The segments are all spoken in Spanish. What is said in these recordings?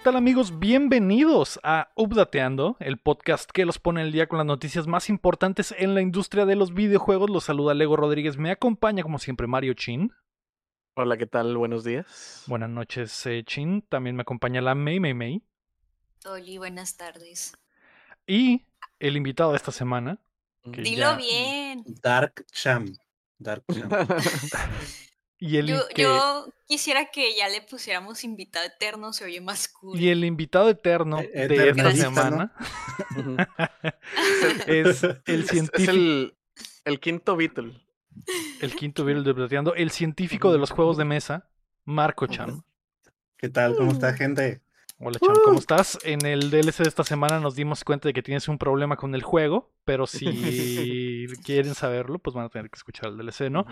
¿Qué tal amigos? Bienvenidos a Updateando, el podcast que los pone el día con las noticias más importantes en la industria de los videojuegos. Los saluda Lego Rodríguez, me acompaña como siempre Mario Chin. Hola, ¿qué tal? Buenos días. Buenas noches, eh, Chin. También me acompaña la May May May. Oli, buenas tardes. Y el invitado de esta semana. Dilo ya- bien. Dark Cham. Dark Cham. Y el, Yo, que- yo quisiera que ya le pusiéramos invitado eterno, se oye más cool. y el invitado eterno Eh, de esta semana es el Es, es científico, el, el quinto Beatle. el quinto virus de Updateando, el científico de los juegos de mesa, Marco Cham. ¿Qué tal? ¿Cómo está, gente? Hola Cham, ¿cómo estás? En el DLC de esta semana nos dimos cuenta de que tienes un problema con el juego, pero si quieren saberlo, pues van a tener que escuchar el DLC, ¿no?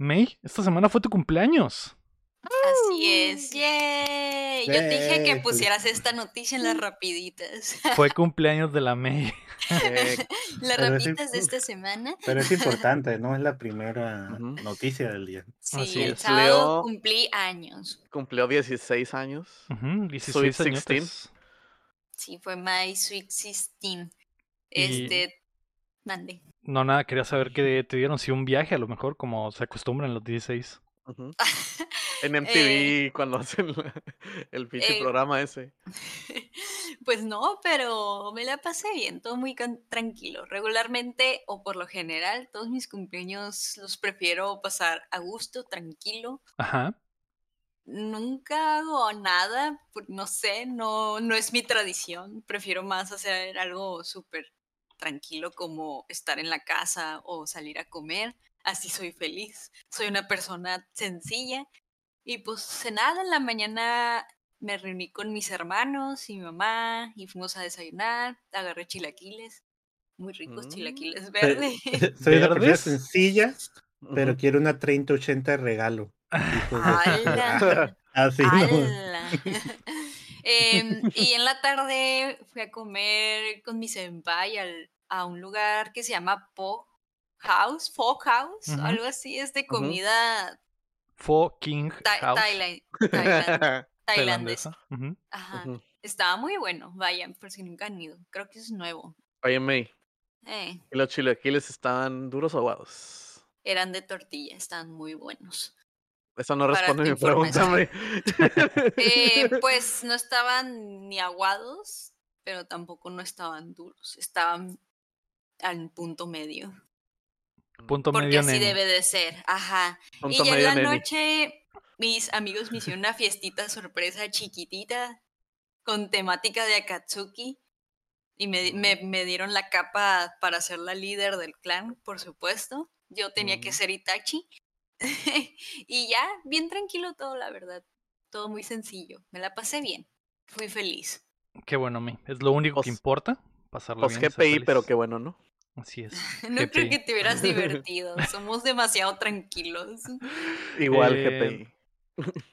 May, esta semana fue tu cumpleaños. Así es, yay. Yo te dije que pues. pusieras esta noticia en las rapiditas. Fue cumpleaños de la May. Eh, las rapiditas de esta semana. Pero es importante, ¿no? Es la primera noticia del día. Sí, Así el es. sábado Leo- cumplí años. cumplió 16 años. Ujú, 16 Sweet añotes. 16. Sí, fue My Sweet 16. Y- Este, mande. No, nada, quería saber que te dieron si un viaje, a lo mejor, como se acostumbra en los 16. Ujú. En MTV, cuando hacen el pinche eh, programa ese. Pues no, pero me la pasé bien, todo muy tranquilo. Regularmente o por lo general, todos mis cumpleaños los prefiero pasar a gusto, tranquilo. Ajá. Nunca hago nada, no sé, no, no es mi tradición. Prefiero más hacer algo súper tranquilo como estar en la casa o salir a comer. Así soy feliz. Soy una persona sencilla. Y pues nada, en la mañana me reuní con mis hermanos y mi mamá y fuimos a desayunar. Agarré chilaquiles, muy ricos Mm. chilaquiles Soy- verdes. Soy una persona sencilla, pero quiero una 3080 de regalo. De- ¡Hala! Así, ¿no? Em, y en la tarde fui a comer con mi senpai al- a un lugar que se llama Po House, Folk House, algo así, es de comida Fo King ta- House. tailandesa. tailandesa. Ujú. Ajá. Estaba muy bueno, vayan, por si nunca han ido. Creo que es nuevo. Oye, May, Eh, ¿y los chilaquiles estaban duros o aguados? eran de tortilla, estaban muy buenos. Eso no responde tu mi pregunta, May. Eh, pues no estaban ni aguados, pero tampoco no estaban duros. Estaban al punto medio. Punto Porque medio así nene. debe de ser. Ajá. Punto y ya en la noche, mis amigos me hicieron una fiestita sorpresa chiquitita con temática de Akatsuki. Y me, me- me dieron la capa para ser la líder del clan, por supuesto. Yo tenía que Ujú. ser Itachi. y ya, bien tranquilo todo, la verdad. Todo muy sencillo. Me la pasé bien. Fui feliz. Qué bueno, May. Es lo único que importa. Pasarla Pues bien. GPI, pero qué bueno, ¿no? Así es. No creo que te hubieras divertido. Somos demasiado tranquilos. Igual Eh, GPI.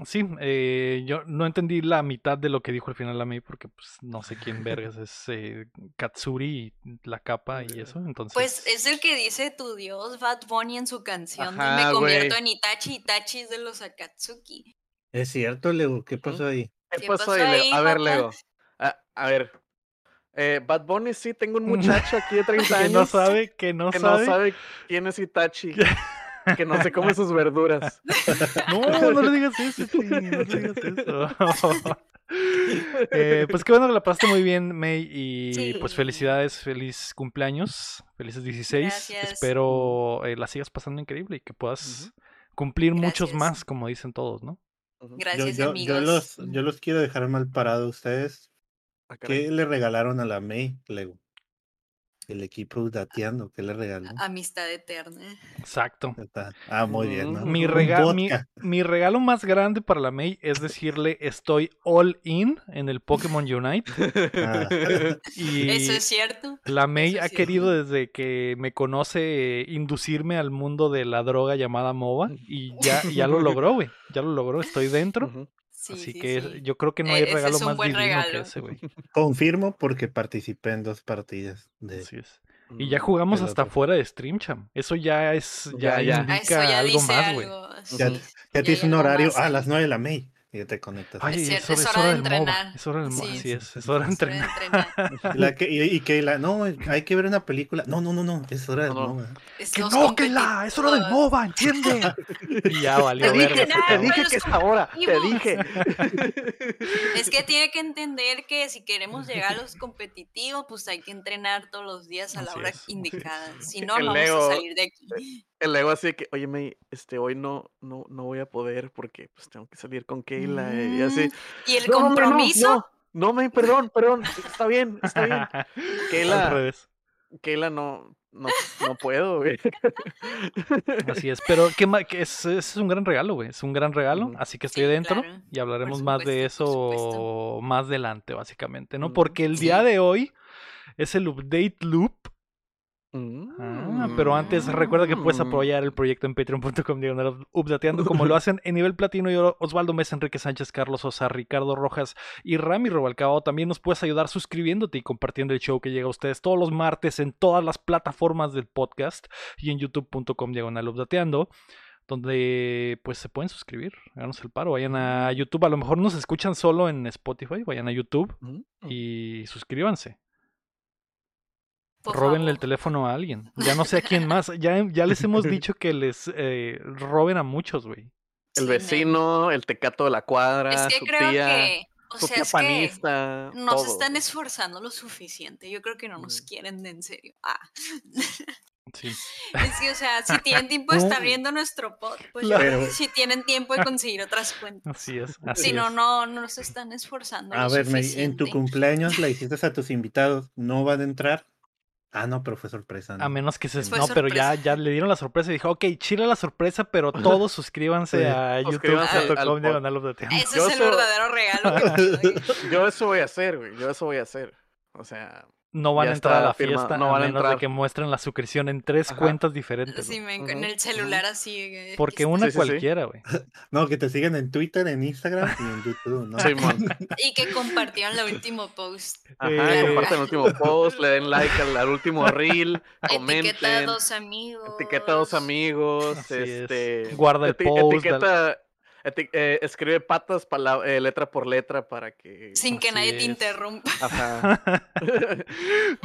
Sí, eh, yo no entendí la mitad de lo que dijo al final a mí porque pues no sé quién vergas es eh, Katsuri y la capa y eso, entonces Pues es el que dice tu dios Bad Bunny en su canción de Ajá, Me convierto güey. en Itachi, Itachi es de los Akatsuki. Es cierto, Leo. ¿Qué pasó ahí? ¿Qué ¿Qué pasó ahí, Leo? ahí, A ver? Leo. A, a ver. Eh, Bad Bunny, sí, tengo un muchacho aquí de 30 que años. no sabe, que no que sabe. no sabe quién es Itachi. que no se come sus verduras. No, no le digas eso, Pi, no le digas eso. Eh, pues qué bueno que la pasaste muy bien, May, y pues Sí. felicidades, feliz cumpleaños, felices 16. Gracias. Espero eh, la sigas pasando increíble y que puedas cumplir muchos Gracias. más, como dicen todos, ¿no? Ujú. Yo, Gracias, yo, amigos. yo los, yo los quiero dejar mal parados a ustedes. Ah. ¿Qué le regalaron a la May, Lego? El equipo dateando, ¿qué le regaló? Amistad eterna. Exacto. Ah, muy bien. ¿no? Mi, Un rega- mi, regalo más grande para la May es decirle estoy all in en el Pokémon Unite. Ah. Y Eso es cierto. la May eso ha querido desde que me conoce inducirme al mundo de la droga llamada MOBA y ya, ya lo logró, güey. Ya lo logró, estoy dentro. Sí, Así sí, que sí. yo creo que no E- hay ese regalo es un más buen divino que ese, güey. Confirmo porque participé en dos partidas de Así es. Y ya jugamos hasta otro. fuera de Streamcham. Eso ya es, ya, Ya, ya. Indica ya algo más, güey. Ya, hice un horario más a las 9 de la May. Y te conectas. Ay, Es hora, es de del MOBA. entrenar. Es hora del MOBA, Sí, así es. Es hora de entrenar. la que, y, y Keila, no, hay que ver una película. No, no, no, no, es hora de No, no. MOBA. Es Que no, que la, es hora del. MOBA, ¿entiende? y ya valió Te dije, verga. nada, te dije que es ahora, te dije. Es que tiene que entender que si queremos llegar a los competitivos, pues hay que entrenar todos los días a la Así hora es. indicada. Si no, vamos Leo- a salir de aquí. El Lego así de que, oye, May, este, hoy no, no, no voy a poder porque pues tengo que salir con Keila y así. Mm, Y el "No, hombre, no, compromiso, No, no, May, perdón, perdón, está bien, está bien. Keila. Keila no, no, no puedo, güey. Así es, pero ¿qué es, es un gran regalo, güey. Es un gran regalo, así que estoy Sí, dentro claro. y hablaremos más de eso más adelante, básicamente, ¿no? Porque el día de hoy es el update loop. Ah, pero antes recuerda que puedes Mm. apoyar el proyecto en patreon.com updateando como lo hacen en nivel platino y oro Osvaldo Mesa, Enrique Sánchez, Carlos Sosa, Ricardo Rojas y Rami Robalcaba. También nos puedes ayudar suscribiéndote y compartiendo el show que llega a ustedes todos los martes en todas las plataformas del podcast y en youtube.com diagonal updateando donde pues se pueden suscribir, háganos el paro, vayan a YouTube, a lo mejor nos escuchan solo en Spotify, vayan a YouTube Mm. y suscríbanse. Por Róbenle el teléfono a alguien. Ya no sé a quién más. Ya, ya les hemos dicho que les eh, roben a muchos, güey. El Sí, vecino, el tecato de la cuadra, Es que su creo tía, que, o su sea, es que panista, no se todo. están esforzando lo suficiente. Yo creo que no nos quieren de en serio. Ah. Sí. Es que, o sea, si tienen tiempo de estar viendo nuestro pod, pues yo creo que si tienen tiempo de conseguir otras cuentas. Así es. Así Si no, es. no, no se están esforzando. A lo ver, May, en tu suficiente. cumpleaños la hiciste a tus invitados, ¿no van a entrar? Ah, no, pero fue sorpresa. A ¿no? menos que se... Fue no, pero ya, ya le dieron la sorpresa y dijo, ok, chile la sorpresa, pero todos suscríbanse Sí. a Suscríbanse al- al youtube.com. Ese Yo es el verdadero regalo que te doy. Yo eso voy a hacer, güey. Yo eso voy a hacer. O sea, No van Ya a entrar a la firmado, fiesta no a van a menos de entrar. que muestren la suscripción en tres Ajá. cuentas diferentes. Sí, en el celular así. eh, Porque una Sí, sí, sí. cualquiera, güey. No, que te sigan en Twitter, en Instagram y en YouTube, ¿no? Y que compartieron el último post. Ajá, Eh, compartan el último post, le den like al, al último reel, comenten. Etiqueta a dos amigos. Etiqueta a dos amigos, Así es. este, Guarda el post, etiqueta, eti- eh, escribe patas eh, letra por letra para que, Sin que Así nadie te es. interrumpa. ajá,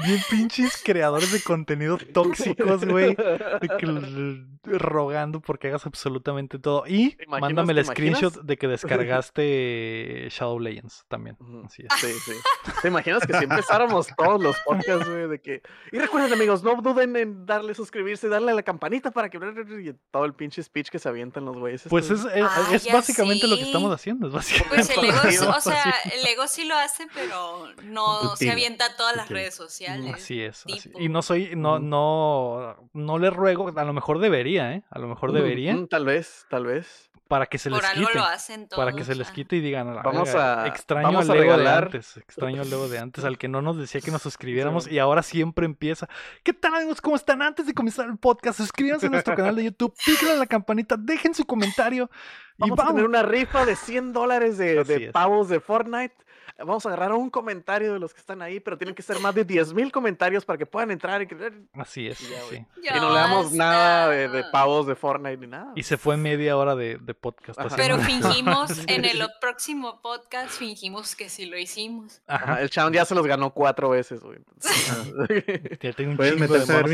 Bien pinches creadores de contenido tóxicos, güey. Rogando porque hagas absolutamente todo. Y ¿Te imaginas- mándame el screenshot de que descargaste Shadow Legends también. Así es. sí, sí. ¿Te imaginas que si empezáramos todos los podcasts, güey, de que, y recuerden amigos, no duden en darle suscribirse, darle a la campanita para que, y todo el pinche speech que se avientan los güeyes. Pues estos. es, es, Ah, es básicamente lo que estamos haciendo. Es básicamente Pues el ego, o sea, el ego sí lo hace, pero no se avienta a todas las redes sociales. Así es. así. Y no soy, no, no, no le ruego, a lo mejor debería, ¿eh? A lo mejor debería, Mm, tal vez, tal vez. Para que se Por les algo quite. lo hacen todos. Para que se les ajá. quite y digan, a la Vamos verga, a- extraño vamos al de regalar- antes, extraño al de antes, al que no nos decía que nos suscribiéramos Sí. y ahora siempre empieza. ¿Qué tal amigos? ¿Cómo están? Antes de comenzar el podcast, suscríbanse a nuestro canal de YouTube, píquenle a la campanita, dejen su comentario y Vamos a tener una rifa de 100 dólares de, de pavos de Fortnite. Vamos a agarrar un comentario de los que están ahí, pero tienen que ser más de 10 mil comentarios para que puedan entrar y, Así es, Y ya, güey. sí. Ya y no le damos nada de, pavos de Fortnite ni nada. Y se fue media hora de, de podcast. Ajá. Pero fingimos, en el próximo podcast, fingimos que sí lo hicimos. Ajá. El Chan ya se los ganó cuatro veces, güey. entonces- Ya tengo un Puedes chingo de meterse a ver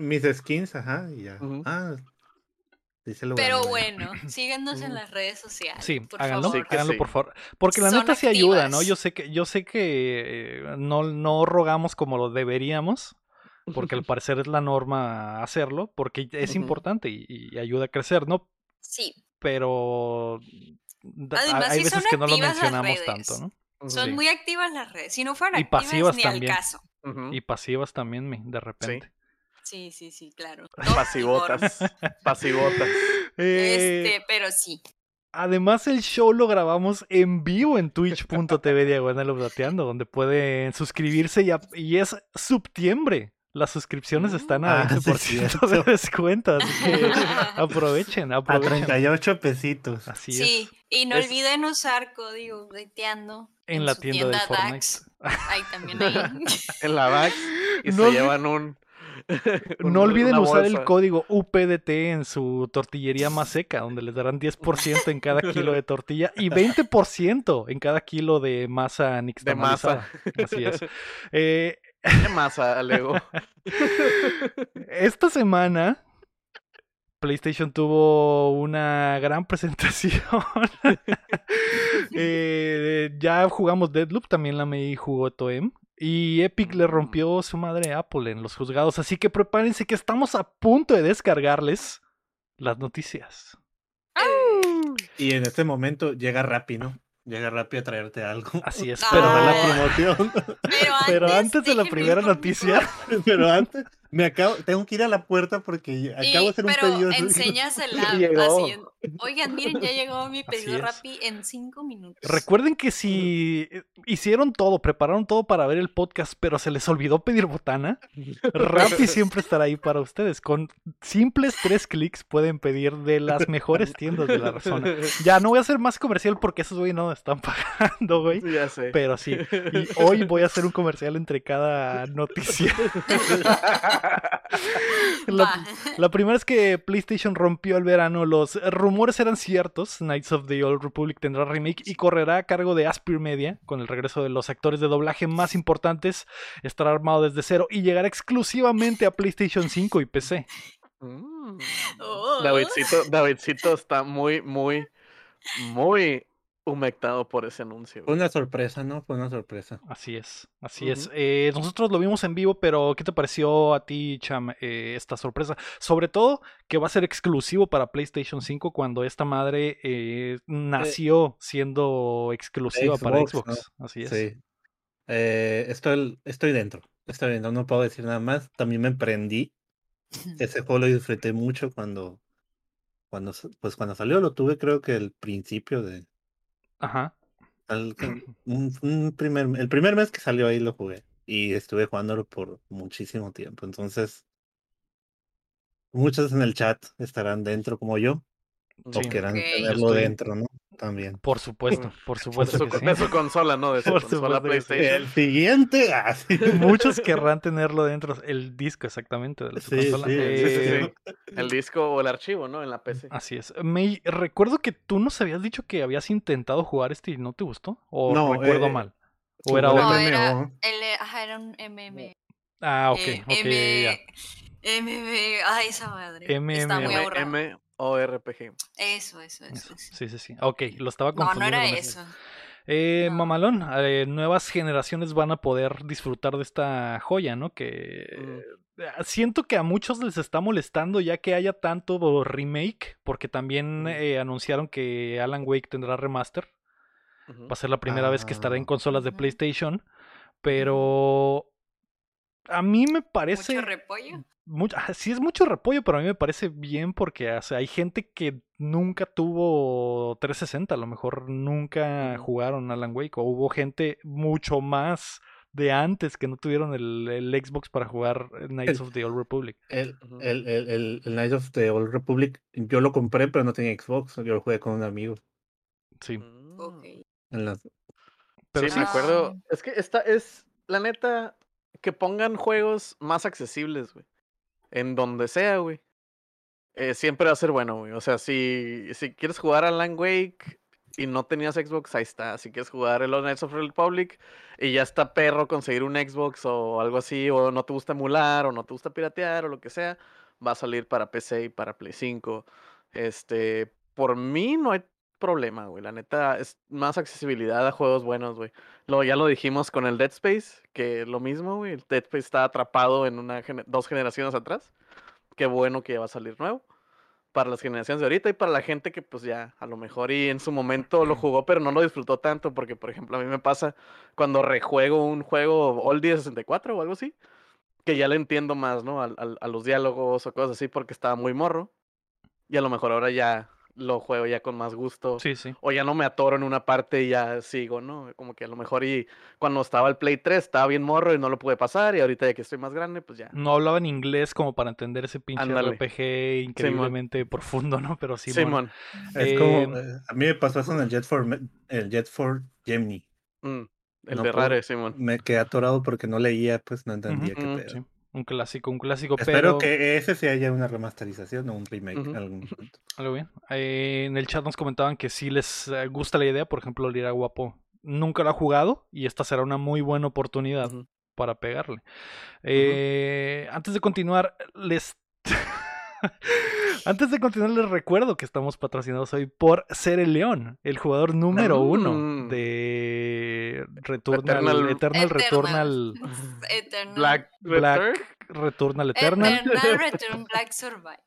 mis, sk- skins, ajá, y ya. Ujú. Ah, díselo Pero bueno, síguenos en Ujú. las redes sociales. Sí, por háganlo, favor. Háganlo sí. por favor. Porque la Son neta sí ayuda, ¿no? Yo sé que, yo sé que eh, no, no rogamos como lo deberíamos, porque al parecer es la norma hacerlo, porque es importante y, y ayuda a crecer, ¿no? Sí, Pero Además, hay sí veces que no lo mencionamos tanto, ¿no? son Sí. muy activas las redes. Si no fueran Y activas, pasivas ni también. al caso. Y pasivas también, de repente. Sí, sí, sí, claro. Pasivotas. Pasivotas. Eh, Este, pero sí. Además, el show lo grabamos en vivo en twitch.tv diagonal updateando, donde pueden suscribirse y, a- y es septiembre. Las suscripciones están a Ah, sí, 20% de descuento, así que aprovechen, A aprovechen. 38 pesitos. Así Sí, es. y no Es- olviden usar código Dateando En la su tienda de Fortnite. Dax. Ahí también ahí. En la Vax. Y No se llevan un. No olviden usar el código UPDT en su tortillería más seca, donde les darán 10% en cada kilo de tortilla y 20% en cada kilo de masa de nixtamalizada. masa. Así es. Eh, ¿Qué masa, Lego? esta semana PlayStation tuvo una gran presentación. Eh, ya jugamos Deadloop, también la Mei jugó Toem. Y Epic le rompió su madre a Apple en los juzgados. Así que prepárense que estamos a punto de descargarles las noticias. Y en este momento llega Rappi, ¿no? Llega Rappi a traerte algo. Así es, Ah. pero, Para la Ah. promoción. Pero antes, pero antes de la primera noticia, Pero antes, me acabo, tengo que ir a la puerta porque Y- acabo de hacer un pero pedido. enseñas el app Llegó. así Oigan, miren, ya llegó mi pedido. Rappi en cinco minutos. recuerden que si hicieron todo, prepararon todo para ver el podcast, pero se les olvidó pedir botana, Rappi siempre estará ahí para ustedes. Con simples tres clics pueden pedir de las mejores tiendas de la zona. Ya no voy a hacer más comercial porque esos güey no están pagando, güey. Ya sé. Pero sí, y hoy voy a hacer un comercial entre cada noticia. La, primera es que PlayStation rompió el verano. Los rumores eran ciertos. Knights of the Old Republic tendrá remake y correrá a cargo de Aspir Media con el regreso de los actores de doblaje más importantes. Estará armado desde cero y llegará exclusivamente a PlayStation 5 y PC. Mm. Oh. Davidcito, Davidcito está muy, muy, muy humectado por ese anuncio. Fue güey. una sorpresa, ¿no? Fue una sorpresa. Así es, así es. Eh, nosotros lo vimos en vivo, pero ¿qué te pareció a ti, Cham, eh, esta sorpresa? Sobre todo que va a ser exclusivo para PlayStation 5 cuando esta madre eh, nació siendo exclusiva para Xbox. Así es. Sí. Eh, estoy, estoy dentro. Estoy dentro. No puedo decir nada más. También me emprendí. Ese juego lo disfruté mucho cuando, cuando, pues cuando salió. Lo tuve creo que el principio de, Ajá. al- un, un primer, el primer mes que salió ahí lo jugué. Y estuve jugándolo por muchísimo tiempo. Entonces, muchos en el chat estarán dentro como yo. Sí. O quieran Ok. tenerlo Estoy- dentro, ¿no? También. Por supuesto, por de, supuesto su, que sí. de su consola, ¿no? De su Por consola sí. PlayStation. El siguiente. ah, sí. Muchos querrán tenerlo dentro, el disco exactamente de la su Sí, consola. sí, sí, sí, sí, Eh, sí. El disco o el archivo, ¿no? En la PC. Así es. Me recuerdo que tú nos habías dicho que habías intentado jugar este y no te gustó. ¿O No, recuerdo eh, mal? ¿O era otro? Era, el, ajá, era un MM. Ah, ok, eh, ok, M, ya. MM, ay, esa madre. Está MM. muy M, ahorrado. M O R P G. Eso, eso, eso. Eso, eso. Sí, sí, sí. Ok, lo estaba No, no confundiendo. era eso. Eh, No. Mamalón, eh, nuevas generaciones van a poder disfrutar de esta joya, ¿no? Que eh, siento que a muchos les está molestando ya que haya tanto remake, porque también Mm. eh, anunciaron que Alan Wake tendrá remaster. Va a ser la primera vez que estará en Ah. consolas de. PlayStation, pero a mí me parece Mucho repollo. Mucho- sí es mucho repollo, pero a mí me parece bien porque o sea, hay gente que nunca tuvo 360, a lo mejor nunca jugaron Alan Wake, o hubo gente mucho más de antes que no tuvieron el, el Xbox para jugar Knights El- of the Old Republic. El, el, el, el, el Knights of the Old Republic, yo lo compré, pero no tenía Xbox. Yo lo jugué con un amigo. Sí, Mm. En pero sí, sí, me acuerdo. Es que esta es, la neta, que pongan juegos más accesibles, güey. En donde sea, güey. Eh, siempre va a ser bueno, güey. O sea, si, si quieres jugar a Alan Wake y no tenías Xbox, ahí está. Si quieres jugar el Knights of the Republic y ya está perro conseguir un Xbox o algo así, o no te gusta emular, o no te gusta piratear, o lo que sea, va a salir para PC y para Play 5. Este, por mí no hay problema, güey. La neta, es más accesibilidad a juegos buenos, güey. Lo, ya lo dijimos con el Dead Space, que lo mismo, güey. El Dead Space está atrapado en una dos generaciones atrás. Qué bueno que ya va a salir nuevo. Para las generaciones de ahorita y para la gente que pues ya a lo mejor y en su momento lo jugó pero no lo disfrutó tanto porque por ejemplo a mí me pasa cuando rejuego un juego Oldie de 64 o algo así que ya le entiendo más, ¿no? Al- al- a los diálogos o cosas así porque estaba muy morro y a lo mejor ahora ya lo juego ya con más gusto sí, sí. o ya no me atoro en una parte y ya sigo, ¿no? Como que a lo mejor y cuando estaba el Play 3 estaba bien morro y no lo pude pasar y ahorita ya que estoy más grande, pues ya. No hablaban inglés como para entender ese pinche Ándale. RPG increíblemente profundo, ¿no? Pero sí, Simón. es Eh, como, eh, a mí me pasó eso en el Jet for, el Jet for Gemini. Mm, el No de puedo- Rare, Simón. Me quedé atorado porque no leía, pues no entendía qué pedo. Sí. Un clásico, un clásico, Espero pero... que ese se haya una remasterización o un remake en algún. Algo bien. Eh, en el chat nos comentaban que sí les eh, gusta la idea, por ejemplo, Lira Guapo nunca lo ha jugado y esta será una muy buena oportunidad para pegarle. Eh, Antes de continuar, les... Antes de continuar, les recuerdo que estamos patrocinados hoy por Ser el León, el jugador número uno Mm. De Returnal, Eternal- Eternal, Returnal, Eternal. Black, Black Return. Returnal Eternal. Eternal Return Black Survive.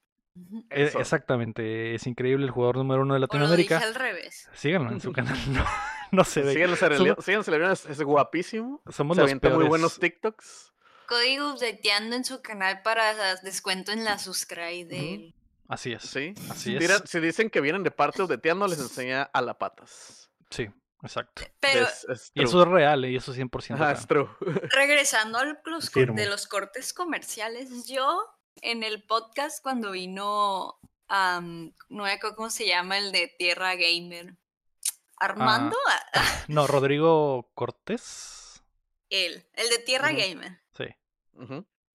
Eh, Eso. exactamente, es increíble el jugador número uno de O lo dije Latinoamérica. al revés. Síganlo en su canal, no, no se ve. Síganlo, Somos- síganlo, es, es guapísimo. Somos Se los avienta muy buenos TikToks. Código updateando en su canal para descuento en la subscribe de él. Así es. Sí. Así es. Si dicen que vienen de parte de Teando, les enseña a la patas. Sí, exacto. Pero Es- es Y eso es real, ¿eh? y eso es 100% Ajá, real. es true. regresando a los cor- Firmo. de los cortes comerciales, yo en el podcast cuando vino, am, no me acuerdo cómo se llama, el de Tierra Gamer, Armando, Ah, No, Rodrigo Cortés. él, el de Tierra. Gamer. Sí.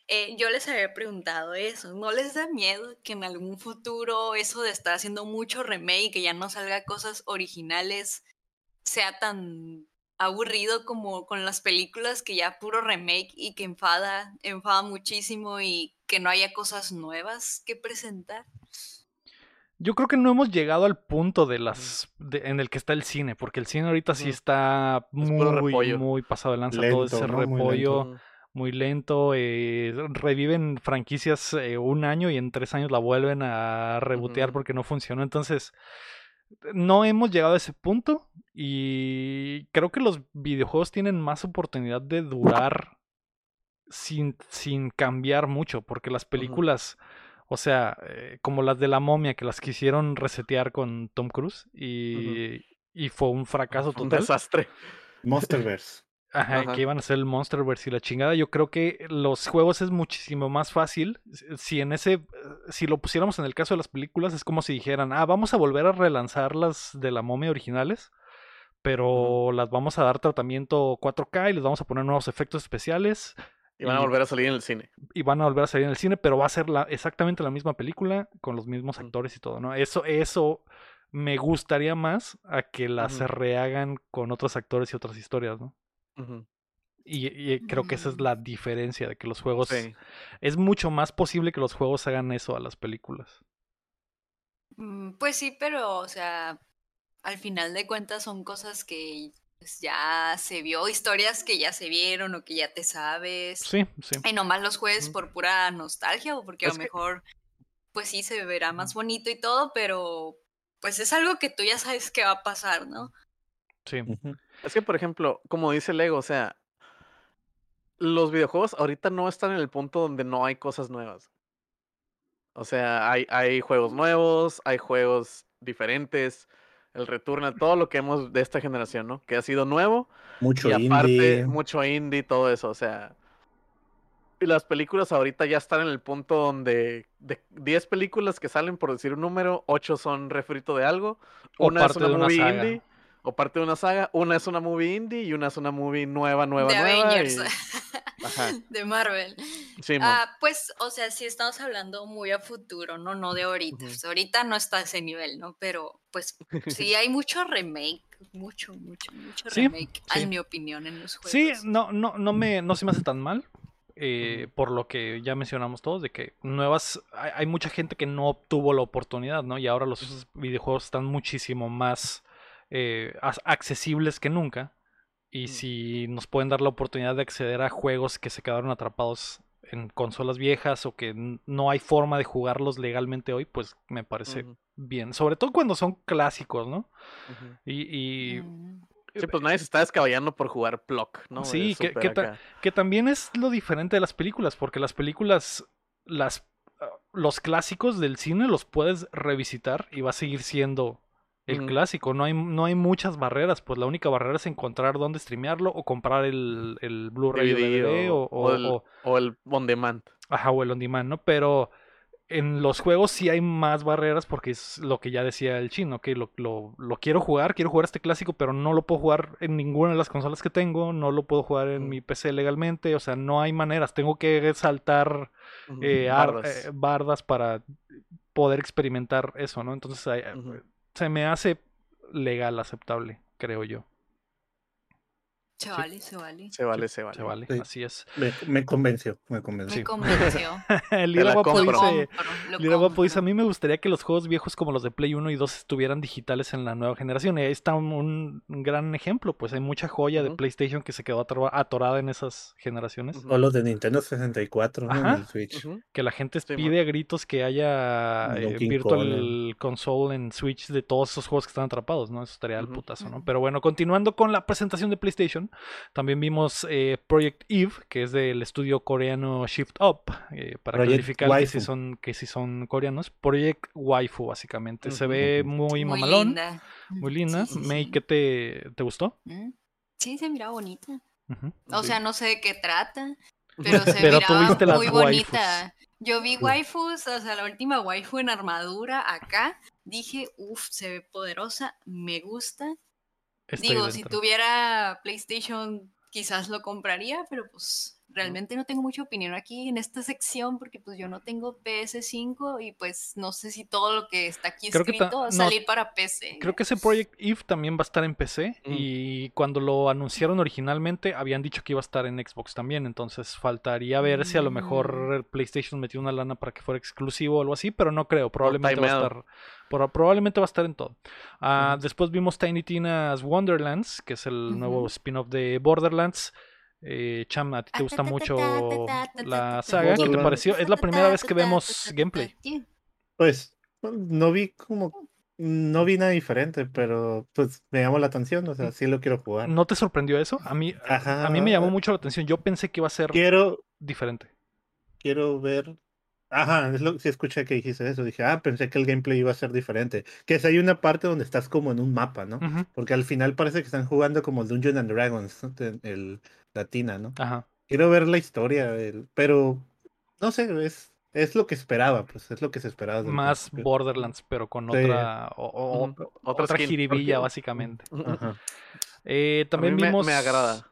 Eh, yo les había preguntado eso, ¿no les da miedo que en algún futuro eso de estar haciendo mucho remake, que ya no salga cosas originales, sea tan aburrido como con las películas que ya puro remake y que enfada, enfada muchísimo y que no haya cosas nuevas que presentar? Yo creo que no hemos llegado al punto de las de- en el que está el cine, porque el cine ahorita sí está Es muy, muy pasado de lanza, todo ese ¿no? Muy repollo. Muy lento, eh, reviven franquicias eh, un año y en tres años la vuelven a rebotear porque no funcionó. Entonces, no hemos llegado a ese punto y creo que los videojuegos tienen más oportunidad de durar sin, sin cambiar mucho, porque las películas, o sea, eh, como las de la momia que las quisieron resetear con Tom Cruise y, y fue un fracaso Fue un total. desastre. Monsterverse. Ajá, Ajá. que iban a ser el Monsterverse y la chingada. Yo creo que los juegos es muchísimo más fácil. Si- en ese, si lo pusiéramos en el caso de las películas, es como si dijeran, ah, vamos a volver a relanzar las de la momia originales, pero las vamos a dar tratamiento 4K y les vamos a poner nuevos efectos especiales Y van a volver a salir en el cine. y van a volver a salir en el cine, pero va a ser la, exactamente la misma película con los mismos actores y todo, ¿no? Eso, eso me gustaría más a que las rehagan con otros actores y otras historias, ¿no? Ujú. Y, y creo que esa es Mm. la diferencia de que los juegos... Sí. Es mucho más posible que los juegos hagan eso a las películas. Mm, Pues sí, pero, o sea, al final de cuentas son cosas que pues, ya se vio, historias que ya se vieron o que ya te sabes. Sí, sí. Y nomás los juegues Ujú. por pura nostalgia o porque a Es lo que- mejor, pues sí, se verá más bonito y todo, pero pues es algo que tú ya sabes que va a pasar, ¿no? Sí. Ujú. Es que, por ejemplo, como dice Lego, o sea, los videojuegos ahorita no están en el punto donde no hay cosas nuevas. O sea, hay, hay juegos nuevos, hay juegos diferentes, el Returnal, todo lo que hemos de esta generación, ¿no? Que ha sido nuevo Mucho y aparte indie. mucho indie, todo eso, o sea. Y las películas ahorita ya están en el punto donde de 10 películas que salen, por decir un número, 8 son refrito de algo. O Una parte es una de una movie saga. indie, o parte de una saga. Una es una movie indie y una es una movie nueva, nueva, de nueva. Avengers, y- Ajá. de Marvel. Sí. Ah, pues, o sea, sí estamos hablando muy a futuro, ¿no? No de ahorita. Ahorita no está a ese nivel, ¿no? Pero, pues, sí hay mucho remake, mucho, mucho, mucho Sí, remake, sí. en mi opinión, en los juegos. Sí, no, no, no me, no se me hace tan mal. eh, por lo que ya mencionamos todos, de que nuevas, hay, hay mucha gente que no obtuvo la oportunidad, ¿no? Y ahora los videojuegos están muchísimo más eh, as- accesibles que nunca. Y Mm. si nos pueden dar la oportunidad de acceder a juegos que se quedaron atrapados en consolas viejas o que no hay forma de jugarlos legalmente hoy, pues me parece bien. Sobre todo cuando son clásicos, ¿no? Y, y Mm. Sí, pues nadie se está descabellando por jugar Plock, ¿no? Sí, que- ta-. Que también es lo diferente de las películas, porque las películas, las, ah, los clásicos del cine los puedes revisitar y va a seguir siendo el clásico. No hay, no hay muchas barreras, pues la única barrera es encontrar dónde streamearlo o comprar el, el Blu-ray o DVD o, o, o- el, o- o el on demand. ajá, o el on demand, ¿no? Pero en los juegos sí hay más barreras porque es lo que ya decía el chino, que lo, lo, lo, quiero jugar, quiero jugar este clásico, pero no lo puedo jugar en ninguna de las consolas que tengo, no lo puedo jugar en mi PC legalmente, o sea, no hay maneras, tengo que saltar eh, bardas. Eh, bardas. para poder experimentar eso, ¿no? Entonces se me hace legal, aceptable, creo yo. Se vale, se vale. Se vale, se vale. Se vale, así es. Me, me, convenció, me convenció. Me convenció. Lira Guapo dice, Lira Guapo dice, a mí me gustaría que los juegos viejos como los de Play 1 y 2 estuvieran digitales en la nueva generación. Y ahí está un, un gran ejemplo, pues hay mucha joya uh -huh. de PlayStation que se quedó atorada en esas generaciones. O los de Nintendo 64, ¿no? En el Switch. Uh -huh. Que la gente sí, pide a gritos que haya eh, Virtual Console en Switch de todos esos juegos que están atrapados, ¿no? Eso estaría al uh -huh. putazo, ¿no? Pero bueno, continuando con la presentación de PlayStation, también vimos eh, Project Eve, que es del estudio coreano Shift Up, eh, para Project calificar que si, son, que si son coreanos. Project Waifu, básicamente. Se ve muy, muy mamalón. Linda. Muy linda. Sí, sí, May, ¿qué te, te gustó? Sí, se mira bonita. Uh -huh. O sea, no sé de qué trata, pero se pero miraba muy bonita. Yo vi waifus, o sea, la última waifu en armadura acá. Dije, uff, se ve poderosa, me gusta. Estoy Digo, dentro. si tuviera PlayStation, quizás lo compraría, pero pues realmente no tengo mucha opinión aquí en esta sección porque pues yo no tengo PS5 y pues no sé si todo lo que está aquí creo escrito va a salir no, para PC. Creo que ese Project Eve también va a estar en PC mm. y cuando lo anunciaron originalmente habían dicho que iba a estar en Xbox también, entonces faltaría ver mm. si a lo mejor PlayStation metió una lana para que fuera exclusivo o algo así, pero no creo, probablemente va a estar por, probablemente va a estar en todo. Uh, mm. Después vimos Tiny Tina's Wonderlands, que es el nuevo spin-off de Borderlands. Eh, Cham, a ti te gusta mucho la saga. ¿Qué te pareció? Es la primera vez que vemos gameplay. Pues no vi como. No vi nada diferente, pero pues me llamó la atención, o sea, sí lo quiero jugar. ¿No te sorprendió eso? A mí, Ajá. a mí me llamó mucho la atención. Yo pensé que iba a ser quiero, diferente. Quiero ver. Ajá, es lo sí escuché que dijiste eso. Dije, ah, pensé que el gameplay iba a ser diferente. Que es hay una parte donde estás como en un mapa, ¿no? Uh -huh. Porque al final parece que están jugando como Dungeons and Dragons, ¿no? el, latina, ¿no? Ajá. Quiero ver la historia, el, pero no sé, es, es lo que esperaba, pues es lo que se esperaba. Más principio. Borderlands, pero con sí. otra o, o, otra, otra jiribilla, básicamente. Ajá. Eh, también vimos. Me, me, agrada.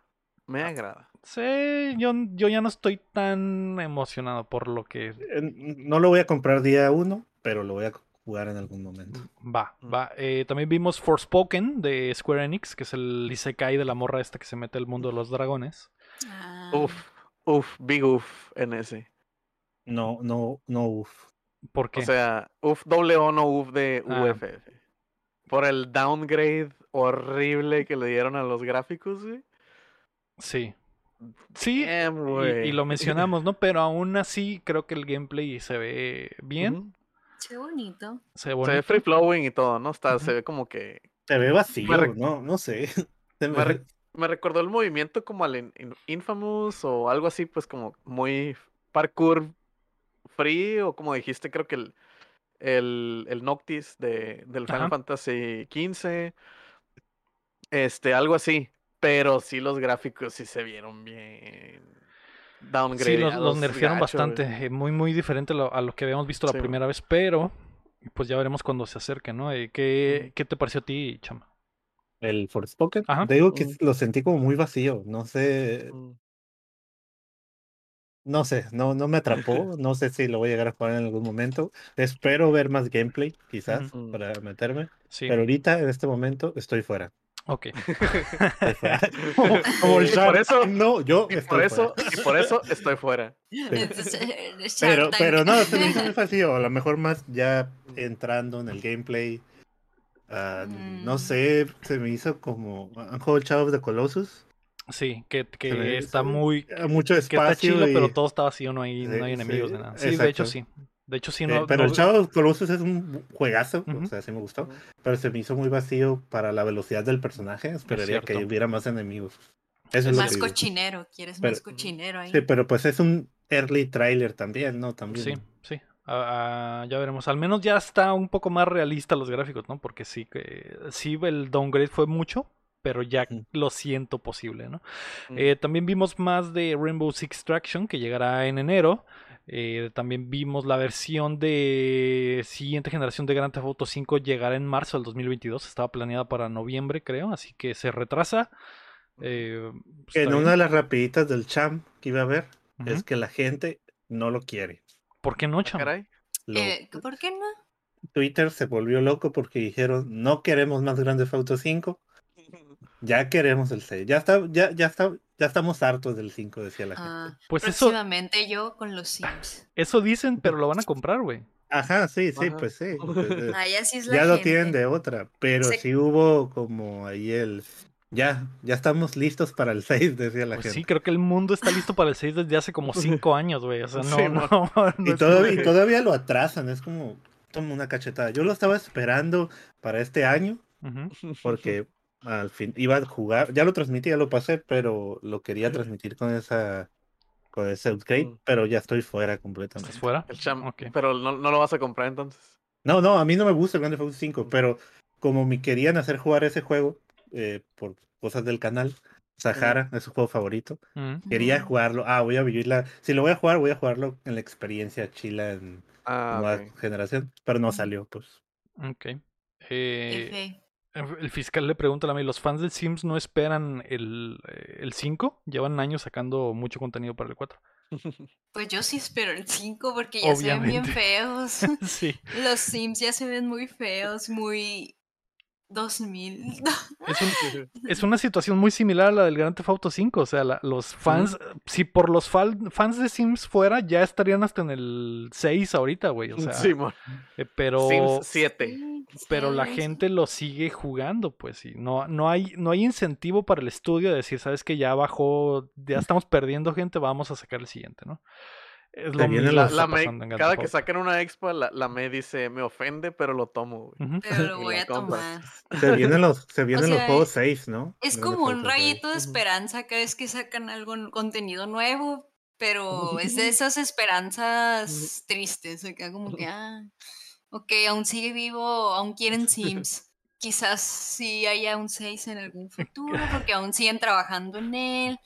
Me agrada. Sí, yo, yo ya no estoy tan emocionado por lo que. No lo voy a comprar día uno, pero lo voy a jugar en algún momento. Va, va. Eh, también vimos Forspoken de Square Enix, que es el Isekai de la morra esta que se mete al mundo de los dragones. Ah. Uf, uf, big uf en ese. No, no, no uf. ¿Por qué? O sea, uf doble o no uf de ah. UFF. Por el downgrade horrible que le dieron a los gráficos, güey. Sí. Sí, Damn, y, y, lo mencionamos, ¿no? Pero aún así creo que el gameplay se ve bien. Uh -huh. Se ve bonito. Se ve, bonito. Se ve free flowing y todo, ¿no? Está, uh -huh. Se ve como que. Se ve vacío, no, no sé. Me, re... me, recordó el movimiento como al Infamous o algo así, pues como muy parkour free, o como dijiste, creo que el, el, el Noctis de, del Final Ajá. Fantasy XV. Este, algo así. Pero sí los gráficos sí se vieron bien downgrade. Sí, los, los nerfearon gacho, bastante. Güey. Muy, muy diferente a lo que habíamos visto sí. la primera vez. Pero, pues ya veremos cuando se acerque, ¿no? Eh, ¿Qué, ¿Qué, te pareció a ti, Chama? El Forspoken. Ajá. Te digo que mm. lo sentí como muy vacío. No sé. Mm. No sé, no, no me atrapó. No sé si lo voy a llegar a jugar en algún momento. Espero ver más gameplay, quizás, mm. para meterme. Sí. Pero ahorita, en este momento, estoy fuera. Ok. como, como el por eso, no, yo y por eso, y por eso estoy fuera. pero, pero no, se me hizo muy vacío. A lo mejor más ya entrando en el gameplay. Uh, mm. No sé, se me hizo como. ¿Han jugado el Shadow of the Colossus? Sí, que, que está muy. Mucho espacio. Que está chido, y... pero todo está vacío, no hay, sí, no hay enemigos sí, de nada. Sí, exacto. de hecho sí. De hecho, sí, no. Eh, pero no... el Shadow of Colossus es un juegazo, uh -huh. o sea, sí me gustó. Uh -huh. Pero se me hizo muy vacío para la velocidad del personaje. Esperaría que hubiera más enemigos. Eso es más cochinero, quieres pero, más cochinero ahí. Sí, pero pues es un early trailer también, ¿no? También. Sí, sí. Uh, uh, ya veremos. Al menos ya está un poco más realista los gráficos, ¿no? Porque sí que sí el downgrade fue mucho, pero ya lo siento posible, ¿no? Mm. Eh, también vimos más de Rainbow Six Extraction que llegará en enero. Eh, también vimos la versión de siguiente generación de Grand Theft Auto 5 llegará en marzo del 2022. Estaba planeada para noviembre, creo, así que se retrasa. Eh, pues, En una de las rapiditas del champ que iba a ver es Ujú. que la gente no lo quiere. ¿Por qué no, Ah, caray. Lo- Eh, ¿Por qué no? Twitter se volvió loco porque dijeron no queremos más Grande Auto 5, ya queremos el 6. Ya está, ya, ya está, ya estamos hartos del 5, decía la gente. Ah, Pues eso, próximamente yo con los Sims. eso dicen, pero lo van a comprar, güey. Ajá, sí, sí, Ajá. pues sí. pues, eh, Ah, ya sí es la ya lo tienen de otra, pero Se- sí hubo como ahí el ya, ya estamos listos para el 6, decía la Pues gente. sí, creo que el mundo está listo para el 6 desde hace como 5 años, güey. O sea, no, Sí, no, Y, todo- como todavía lo atrasan, es como toma una cachetada. Yo lo estaba esperando para este año porque al fin iba a jugar, ya lo transmití, ya lo pasé, pero lo quería transmitir con esa con ese upgrade, Mm. pero ya estoy fuera completamente. ¿Estás fuera? El champ. Ok. Pero no, no lo vas a comprar entonces. No, no, a mí no me gusta el Grand Theft Auto 5, pero como me querían hacer jugar ese juego eh, por cosas del canal, Sahara es su juego favorito, Ujú. quería jugarlo, ah, voy a vivirla, si lo voy a jugar, voy a jugarlo en la experiencia chila en Ah, nueva ok. generación, pero no salió, pues. Ok. Eh. El fiscal le pregunta a mí, ¿los fans del Sims no esperan el, eh, el 5? Llevan años sacando mucho contenido para el 4. Pues yo sí espero el 5 porque ya se ven bien feos. sí. Los Sims ya se ven muy feos, muy 2000. Es, un- es una situación muy similar a la del Grand Theft Auto 5. O sea, la- los fans, si por los fal- fans de Sims fuera, ya estarían hasta en el 6 ahorita, güey. O sea, eh, pero, Sims 7. Sí, pero la gente lo sigue jugando, pues. Y no, no, hay, no hay incentivo para el estudio de decir, sabes que ya bajó, ya estamos perdiendo gente, vamos a sacar el siguiente, ¿no? Es lo mismo La, la cada que sacan una expo, la, la May dice, me ofende, pero lo tomo, güey. Pero lo voy a compras. tomar. Se vienen los, se vienen los sea, juegos 6, ¿no? Es como un Auto 6. rayito de esperanza cada vez que sacan algo, contenido nuevo, pero es de esas esperanzas tristes, acá como que, ah, ok, aún sigue vivo, aún quieren Sims. Quizás sí haya un 6 en algún futuro, porque aún siguen trabajando en él,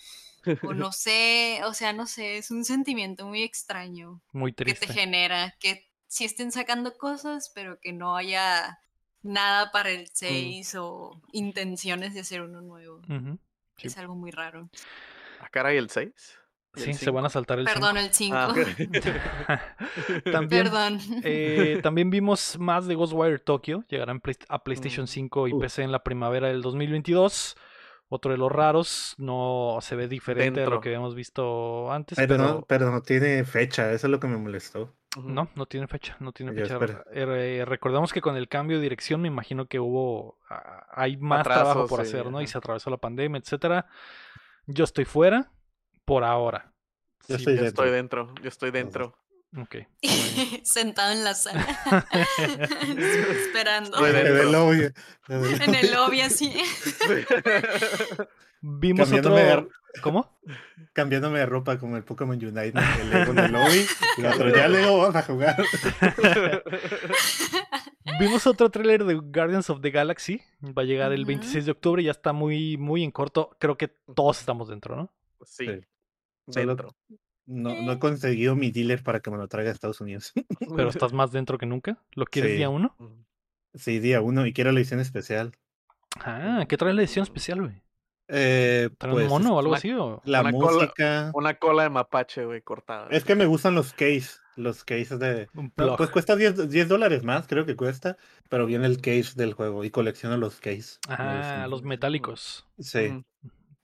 o no sé, o sea, no sé, es un sentimiento muy extraño Muy que te genera, que sí estén sacando cosas, pero que no haya nada para el 6 o intenciones de hacer uno nuevo. Sí. Es algo muy raro. Ah, caray, el 6. Sí, se van a saltar el Perdón, el 5. Ah, También, Perdón. eh, también vimos más de Ghostwire Tokyo. Llegará en Play- a PlayStation Mm. 5 y. PC en la primavera del 2022. Otro de los raros. No se ve diferente a lo Dentro. que habíamos visto antes. Pero, Pero, no, pero no tiene fecha, eso es lo que me molestó. no, no tiene fecha. No tiene fecha. Eh, recordemos que con el cambio de dirección me imagino que hubo... ah, hay más trabajo por sí, hacer, ¿no? Y se atravesó la pandemia, etcétera. Yo estoy fuera por ahora. Yo Sí, estoy Yo dentro. estoy dentro, yo estoy dentro. Ok. Sentado en la sala. Esperando. Ve el lobby, En el lobby así. Vimos Cambiándome de- otro... ¿Cómo? cambiándome de ropa como el Pokémon Unite, el Lego en el lobby, y el otro ya Lego vamos a jugar. Vimos otro tráiler de Guardians of the Galaxy. Va a llegar el Ujú. 26 de octubre. Ya está muy, muy en corto. Creo que todos estamos dentro, ¿no? Sí, Sí. Dentro. No, no he conseguido mi dealer para que me lo traiga a Estados Unidos. Pero estás más dentro que nunca. ¿Lo quieres Sí. día uno? Sí, día uno, y quiero la edición especial. Ah, ¿qué trae la edición especial, güey? Eh, ¿Trae pues, un mono o algo una- así? O... La Una cola- música. Una cola de mapache, güey, cortada. Es que me gustan los case, los cases de... No, pues cuesta 10, 10 dólares más, creo que cuesta, pero viene el case del juego y colecciono los case. Ah, los metálicos. Sí.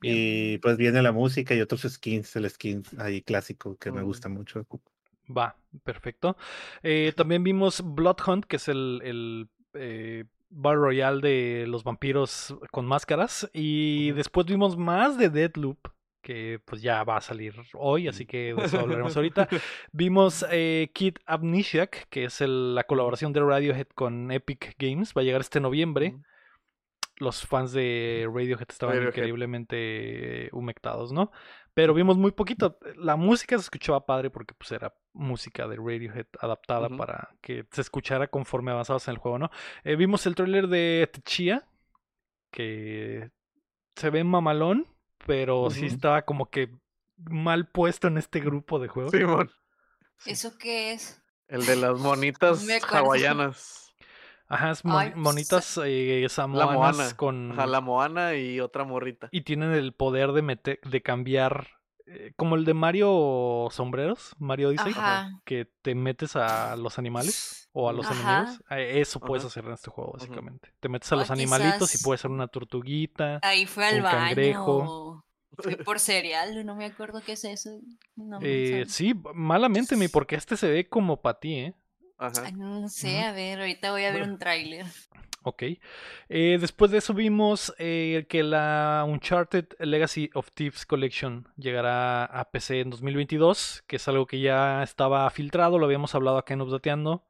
Bien. Y pues viene la música y otros skins, el skin ahí clásico que me gusta mucho. Va, perfecto. Eh, también vimos Blood Hunt, que es el, el eh, Battle Royale de los vampiros con máscaras. Y después vimos más de Deadloop, que pues ya va a salir hoy, así que de eso hablaremos ahorita. Vimos eh, Kid Amnesiac, que es el- la colaboración de Radiohead con Epic Games. Va a llegar este noviembre. Los fans de Radiohead estaban Radiohead. increíblemente humectados, ¿no? Pero vimos muy poquito. La música se escuchaba padre porque pues era música de Radiohead adaptada para que se escuchara conforme avanzabas en el juego, ¿no? Eh, vimos el tráiler de Techia, que se ve mamalón, pero sí estaba como que mal puesto en este grupo de juegos. Simón. Sí. ¿Eso qué es? El de las monitas hawaianas. Ajá, es mon- Ay, monitas eh, La samoanas Moana. con... Ajá, la Moana y otra morrita. Y tienen el poder de, meter, de cambiar, eh, como el de Mario Sombreros, Mario Odyssey, Ajá. que te metes a los animales o a los Ajá. enemigos. Eh, Eso puedes hacer en este juego, básicamente. Te metes a O los animalitos y quizás- puede ser una tortuguita. Ahí fue al Un baño. cangrejo. por cereal, no me acuerdo qué es eso. No, me Eh, sí, malamente, mi, porque este se ve como para ti, ¿eh? Ajá. Ay, no sé, a ver, ahorita voy a ver un tráiler. Ok. Eh, después de eso vimos eh, que la Uncharted Legacy of Thieves Collection llegará a PC en 2022, que es algo que ya estaba filtrado, lo habíamos hablado acá en Updateando.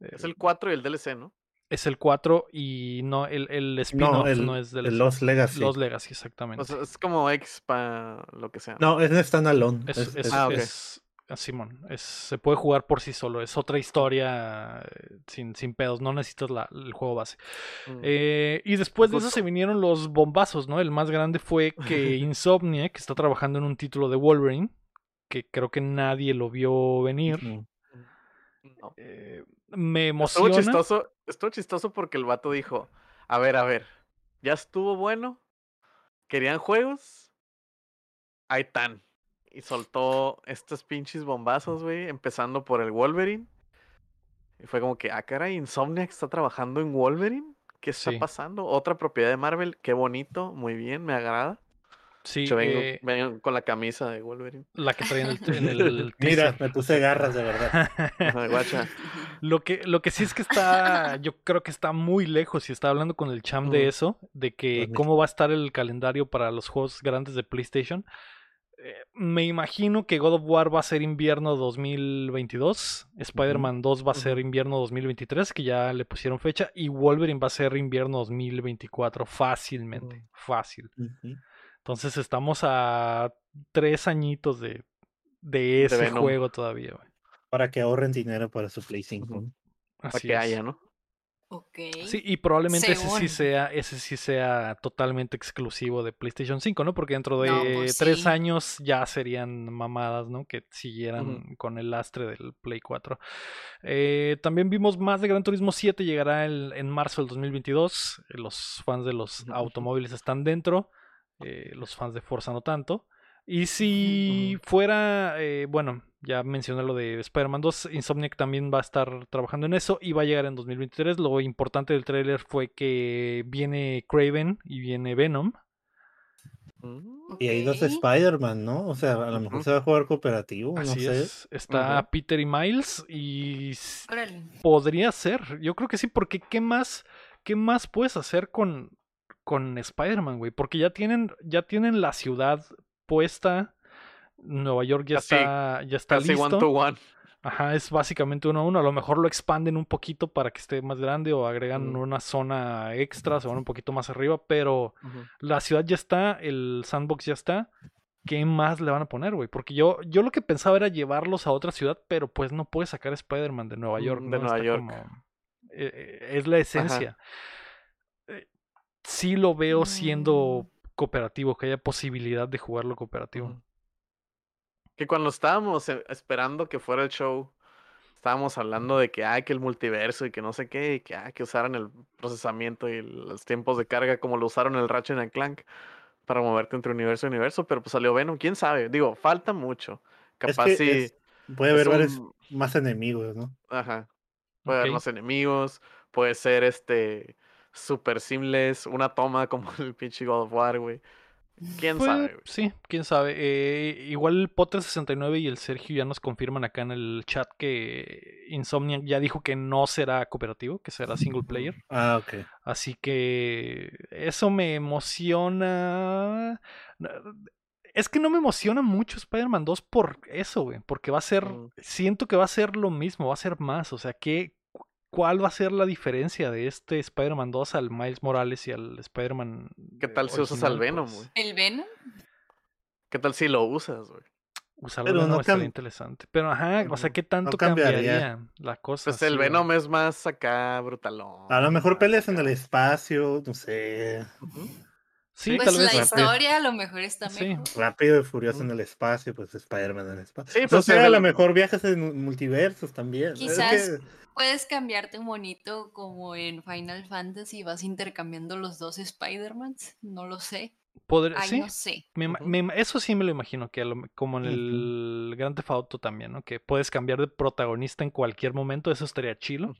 Es el 4 y el DLC, ¿no? Es el 4 y no el, el spin-off No, no, es del el Lost Legacy. Los Legacy, exactamente. O sea, es como X para lo que sea. No, es standalone. es, es- es- es- Ah, ok. es- ah, Simón, es- se puede jugar por sí solo, es otra historia eh, sin, sin pedos, no necesitas la- el juego base. Mm. Eh, y después de eso se vinieron los bombazos, ¿no? El más grande fue que Insomniac está trabajando en un título de Wolverine, que creo que nadie lo vio venir. Mm. No. Eh, me Estuvo emociona. chistoso, estuvo chistoso porque el vato dijo, a ver, a ver, ya estuvo bueno, querían juegos, ahí están. Y soltó estos pinches bombazos, güey, empezando por el Wolverine. Y fue como que, ah, cara, Insomniac está trabajando en Wolverine. ¿Qué está Sí. pasando? Otra propiedad de Marvel, qué bonito, muy bien, me agrada. Sí, Yo vengo, eh, vengo con la camisa de Wolverine. la que trae en el, en el Mira, me puse garras de verdad. Ajá, guacha. Lo que, lo que sí es que está, yo creo que está muy lejos y está hablando con el cham de eso, de que cómo va a estar el calendario para los juegos grandes de PlayStation. Eh, me imagino que God of War va a ser invierno 2022, Spider-Man 2 va a ser invierno 2023, que ya le pusieron fecha, y Wolverine va a ser invierno 2024, fácilmente, fácil. Entonces estamos a tres añitos de, de ese juego todavía. güey. Para que ahorren dinero para su Play 5. Ujú. Para Así que es. haya, ¿no? Ok. Sí, y probablemente ese sí sea, ese sí sea totalmente exclusivo de PlayStation 5, ¿no? Porque dentro de No, pues tres sí. años ya serían mamadas, ¿no? Que siguieran con el lastre del Play 4. Eh, también vimos más de Gran Turismo 7, llegará el- en marzo del 2022. Eh, Los fans de los automóviles están dentro, eh, los fans de Forza no tanto. Y si fuera, eh, bueno, ya mencioné lo de Spider-Man 2, Insomniac también va a estar trabajando en eso y va a llegar en 2023. Lo importante del tráiler fue que viene Craven y viene Venom. Mm. Y hay dos. Spider-Man, ¿no? O sea, a lo mejor se va a jugar cooperativo, no Así sé. es. Está. Peter y Miles y Órale. podría ser. Yo creo que sí, porque ¿qué más, qué más puedes hacer con, con Spider-Man, güey? Porque ya tienen, ya tienen la ciudad puesta. Nueva York ya está, ya está Casi one listo. to one. Ajá, es básicamente uno a uno. A lo mejor lo expanden un poquito para que esté más grande o agregan una zona extra, se van un poquito más arriba, pero la ciudad ya está, el sandbox ya está. ¿Qué más le van a poner, güey? Porque yo, yo lo que pensaba era llevarlos a otra ciudad, pero pues no puedes sacar Spider-Man de Nueva Mm, York, de ¿no? Nueva Está York. como- eh, eh, es la esencia. Eh, sí lo veo siendo cooperativo, que haya posibilidad de jugarlo cooperativo. Que cuando estábamos eh, esperando que fuera el show, estábamos hablando de que hay que el multiverso y que no sé qué, y que hay que usaran el procesamiento y los tiempos de carga como lo usaron el Ratchet and Clank para moverte entre universo y universo, pero pues salió Venom, quién sabe, digo, falta mucho. Es Capaz que es- puede haber varios un- más enemigos, ¿no? ajá, puede haber más enemigos, puede ser este super seamless, una toma como el pinche God of War, güey. ¿Quién Pues, sabe? Sí, quién sabe. Eh, igual el Potter69 y el Sergio ya nos confirman acá en el chat que Insomniac ya dijo que no será cooperativo, que será single player. Ah, ok. Así que eso me emociona. Es que no me emociona mucho Spider-Man 2 por eso, güey. Porque va a ser. Ujú. Siento que va a ser lo mismo, va a ser más. O sea, ¿qué, ¿cuál va a ser la diferencia de este Spider-Man 2 al Miles Morales y al Spider-Man? ¿Qué eh, tal si usas al? Venom, Pues, güey? ¿El Venom? ¿Qué tal si lo usas, güey? Usarlo Pero nuevo no cam- interesante. Pero ajá, o sea, Ujú. ¿qué tanto cambiaría. cambiaría la cosa? Pues Sí, el. Venom es más acá brutalón. A lo mejor peleas en el espacio, no sé. Sí, Sí, Pues tal vez. la rápido. historia a lo mejor está Sí. mejor. Rápido y furioso en el espacio, pues Spider-Man en el espacio. Sí, no pues, sé, es a lo mejor viajes en multiversos también. Es Quizás que- Puedes cambiarte un monito como en Final Fantasy, vas intercambiando los dos Spider-Mans, no lo sé. Podr- Ay, sí, no sé. me me eso sí me lo imagino, que lo- como en el Grand Theft Auto también, ¿no? Que puedes cambiar de protagonista en cualquier momento, eso estaría chilo.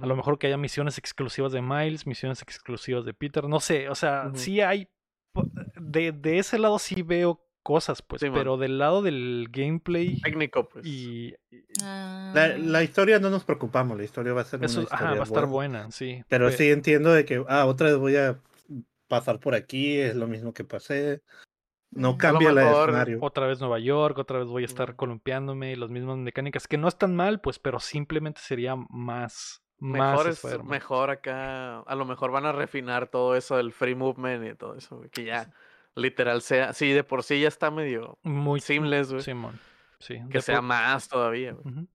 A lo mejor que haya misiones exclusivas de Miles, misiones exclusivas de Peter, no sé, o sea, sí hay, de, de ese lado sí veo cosas, pues, Sí, man. pero del lado del gameplay Técnico, pues. y Ah, La, la historia no nos preocupamos, la historia va a ser eso, una ajá, historia va a estar buena. buena, sí. Pero pe- sí entiendo de que, ah, otra vez voy a pasar por aquí, es lo mismo que pasé. No Mm. cambia el escenario. Otra vez Nueva York, otra vez voy a estar Ujú. columpiándome, las mismas mecánicas, que no están mal, pues, pero simplemente sería más, más Mejor, es, mejor acá. A lo mejor van a refinar todo eso del free movement y todo eso, Que ya literal sea. Sí, de por sí ya está medio. Muy seamless, güey. Simón. Sí, Que de sea por- más todavía, güey.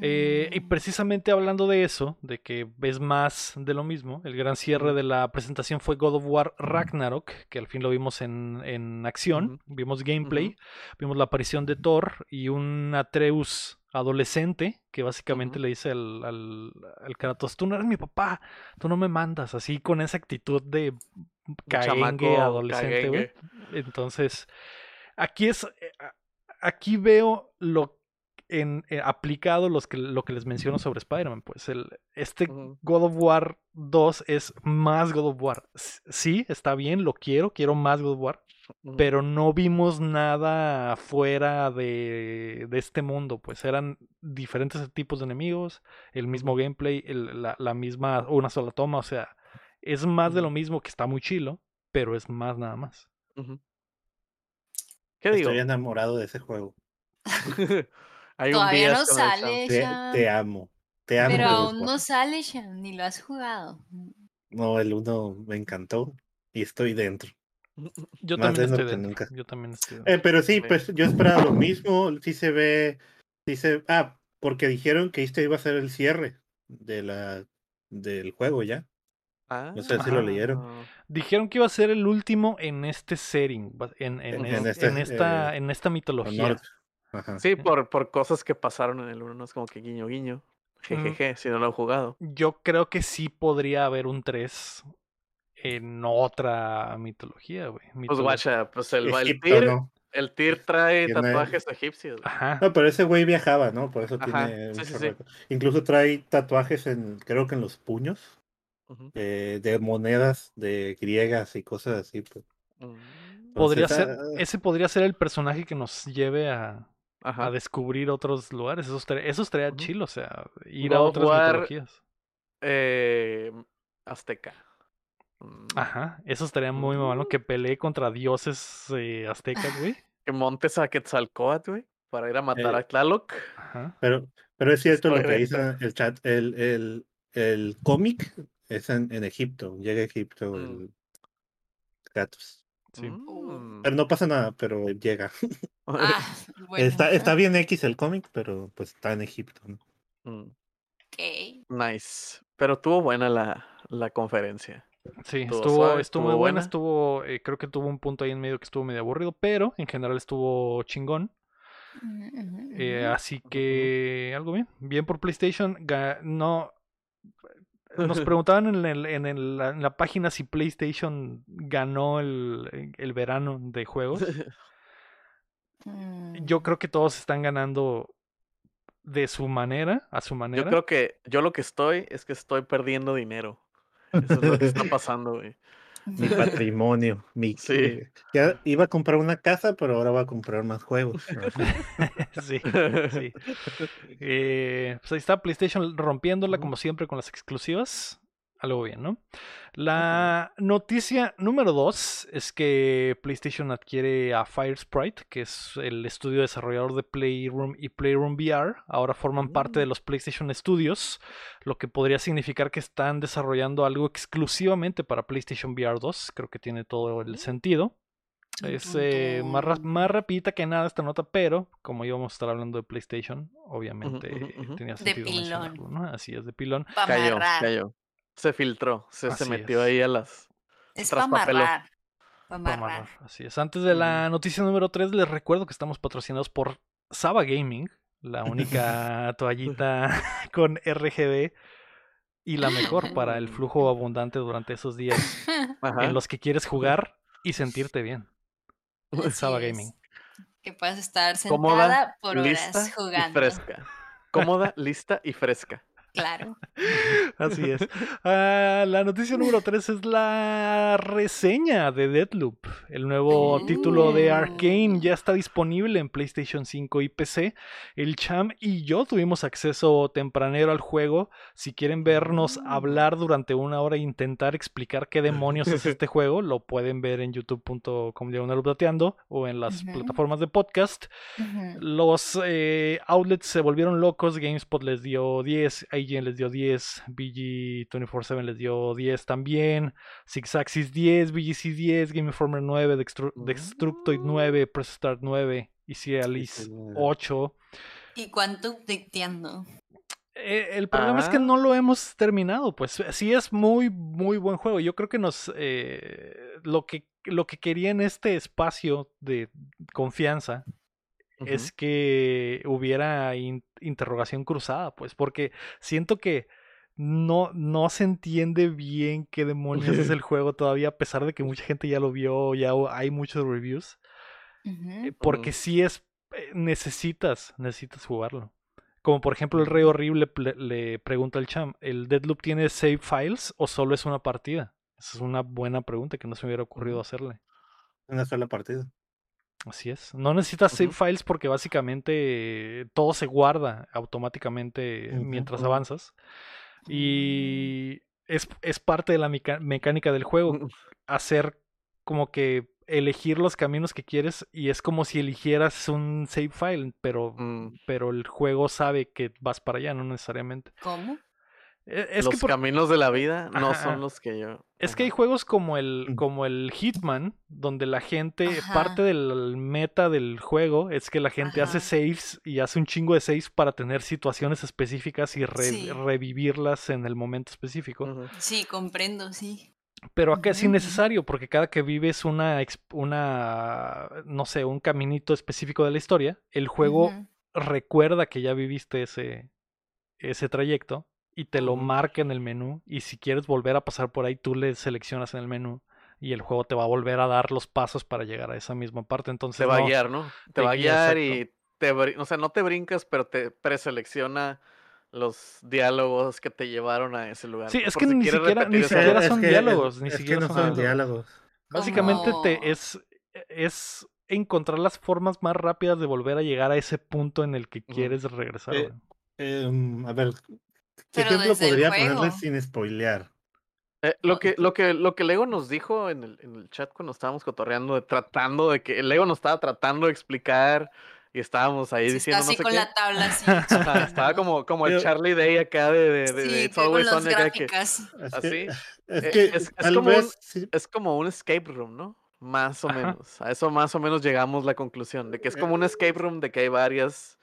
Eh, y precisamente hablando de eso, de que es más de lo mismo, el gran cierre de la presentación fue God of War Ragnarok, que al fin lo vimos en, en acción, vimos gameplay, vimos la aparición de Thor y un Atreus adolescente que básicamente le dice al, al, al Kratos, tú no eres mi papá, tú no me mandas, así con esa actitud de caengue adolescente, güey. Entonces, aquí es, eh, aquí veo lo en, eh, aplicado los que, lo que les menciono sobre Spider-Man, pues el, este. God of War 2 es más God of War. Sí, está bien, lo quiero, quiero más God of War, Pero no vimos nada fuera de, de este mundo, pues eran diferentes tipos de enemigos, el mismo gameplay, el- la, la misma, una sola toma, o sea, es más de lo mismo que está muy chilo, pero es más nada más. ¿Qué digo? Estoy enamorado de ese juego. Hay un Todavía no sale, Te, te amo. Te amo. Pero aún no sale, Sean, ni lo has jugado. No, el uno me encantó y estoy dentro. Yo Más también estoy que dentro. nunca. Yo también estoy dentro. Eh, pero sí, pues yo esperaba lo mismo. Sí se ve. Sí se. Ah, porque dijeron que este iba a ser el cierre de la del juego ya. No sé si lo Ajá. leyeron. Dijeron que iba a ser el último en este setting, en, en, En es- este, en esta, eh, en esta mitología. Ajá. Sí, por, por cosas que pasaron en el 1, no es como que guiño guiño. Jejeje, si no lo han jugado. Yo creo que sí podría haber un 3 en otra mitología, güey. Pues guacha, pues el, el Tyr trae Tiene- tatuajes egipcios. Ajá. No, pero ese güey viajaba, ¿no? Por eso Ajá, tiene. sí, sí, Incluso trae tatuajes en, creo que en los puños, eh, de monedas de griegas y cosas así. Pues. Mm, Podría Entonces, ser, ah, ese podría ser el personaje que nos lleve a, a descubrir otros lugares. Eso estaría, eso estaría o sea, ir a God otras War, mitologías. Eh, Azteca. Mm, Ajá, eso estaría muy malo Uh. que pelee contra dioses eh, aztecas, güey. Que montes a Quetzalcóatl, güey, para ir a matar Eh, a Tlaloc. Ajá. Pero, pero es cierto lo que dice el chat. El, el, el cómic es en, en Egipto. Llega a Egipto Mm. el Kratos. Sí. Mm. Pero no pasa nada, pero llega. Ah, bueno. Está, está bien X el cómic, pero pues está en Egipto. ¿no? Mm, Ok. Nice. Pero estuvo buena la, la conferencia. Sí, Estuvo estuvo, suave, estuvo muy buena, buena. estuvo, eh, creo que tuvo un punto ahí en medio que estuvo medio aburrido, pero en general estuvo chingón. Eh, así que algo bien, bien por PlayStation. no, nos preguntaban en, el- en el- la, en la página si PlayStation ganó el, el verano de juegos. Mm. Yo creo que todos están ganando de su manera, a su manera. Yo creo que yo lo que estoy es que estoy perdiendo dinero. Eso es lo que está pasando, güey. Mi patrimonio. Mi, Sí. ya iba a comprar una casa, pero ahora voy a comprar más juegos. sí, sí. Eh, pues ahí está PlayStation rompiéndola como siempre con las exclusivas. Algo bien, ¿no? La noticia número dos es que PlayStation adquiere a Firesprite, que es el estudio desarrollador de Playroom y Playroom VR. Ahora forman parte de Mm. los PlayStation Studios, lo que podría significar que están desarrollando algo exclusivamente para PlayStation VR 2. Creo que tiene todo el Mm. sentido. Es eh, más, ra- más rapidita que nada esta nota, pero como íbamos a estar hablando de PlayStation, obviamente tenía De sentido pilón. mencionarlo, ¿no? Así es, de pilón. Cayó, cayó. Se filtró, se, se metió es. ahí a las. Es para amarrar. Así es. Antes de la noticia número 3, les recuerdo que estamos patrocinados por Saba Gaming, la única toallita con RGB y la mejor para el flujo abundante durante esos días Ajá. en los que quieres jugar y sentirte bien. Así Saba es. Gaming. Que puedas estar sentada Cómoda, por lista horas y jugando. fresca. Cómoda, lista y fresca. Claro. Así es. Ah, la noticia número 3 es la reseña de Deadloop. El nuevo título de Arkane ya está disponible en PlayStation 5 y PC. El Cham y yo tuvimos acceso tempranero al juego. Si quieren vernos hablar durante una hora e intentar explicar qué demonios es este juego, lo pueden ver en youtube.com o en las plataformas de podcast. Los eh, outlets se volvieron locos. GameSpot les dio 10, IGN les dio 10, BG247 les dio 10 también, Six Axis 10, BGC 10, Game Informer 9, Dextru- Mm. Destructoid 9, Press Start 9 y nueve. 8. ¿Y cuánto updateando? Eh, el problema es que Ah. no lo hemos terminado, pues sí es muy, muy buen juego. Yo creo que nos eh, lo que lo que quería en este espacio de confianza Es que hubiera in- interrogación cruzada, pues, porque siento que no, no se entiende bien qué demonios es el juego todavía, a pesar de que mucha gente ya lo vio, ya hay muchos reviews, eh, porque sí es, eh, necesitas, necesitas jugarlo. Como por ejemplo el Rey Horrible ple- le pregunta al Cham, ¿el Deadloop tiene save files o solo es una partida? Esa es una buena pregunta que no se me hubiera ocurrido hacerle. Una sola partida. Así es. No necesitas save files porque básicamente eh, todo se guarda automáticamente mientras avanzas. Y es, es parte de la mecánica del juego. Mm, Hacer como que elegir los caminos que quieres y es como si eligieras un save file, pero, mm. pero el juego sabe que vas para allá, no necesariamente. ¿Cómo? E- Es los que por- caminos de la vida no Ajá. son los que yo. Es que hay juegos como el, como el Hitman, donde la gente, Ajá. parte del meta del juego es que la gente hace saves y hace un chingo de saves para tener situaciones específicas y re- Sí. revivirlas en el momento específico. Sí, comprendo, sí. Pero acá es innecesario porque cada que vives una, una, no sé, un caminito específico de la historia, el juego recuerda que ya viviste ese, ese trayecto y te lo marca en el menú. Y si quieres volver a pasar por ahí, tú le seleccionas en el menú y el juego te va a volver a dar los pasos para llegar a esa misma parte. Entonces, Te va a guiar, ¿no? Te, te va a guiar exacto. y te, o sea, no te brincas, pero te preselecciona los diálogos que te llevaron a ese lugar. Sí, pues, es que si ni siquiera- ni siquiera son que- diálogos, ni es siquiera que no son son diálogos. básicamente te es, es encontrar las formas más rápidas de volver a llegar a ese punto en el que quieres regresar. Eh. Em, a ver, ¿qué Pero ejemplo podría ponerle sin spoilear? Eh, lo, Oh, que, lo, que, lo que Lego nos dijo en el, en el chat cuando estábamos cotorreando, de, tratando de que Lego nos estaba tratando de explicar y estábamos ahí Sí, está diciendo no así sé con qué. la tabla así. Checando, estaba ¿no? como, como el Charlie Day acá de, de, de, de Sí, It's que con Always acá que-. Es así. que, es Eh, que es- como un- sí, Es como un escape room, ¿no? Más o Ajá. menos. A eso más o menos llegamos la conclusión, de que es como un escape room, de que hay varias...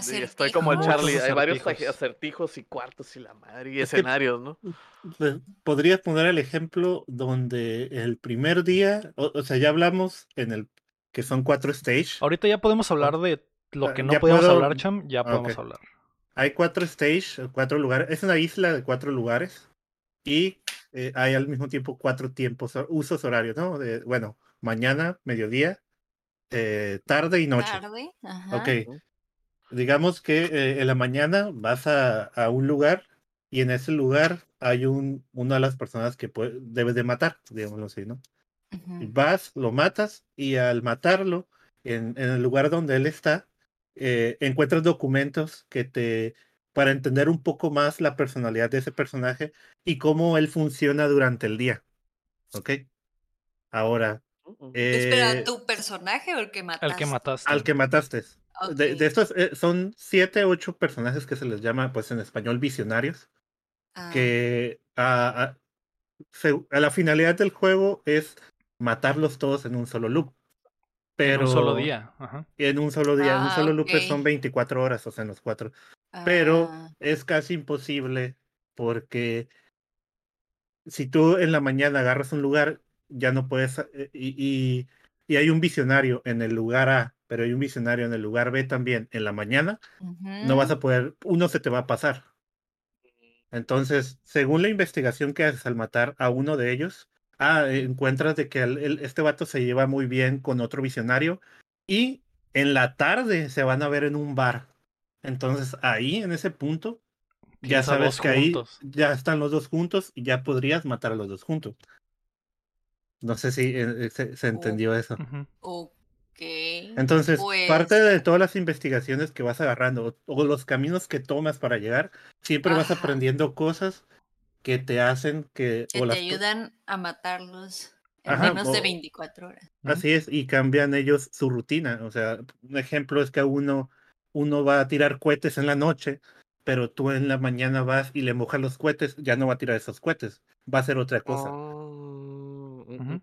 y estoy como el Charlie, hay varios acertijos. acertijos y cuartos y la madre, y escenarios, ¿no? podrías poner el ejemplo donde el primer día, o, o sea, ya hablamos en el que son cuatro stage. Ahorita ya podemos hablar de lo Ah, que no podemos puedo- hablar, Cham, ya Ah, podemos ok. hablar. Hay cuatro stage, cuatro lugares. Es una isla de cuatro lugares y eh, hay al mismo tiempo cuatro tiempos, usos horarios, ¿no? De, bueno, mañana, mediodía, eh, tarde y noche. Tarde. Ajá. Ok. Digamos que eh, en la mañana vas a, a un lugar y en ese lugar hay un, una de las personas que puede- debes de matar, digámoslo así, ¿no? Vas, lo matas y al matarlo, en, en el lugar donde él está, eh, encuentras documentos que te para entender un poco más la personalidad de ese personaje y cómo él funciona durante el día. ¿Ok? Ahora, Espera, eh, ¿tu personaje o el que mataste? El que mataste. al que mataste. De, estos eh, son siete, ocho personajes que se les llama, pues en español, visionarios, Ah, que a, a- se- a la finalidad del juego es matarlos todos en un solo loop. Pero En un solo día. Ajá. En un solo día, en un Ah, solo loop ok. son 24 horas, o sea, en los cuatro. Pero ah, es casi imposible porque si tú en la mañana agarras un lugar ya no puedes, eh, y, y, y hay un visionario en el lugar A, pero hay un visionario en el lugar B también en la mañana, no vas a poder, uno se te va a pasar. Entonces, según la investigación que haces al matar a uno de ellos, ah, encuentras de que el- el- este vato se lleva muy bien con otro visionario y en la tarde se van a ver en un bar. Entonces, ahí, en ese punto, ya sabes que ahí ya están los dos juntos y ya podrías matar a los dos juntos. No sé si eh, eh, se, se entendió eso. Ok. Entonces, parte Pues, de todas las investigaciones que vas agarrando o, o los caminos que tomas para llegar, siempre vas aprendiendo cosas que te hacen que... que o te las, ayudan a matarlos en Ajá, menos de o- 24 horas. Así es, y cambian ellos su rutina. O sea, un ejemplo es que a uno, uno va a tirar cohetes en la noche, pero tú en la mañana vas y le mojas los cohetes, ya no va a tirar esos cohetes, va a hacer otra cosa. Oh, mm, Ujú.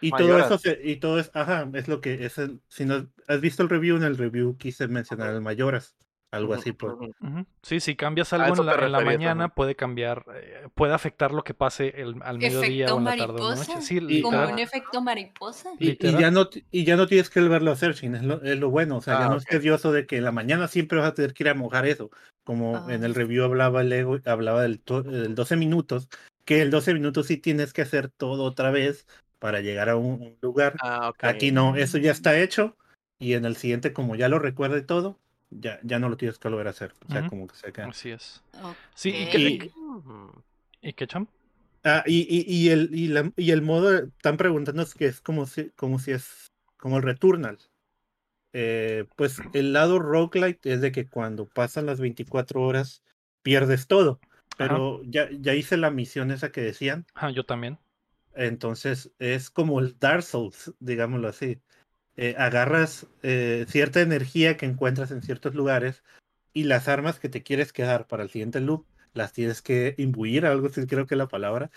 Y todo eso, se- y todo es, ajá, es lo que es el, si no has visto el review, en el review quise mencionar el mayoras, algo así por. Sí, si cambias algo en la, en la mañana, ajá. puede cambiar, eh, puede afectar lo que pase el, al mediodía ¿Efecto o en la tarde o noche. Sí, Y- Como un efecto mariposa. Y, y ya no, y ya no tienes que volverlo a hacer, Shin, es lo, es lo bueno. O sea, ya Ah, no ok. es tedioso de que en la mañana siempre vas a tener que ir a mojar eso. Como en el Ah. review hablaba el ego, hablaba del, to- del 12 minutos, que el 12 minutos sí tienes que hacer todo otra vez para llegar a un, lugar. Ah, ok. Aquí no, eso ya está hecho. Y en el siguiente, como ya lo recuerda y todo, ya, ya no lo tienes que volver a hacer. O sea, Ujú. como que se queda. Así es. Ok. Sí, ¿y qué, Y-. ¿y qué, Cham? Ah, y, y, y el, y, la- y el modo, están preguntándonos que es como si, como si es como el Returnal. Eh, pues el lado roguelite es de que cuando pasan las 24 horas pierdes todo. Pero ya, ya hice la misión esa que decían. Ah, yo también. Entonces es como el Dark Souls, digámoslo así. Eh, agarras eh, cierta energía que encuentras en ciertos lugares y las armas que te quieres quedar para el siguiente loop las tienes que imbuir, algo así creo que es la palabra,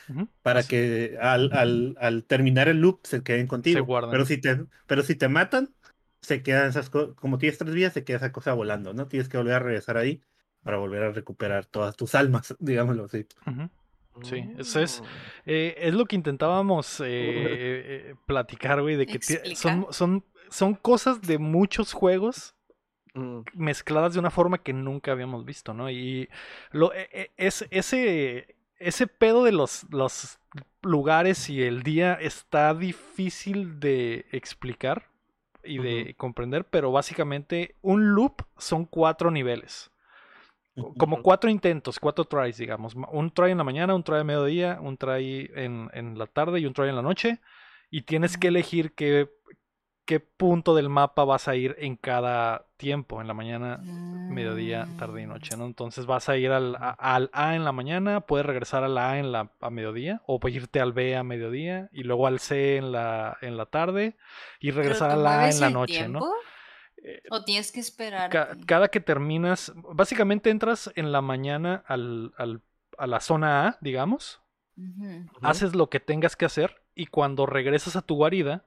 para que al, al, al terminar el loop se queden contigo. guardan. Pero si te, pero si te matan, se quedan esas cosas, como tienes tres días, se queda esa cosa volando, ¿no? Tienes que volver a regresar ahí para volver a recuperar todas tus almas, digámoslo así. Ujú. Sí, eso es- Mm. Eh, es lo que intentábamos eh, eh, platicar, güey, de que son, son, son cosas de muchos juegos Mm. mezcladas de una forma que nunca habíamos visto, ¿no? Y lo, e- e- es, ese, ese pedo de los, los lugares y el día está difícil de explicar y de comprender, pero básicamente un loop son cuatro niveles. Co- Como cuatro intentos, cuatro tries, digamos. Un try en la mañana, un try a mediodía, un try en, en la tarde y un try en la noche. Y tienes que elegir qué, qué punto del mapa vas a ir en cada tiempo, en la mañana, mediodía, tarde y noche, ¿no? Entonces vas a ir al, a, al A en la mañana, puedes regresar al A en la a mediodía, o puedes irte al B a mediodía, y luego al C en la, en la tarde, y ¿Pero regresar al A en la noche, ¿no? Eh, ¿O tienes que esperar? ca- cada que terminas, básicamente entras en la mañana al, al- a la zona A, digamos, haces lo que tengas que hacer y cuando regresas a tu guarida,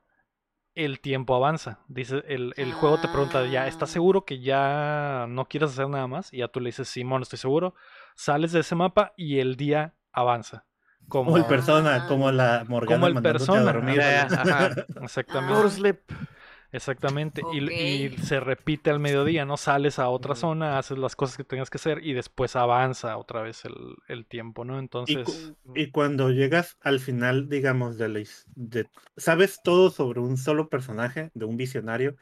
el tiempo avanza. Dice, el, el juego te pregunta, ¿ya estás Ah. seguro que ya no quieres hacer nada más? Y ya tú le dices, Simón, estoy seguro. Sales de ese mapa y el día avanza. Como, Como el persona, Ah. como la Morgana Como el persona, a dormir. Ajá. Exactamente. Ah. Exactamente. Y, se repite al mediodía, ¿no? Sales a otra zona, haces las cosas que tengas que hacer y después avanza otra vez el, el tiempo, ¿no? Y, Entonces, cu- y cuando llegas al final, digamos, de la de, sabes todo sobre un solo personaje, de un visionario,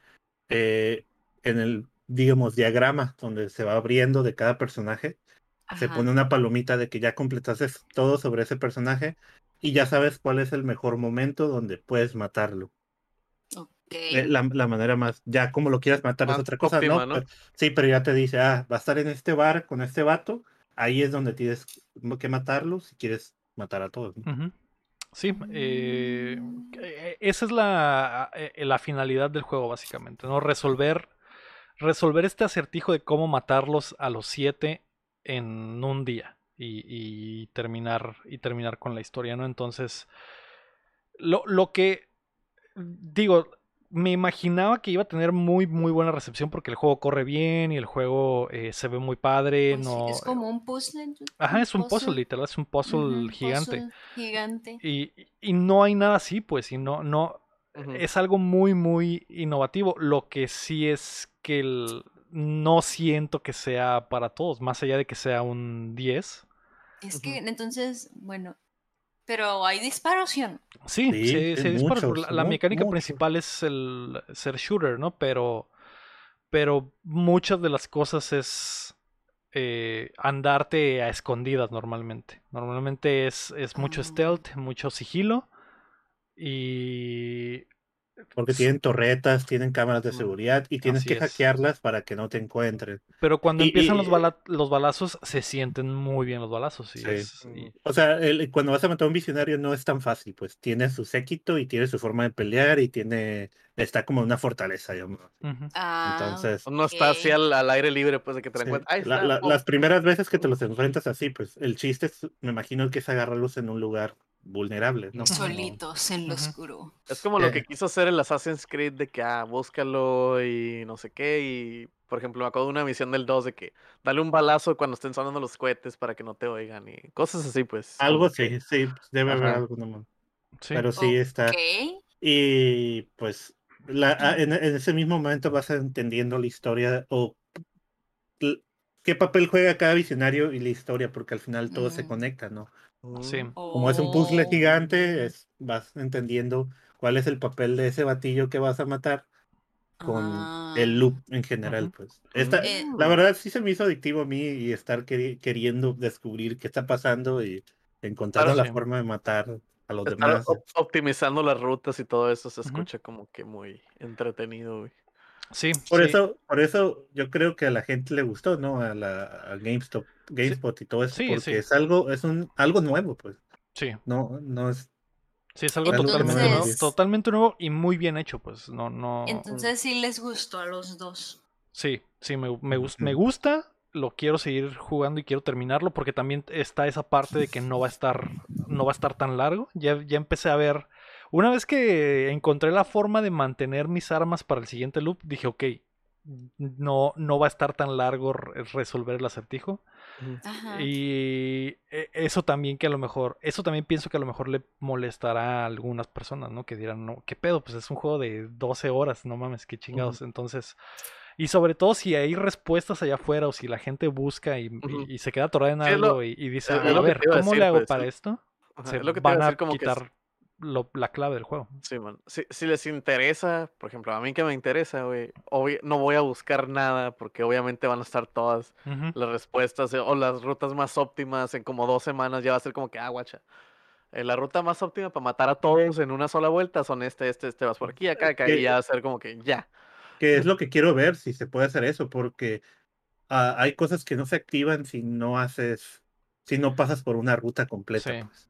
eh, en el, digamos, diagrama donde se va abriendo de cada personaje, se pone una palomita de que ya completaste todo sobre ese personaje y ya sabes cuál es el mejor momento donde puedes matarlo. Eh, La, la manera más, ya como lo quieras matar es otra cosa, óptima, ¿no? ¿no? Pero- sí, pero ya te dice, ah, va a estar en este bar con este vato, ahí es donde tienes que matarlo si quieres matar a todos. sí, eh, Mm. eh, esa es la, eh, la finalidad del juego, básicamente, ¿no? Resolver, resolver este acertijo de cómo matarlos a los siete en un día y, y terminar, y terminar con la historia, ¿no? Entonces, lo, lo que digo, me imaginaba que iba a tener muy, muy buena recepción porque el juego corre bien y el juego eh, se ve muy padre. Pues sí, no, es como un puzzle. Ajá, es un puzzle, literal, es un puzzle Ujú, un gigante. puzzle gigante. Y, y no hay nada así, pues, y no, no, es algo muy, muy innovativo. Lo que sí es que el- no siento que sea para todos, más allá de que sea un 10. Es que entonces, bueno, pero hay disparos, ¿sí o no? Sí, Sí, se, dispara. muchos, La, mecánica muchos. principal es el ser shooter, ¿no? Pero, pero muchas de las cosas es eh, andarte a escondidas normalmente. Normalmente es, es mucho Ah. stealth, mucho sigilo. Y Porque tienen torretas, tienen cámaras de seguridad y tienes así que es. hackearlas para que no te encuentren. Pero cuando Y- empiezan y- los, bala- los balazos, se sienten muy bien los balazos. y Sí. es- y- O sea, el- cuando vas a matar a un visionario no es tan fácil, pues tiene su séquito y tiene su forma de pelear y tiene, está como una fortaleza, digamos. ujú. Ah, Entonces, No está así al, al aire libre, pues, de que te Sí, encuentras. Ahí la- está, la- pum. las primeras veces que te los enfrentas así, pues el chiste es, me imagino que es agarrarlos en un lugar vulnerable, ¿no? Solitos en lo oscuro. Es como lo Eh. que quiso hacer el Assassin's Creed de que, ah, búscalo y no sé qué. Y, por ejemplo, me acuerdo de una misión del 2 de que dale un balazo cuando estén sonando los cohetes para que no te oigan y cosas así, pues. Algo sí, sí, pues, debe haber Ajá. algo nomás. Sí. Pero sí está. Y pues la, a- en, en ese mismo momento vas entendiendo la historia o qué papel juega cada visionario y la historia, porque al final todo se conecta, ¿no? Sí. Mm, Como es un puzzle Oh. gigante, es, vas entendiendo cuál es el papel de ese batillo que vas a matar con Ah. el loop en general, pues. Esta, Eh, la verdad sí se me hizo adictivo a mí y estar queri- queriendo descubrir qué está pasando y encontrar Claro, la sí. forma de matar a los Estar demás. op- optimizando las rutas y todo eso se escucha como que muy entretenido, güey. Sí, Por sí. eso, por eso yo creo que a la gente le gustó, ¿no? A la a GameStop, GameSpot y todo eso, Sí, porque sí. es algo, es un algo nuevo, pues. Sí, No, no es. sí, es algo totalmente nuevo, totalmente nuevo y muy bien hecho, pues. No, no. Entonces sí les gustó a los dos. Sí, sí, me, me, me gusta, lo quiero seguir jugando y quiero terminarlo porque también está esa parte de que no va a estar, no va a estar tan largo. Ya, ya empecé a ver, una vez que encontré la forma de mantener mis armas para el siguiente loop, dije, ok, no, no va a estar tan largo re- resolver el acertijo. Ajá. Y e- eso también que a lo mejor, eso también pienso que a lo mejor le molestará a algunas personas, ¿no? Que dirán, no, ¿qué pedo? Pues es un juego de 12 horas, no mames, qué chingados. Entonces, y sobre todo si hay respuestas allá afuera o si la gente busca y, se queda atorada en lo- algo y, y dice, es a ver, ¿cómo decir, le hago pues, para es- esto? Ajá, Se es lo que van a decir como que quitar lo- la clave del juego. Sí, man. Si, si les interesa, por ejemplo, a mí que me interesa, güey, no voy a buscar nada porque obviamente van a estar todas Ujú. las respuestas eh, o las rutas más óptimas en como dos semanas. Ya va a ser como que, ah, guacha. eh, la ruta más óptima para matar a todos en una sola vuelta son este, este, este, vas por aquí, acá, acá, y Que- ya va a ser como que ya. Que es lo que quiero ver si se puede hacer eso, porque ah, hay cosas que no se activan si no haces, si no pasas por una ruta completa. Sí. pues.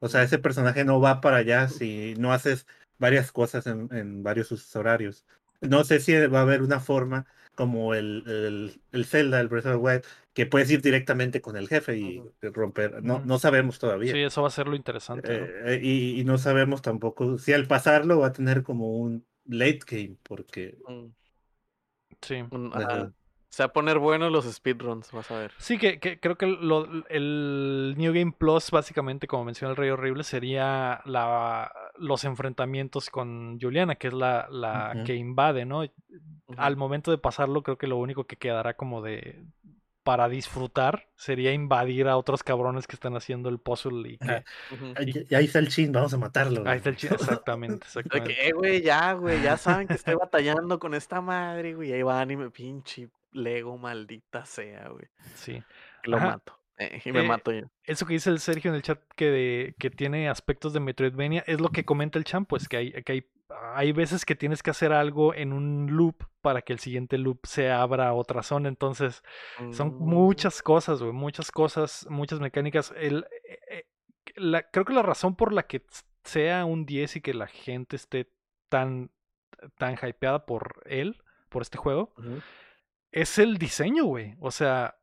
O sea, ese personaje no va para allá si no haces varias cosas en, en varios horarios. No sé si va a haber una forma como el, el, el Zelda, el Breath of the Wild, que puedes ir directamente con el jefe y romper. No, no sabemos todavía. Sí, eso va a ser lo interesante. ¿no? Eh, y, y no sabemos tampoco si al pasarlo va a tener como un late game, porque Mm, Sí. un- Ajá. Se va a poner bueno los speedruns, vas a ver. Sí, que, que creo que lo- el New Game Plus, básicamente, como menciona el Rey Horrible, sería la, los enfrentamientos con Juliana, que es la, que invade, ¿no? Al momento de pasarlo, creo que lo único que quedará como de para disfrutar sería invadir a otros cabrones que están haciendo el puzzle y que Ajá. Ujú. "Ay, ya- ahí está el chin, vamos a matarlo. ahí está el chi- exactamente, De exactamente. que, eh, güey, ya, güey, ya saben que estoy batallando con esta madre, güey. Ahí van y me pinche Lego, maldita sea, güey. Sí. Lo Ajá. mato. eh, y me Eh, mato yo. Eso que dice el Sergio en el chat que, de- que tiene aspectos de Metroidvania es lo que comenta el champ, pues que hay, que hay, hay veces que tienes que hacer algo en un loop para que el siguiente loop se abra a otra zona. Entonces, son Mm, muchas cosas, güey, muchas cosas, muchas mecánicas. El, eh, la- creo que la razón por la que sea un 10 y que la gente esté tan, tan hypeada por él, por este juego, es el diseño, güey. O sea,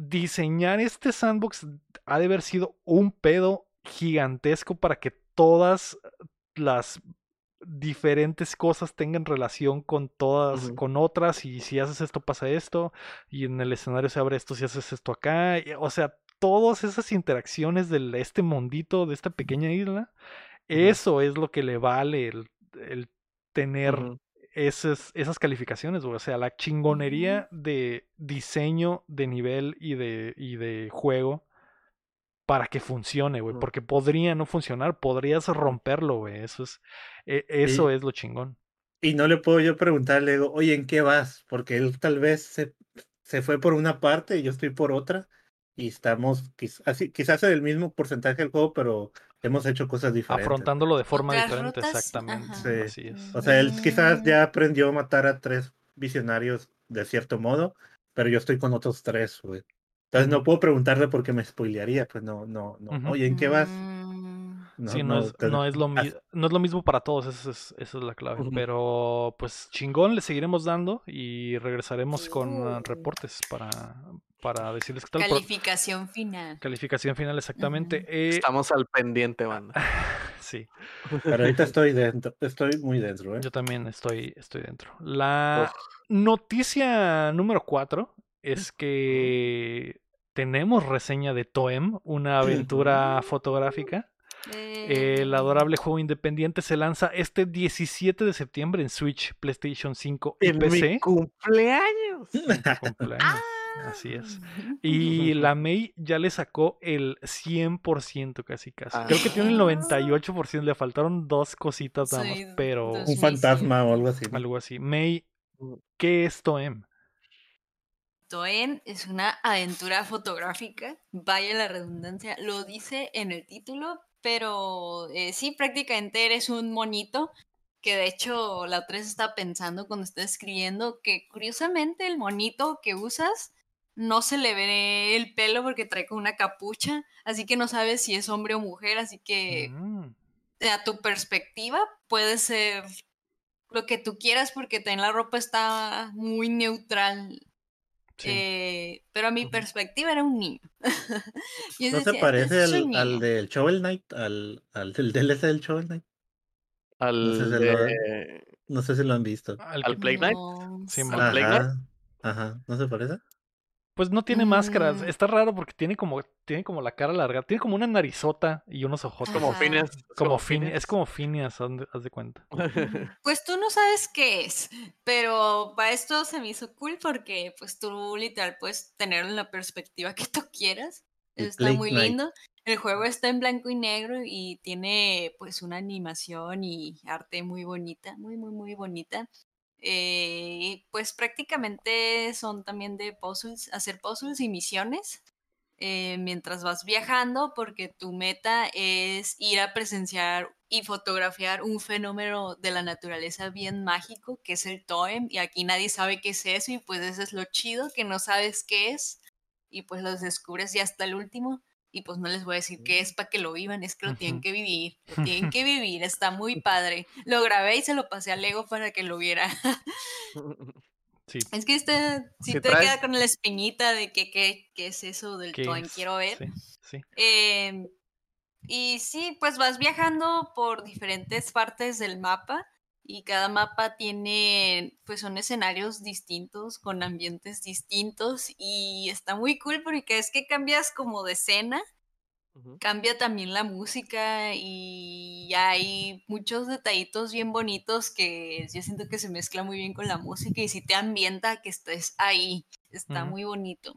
diseñar este sandbox ha de haber sido un pedo gigantesco para que todas las diferentes cosas tengan relación con todas, con otras, y si haces esto pasa esto, y en el escenario se abre esto si haces esto acá, y- o sea, todas esas interacciones de este mundito, de esta pequeña isla, eso es lo que le vale el, el tener. Esas, esas calificaciones, güey. O sea, la chingonería de diseño, de nivel y de, y de juego para que funcione, güey. Porque podría no funcionar, podrías romperlo, güey. Eso es, e- eso es lo chingón. Y no le puedo yo preguntarle, digo, oye, ¿en qué vas? Porque él tal vez se, se fue por una parte y yo estoy por otra. Y estamos quiz- así, quizás en el mismo porcentaje del juego, pero hemos hecho cosas diferentes. Afrontándolo de forma Otras diferente, rutas, exactamente. Sí. Así es. O sea, él quizás ya aprendió a matar a tres visionarios de cierto modo, pero yo estoy con otros tres, güey. Entonces no puedo preguntarle porque me spoilearía, pues no, no, no. Ujú. Oye, ¿en qué vas? Mm, No, sí, no, es, te- no, es lo mi- no es lo mismo para todos, esa es, esa es la clave. Ujú. Pero pues chingón, le seguiremos dando y regresaremos con Uh. reportes para, para decirles qué tal. Calificación final. Calificación final, exactamente. Eh, Estamos al pendiente, banda. sí, Pero ahorita estoy dentro, estoy muy dentro, ¿eh? yo también estoy, estoy dentro. La noticia número 4 es que tenemos reseña de Toem, una aventura fotográfica. Eh, El adorable juego independiente se lanza este 17 de septiembre en Switch, PlayStation 5 y En PC. mi cumpleaños. En tu cumpleaños. Así es. Y la May ya le sacó el 100% casi casi. Creo que tiene el Ah. 98%, le faltaron dos cositas nada más, pero. Un fantasma o algo así. algo así. May, ¿qué es Toem? Toen es una aventura fotográfica, vaya la redundancia, lo dice en el título, pero eh, sí, prácticamente eres un monito, que de hecho la otra vez estaba pensando cuando estaba escribiendo que curiosamente el monito que usas no se le ve el pelo porque trae como una capucha, así que no sabes si es hombre o mujer, así que Mm, a tu perspectiva puede ser lo que tú quieras porque también la ropa está muy neutral. sí. Eh, pero a mi perspectiva era un niño. ¿No se parece "Es un al, al niño". del Shovel Knight? ¿Al, al del DLC del Shovel Knight? Al, sé si lo- de- No sé si lo han visto. Al Play Knight. No, Sí. ¿Al Play Knight? Ajá, ajá, ¿no se parece? Pues no tiene máscaras. Mm. Está raro porque tiene como, tiene como la cara larga. Tiene como una narizota y unos ojos. Como. Phineas. Como Phineas. Es como Phineas, haz de- cuenta. Pues tú no sabes qué es, pero para esto se me hizo cool porque pues tú literal puedes tenerlo en la perspectiva que tú quieras. Está muy lindo. El juego está en blanco y negro y tiene pues una animación y arte muy bonita, muy, muy, muy bonita. Eh, pues prácticamente son también de puzzles, hacer puzzles y misiones eh, mientras vas viajando porque tu meta es ir a presenciar y fotografiar un fenómeno de la naturaleza bien mágico que es el Toem y aquí nadie sabe qué es eso y pues eso es lo chido que no sabes qué es y pues los descubres ya hasta el último y pues no les voy a decir qué es para que lo vivan, es que lo tienen que vivir, lo tienen que vivir, está muy padre. Lo grabé y se lo pasé a Lego para que lo viera. Sí. Es que este sí Si te traes- queda con la espinita de que qué, qué es eso del ¿qué Toem, es? quiero ver. Sí, sí. Em, y sí, pues vas viajando por diferentes partes del mapa y cada mapa tiene, pues son escenarios distintos, con ambientes distintos y está muy cool porque es que cambias como de escena, cambia también la música y hay muchos detallitos bien bonitos que yo siento que se mezcla muy bien con la música y si te ambienta que estés ahí, está muy bonito.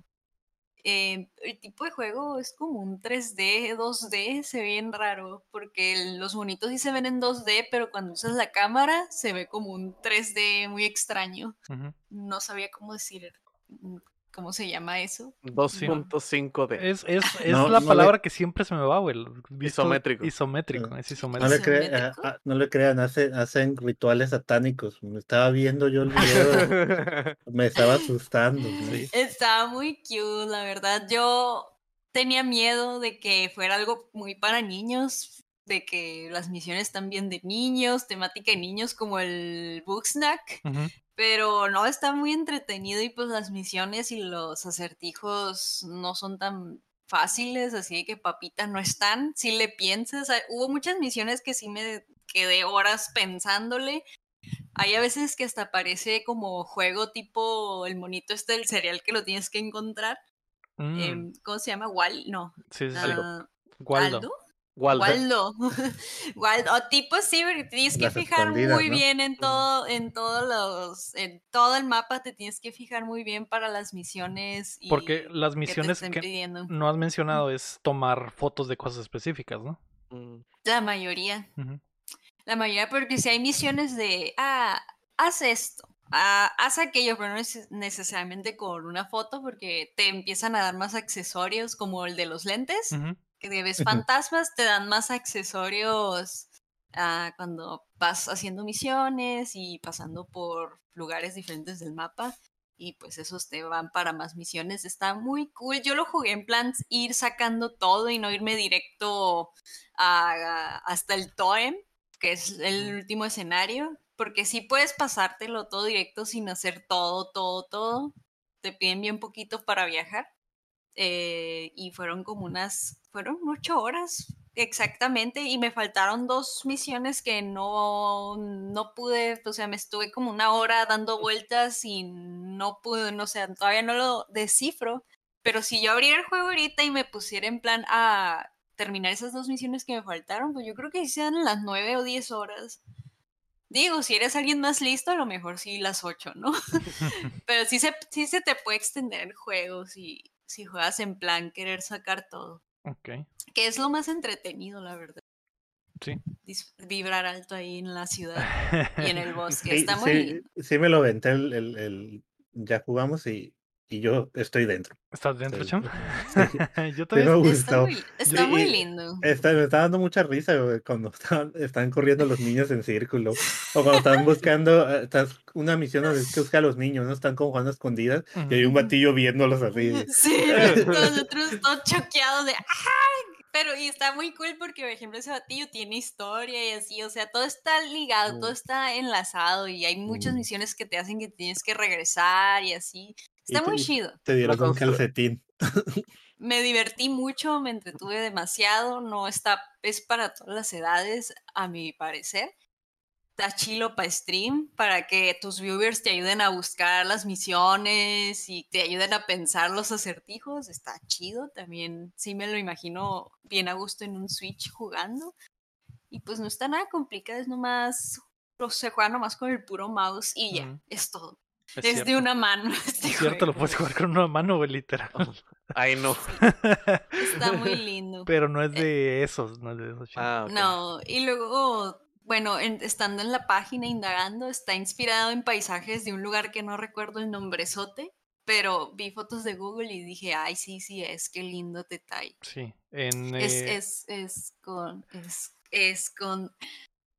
Eh, el tipo de juego es como un 3D, 2D, se ve bien raro, porque los bonitos sí se ven en 2D, pero cuando usas la cámara se ve como un 3D muy extraño. No sabía cómo decir, cómo se llama eso. 2.5D. Es, es, es No, la no le- palabra que siempre se me va, güey. Visto- Isométrico. Isométrico, Ah. es No isométrico. le, cre- ¿Isométrico? ah, no le crean, hace- hacen rituales satánicos. Me estaba viendo yo el video, me estaba asustando. Estaba muy cute, la verdad. Yo tenía miedo de que fuera algo muy para niños, de que las misiones también de niños, temática de niños como el Booksnack. Ujú. Pero no, está muy entretenido y pues las misiones y los acertijos no son tan fáciles, así que papitas no están. Si le piensas, hubo muchas misiones que sí me quedé horas pensándole. Hay a veces que hasta parece como juego tipo el monito este del cereal que lo tienes que encontrar. Mm, Em, ¿Cómo se llama? Wal, no. sí, sí, sí. ah, Waldo. ¿Aldo? Waldo. Waldo. Waldo. O tipo sí, porque tienes que Las fijar muy ¿no? bien en todo, en todos los, en todo el mapa te tienes que fijar muy bien para las misiones y Porque las misiones que no has mencionado es tomar fotos de cosas específicas, ¿no? Mm, La mayoría. La mayoría, porque si hay misiones de, ah, haz esto, ah, haz aquello, pero no es necesariamente con una foto, porque te empiezan a dar más accesorios, como el de los lentes, Ujú. Que de ves fantasmas, te dan más accesorios ah, cuando vas haciendo misiones y pasando por lugares diferentes del mapa. Y pues esos te van para más misiones. Está muy cool. Yo lo jugué en plan ir sacando todo y no irme directo a- a- hasta el Toem, que es el último escenario. Porque sí puedes pasártelo todo directo sin hacer todo, todo, todo. Te piden bien poquito para viajar. Eh, y fueron como unas, fueron ocho horas exactamente. Y me faltaron dos misiones que no, no pude, o sea, me estuve como una hora dando vueltas y no pude, no sé, todavía no lo descifro. Pero si yo abriera el juego ahorita y me pusiera en plan a terminar esas dos misiones que me faltaron, pues yo creo que sean las nueve o diez horas. Digo, si eres alguien más listo, a lo mejor sí las ocho, ¿no? Pero sí se, sí se te puede extender el juego si, si juegas en plan querer sacar todo. Ok. Que es lo más entretenido, la verdad. Sí. Vibrar alto ahí en la ciudad y en el bosque. Sí, Está muy sí, lindo. sí me lo venté el, el- el- ya jugamos y, y yo estoy dentro. ¿Estás dentro, Sí. Cham? Yo Sí también. me Está muy, está muy lindo. Está, me está dando mucha risa cuando están, están corriendo los niños en círculo. O cuando están buscando, eh, estás una misión donde es que busca a los niños, ¿no? Están como jugando a escondidas y hay un batillo viéndolos así. Sí, nosotros todos choqueados de ¡ay! Pero y está muy cool porque, por ejemplo, ese batillo tiene historia y así, o sea, todo está ligado, todo está enlazado y hay muchas misiones que te hacen que tienes que regresar y así. Está muy te- chido. Te dieron constru- calcetín. Me divertí mucho, me entretuve demasiado, no está, es para todas las edades, a mi parecer. Está chilo para stream, para que tus viewers te ayuden a buscar las misiones y te ayuden a pensar los acertijos. Está chido, también sí me lo imagino bien a gusto en un Switch jugando. Y pues no está nada complicado, es nomás, o se juega nomás con el puro mouse y ya, es todo. Es Es de una mano. Este Es cierto, lo puedes jugar con una mano, güey, literal. Ay, no. Está muy lindo. Pero no es de esos, no es de esos. Ah. No, y luego, bueno, en- estando en la página indagando, está inspirado en paisajes de un lugar que no recuerdo el nombrezote, pero vi fotos de Google y dije, ay, sí, sí, es, qué lindo detalle. Sí. En, Es, eh, es, es con, es, es con,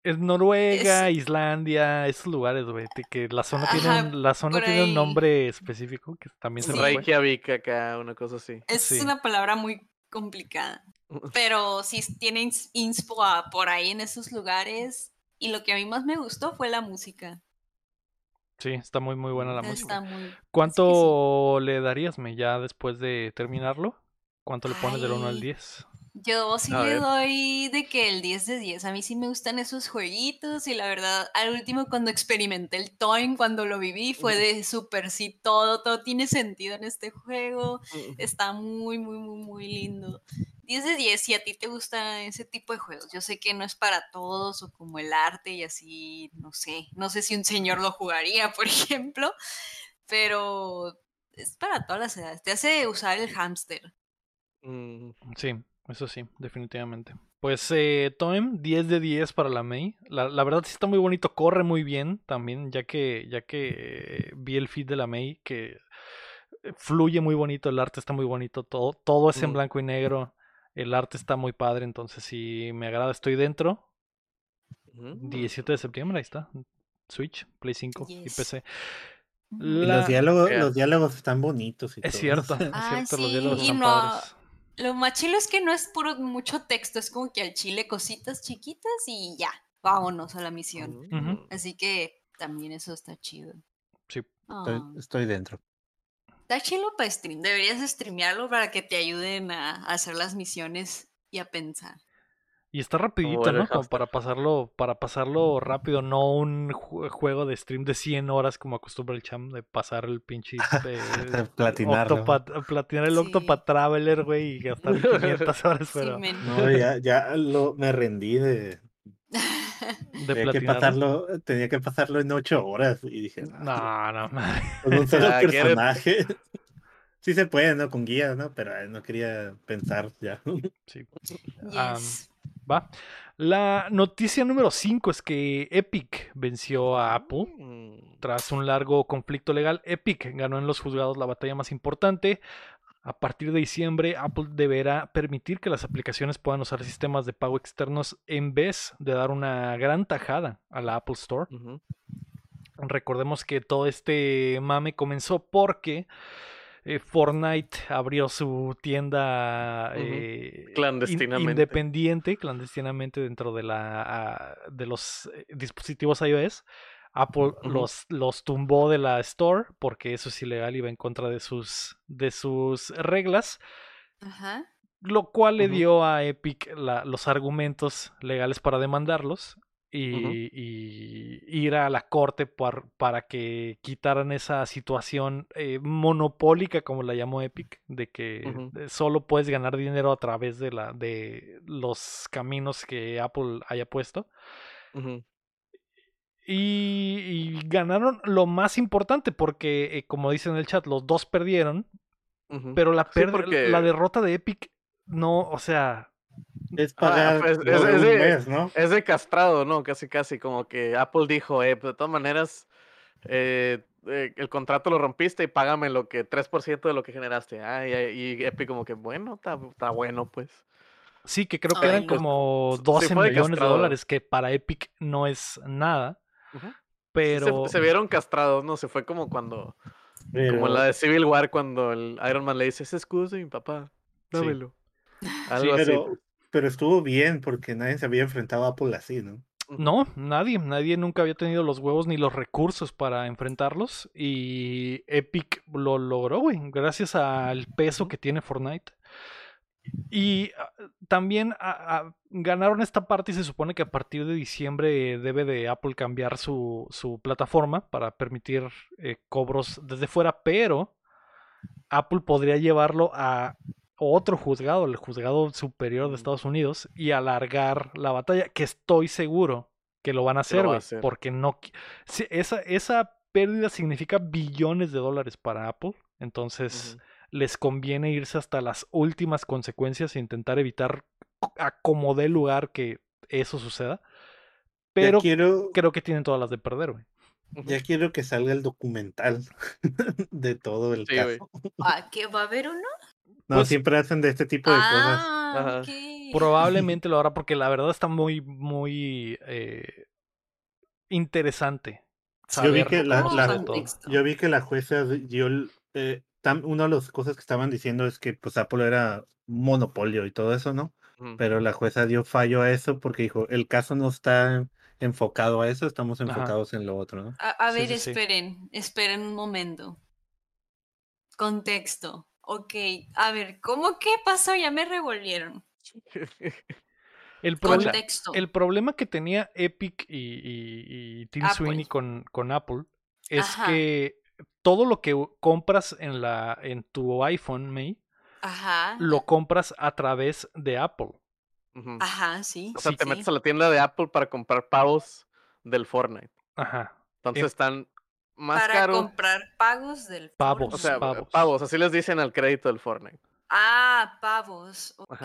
es Noruega, Islandia, esos lugares, güey. Que la zona tiene un, la zona tiene un nombre específico que también se Sí. me fue. Reykjavik acá, una cosa así. es Sí. una palabra muy complicada, pero sí tiene ins- inspo a- por ahí en esos lugares. Y lo que a mí más me gustó fue la música. Sí, está muy muy buena la música. Está muy. es que sí. ¿Cuánto le darías, me, ya después de terminarlo? ¿Cuánto le pones del 1 al Ay. 10? Yo sí A le ver. doy de que el 10 de 10. A mí sí me gustan esos jueguitos y la verdad, al último cuando experimenté el Toyn, cuando lo viví, fue de súper sí, todo, todo tiene sentido en este juego. Está muy, muy, muy, muy lindo. 10 de 10 si a ti te gusta ese tipo de juegos. Yo sé que no es para todos o como el arte y así, no sé. No sé si un señor lo jugaría, por ejemplo, pero es para todas las edades. Te hace usar el hámster. Mm, Sí, eso sí, definitivamente. Pues eh, Toem, 10 de 10 para la Mei. La, la verdad sí está muy bonito, corre muy bien también, ya que, ya que eh, vi el feed de la Mei, que eh, fluye muy bonito, el arte está muy bonito, todo, todo es en Mm. blanco y negro, el arte está muy padre, entonces sí me agrada, estoy dentro. mm. 17 de septiembre, ahí está. Switch, Play 5 y. PC. La- los diálogos, los diálogos están bonitos. Y Es todo, cierto, ¿no? es Ah, cierto, los sí, diálogos y están no- padres. Lo más chilo es que no es puro mucho texto, es como que al chile cositas chiquitas y ya, vámonos a la misión. Así que también eso está chido. Sí. Estoy, Ah, estoy dentro. Está chilo para stream, deberías streamearlo para que te ayuden a, a hacer las misiones y a pensar. Y está rapidito, ¿no? Como para pasarlo, para pasarlo rápido, no un ju- juego de stream de 100 horas como acostumbra el cham de pasar el pinche eh, platinar el Sí. Octopath Traveler, güey, y gastar 500 horas, pero. No, ya, ya lo, me rendí de, de tenía que platinar. pasarlo, tenía que pasarlo en ocho horas y dije, "No, No, no, con un solo Ah, personaje. Sí se puede, ¿no? Con guía, ¿no? Pero eh, no quería pensar ya. Sí. Yes. Va. La noticia número 5 es que Epic venció a Apple. Mm. Tras un largo conflicto legal, Epic ganó en los juzgados la batalla más importante. A partir de diciembre, Apple deberá permitir que las aplicaciones puedan usar sistemas de pago externos en vez de dar una gran tajada a la Apple Store. Recordemos que todo este mame comenzó porque eh, Fortnite abrió su tienda eh, in- Clandestinamente. independiente, clandestinamente dentro de la de los eh, dispositivos iOS. Apple los, los tumbó de la store porque eso es ilegal y va en contra de sus, de sus reglas, Ajá. lo cual le dio a Epic la- los argumentos legales para demandarlos y, ir a la corte par- para que quitaran esa situación eh, monopólica, como la llamó Epic, de que solo puedes ganar dinero a través de, la, de los caminos que Apple haya puesto. Y, y ganaron lo más importante porque, eh, como dice en el chat, los dos perdieron, pero la, Sí, perdi- porque- la derrota de Epic no, o sea, Es Ah, pagar pues, es- de es un de- mes, ¿no? Es de castrado, ¿no? Casi, casi, como que Apple dijo, eh, pues, de todas maneras, eh, eh, el contrato lo rompiste y págame lo que, 3% de lo que generaste. Ah, y, y Epic como que, bueno, está está bueno, pues. sí que creo que Ay, eran no. como Sí 12 fue millones de dólares, que para Epic no es nada, pero... se, se vieron castrados, ¿no? Se fue como cuando, Pero, como la de Civil War, cuando el Iron Man le dice, ese escudo es de mi papá, Sí. dámelo. Algo así. pero, pero estuvo bien porque nadie se había enfrentado a Apple así, ¿no? No, nadie, nadie nunca había tenido los huevos ni los recursos para enfrentarlos y Epic lo logró, güey, gracias al peso que tiene Fortnite. Y ah, también ganaron esta parte y se supone que a partir de diciembre debe de Apple cambiar su, su plataforma para permitir eh, cobros desde fuera, pero Apple podría llevarlo a otro juzgado, el juzgado superior de. Estados Unidos, y alargar la batalla, que estoy seguro que lo van a hacer, va a hacer. porque no... esa, esa pérdida significa billones de dólares para Apple, entonces les conviene irse hasta las últimas consecuencias e intentar evitar a como dé lugar que eso suceda. Pero quiero, creo que tienen todas las de perder, güey. Ya quiero que salga el documental de todo el Sí, caso. Ah, ¿que va a haber uno? No, Pues- siempre hacen de este tipo de cosas. Ah. Probablemente lo hará porque la verdad está muy, muy eh, interesante. Yo vi que la, yo vi que la jueza dio eh, tam- una de las cosas que estaban diciendo es que pues Apple era un monopolio y todo eso, ¿no? Pero la jueza dio fallo a eso porque dijo, el caso no está enfocado a eso, estamos Ajá. enfocados en lo otro, ¿no? A, a Sí, ver, sí, sí. esperen, esperen un momento. Contexto. Ok, a ver, ¿cómo qué pasó? Ya me revolvieron. El, proble- el problema que tenía Epic y, y- y Tim Apple. Sweeney con, con Apple es Ajá. que todo lo que compras en, la, en tu iPhone, May, Ajá. lo compras a través de Apple. Ajá, sí. O sea, sí, te sí. metes a la tienda de Apple para comprar pavos del Fortnite. Ajá. Entonces Em- están más Para caro. comprar pagos del Pavos. O sea, pavos. pavos. así les dicen al crédito del Fortnite. Ah, pavos. Ok.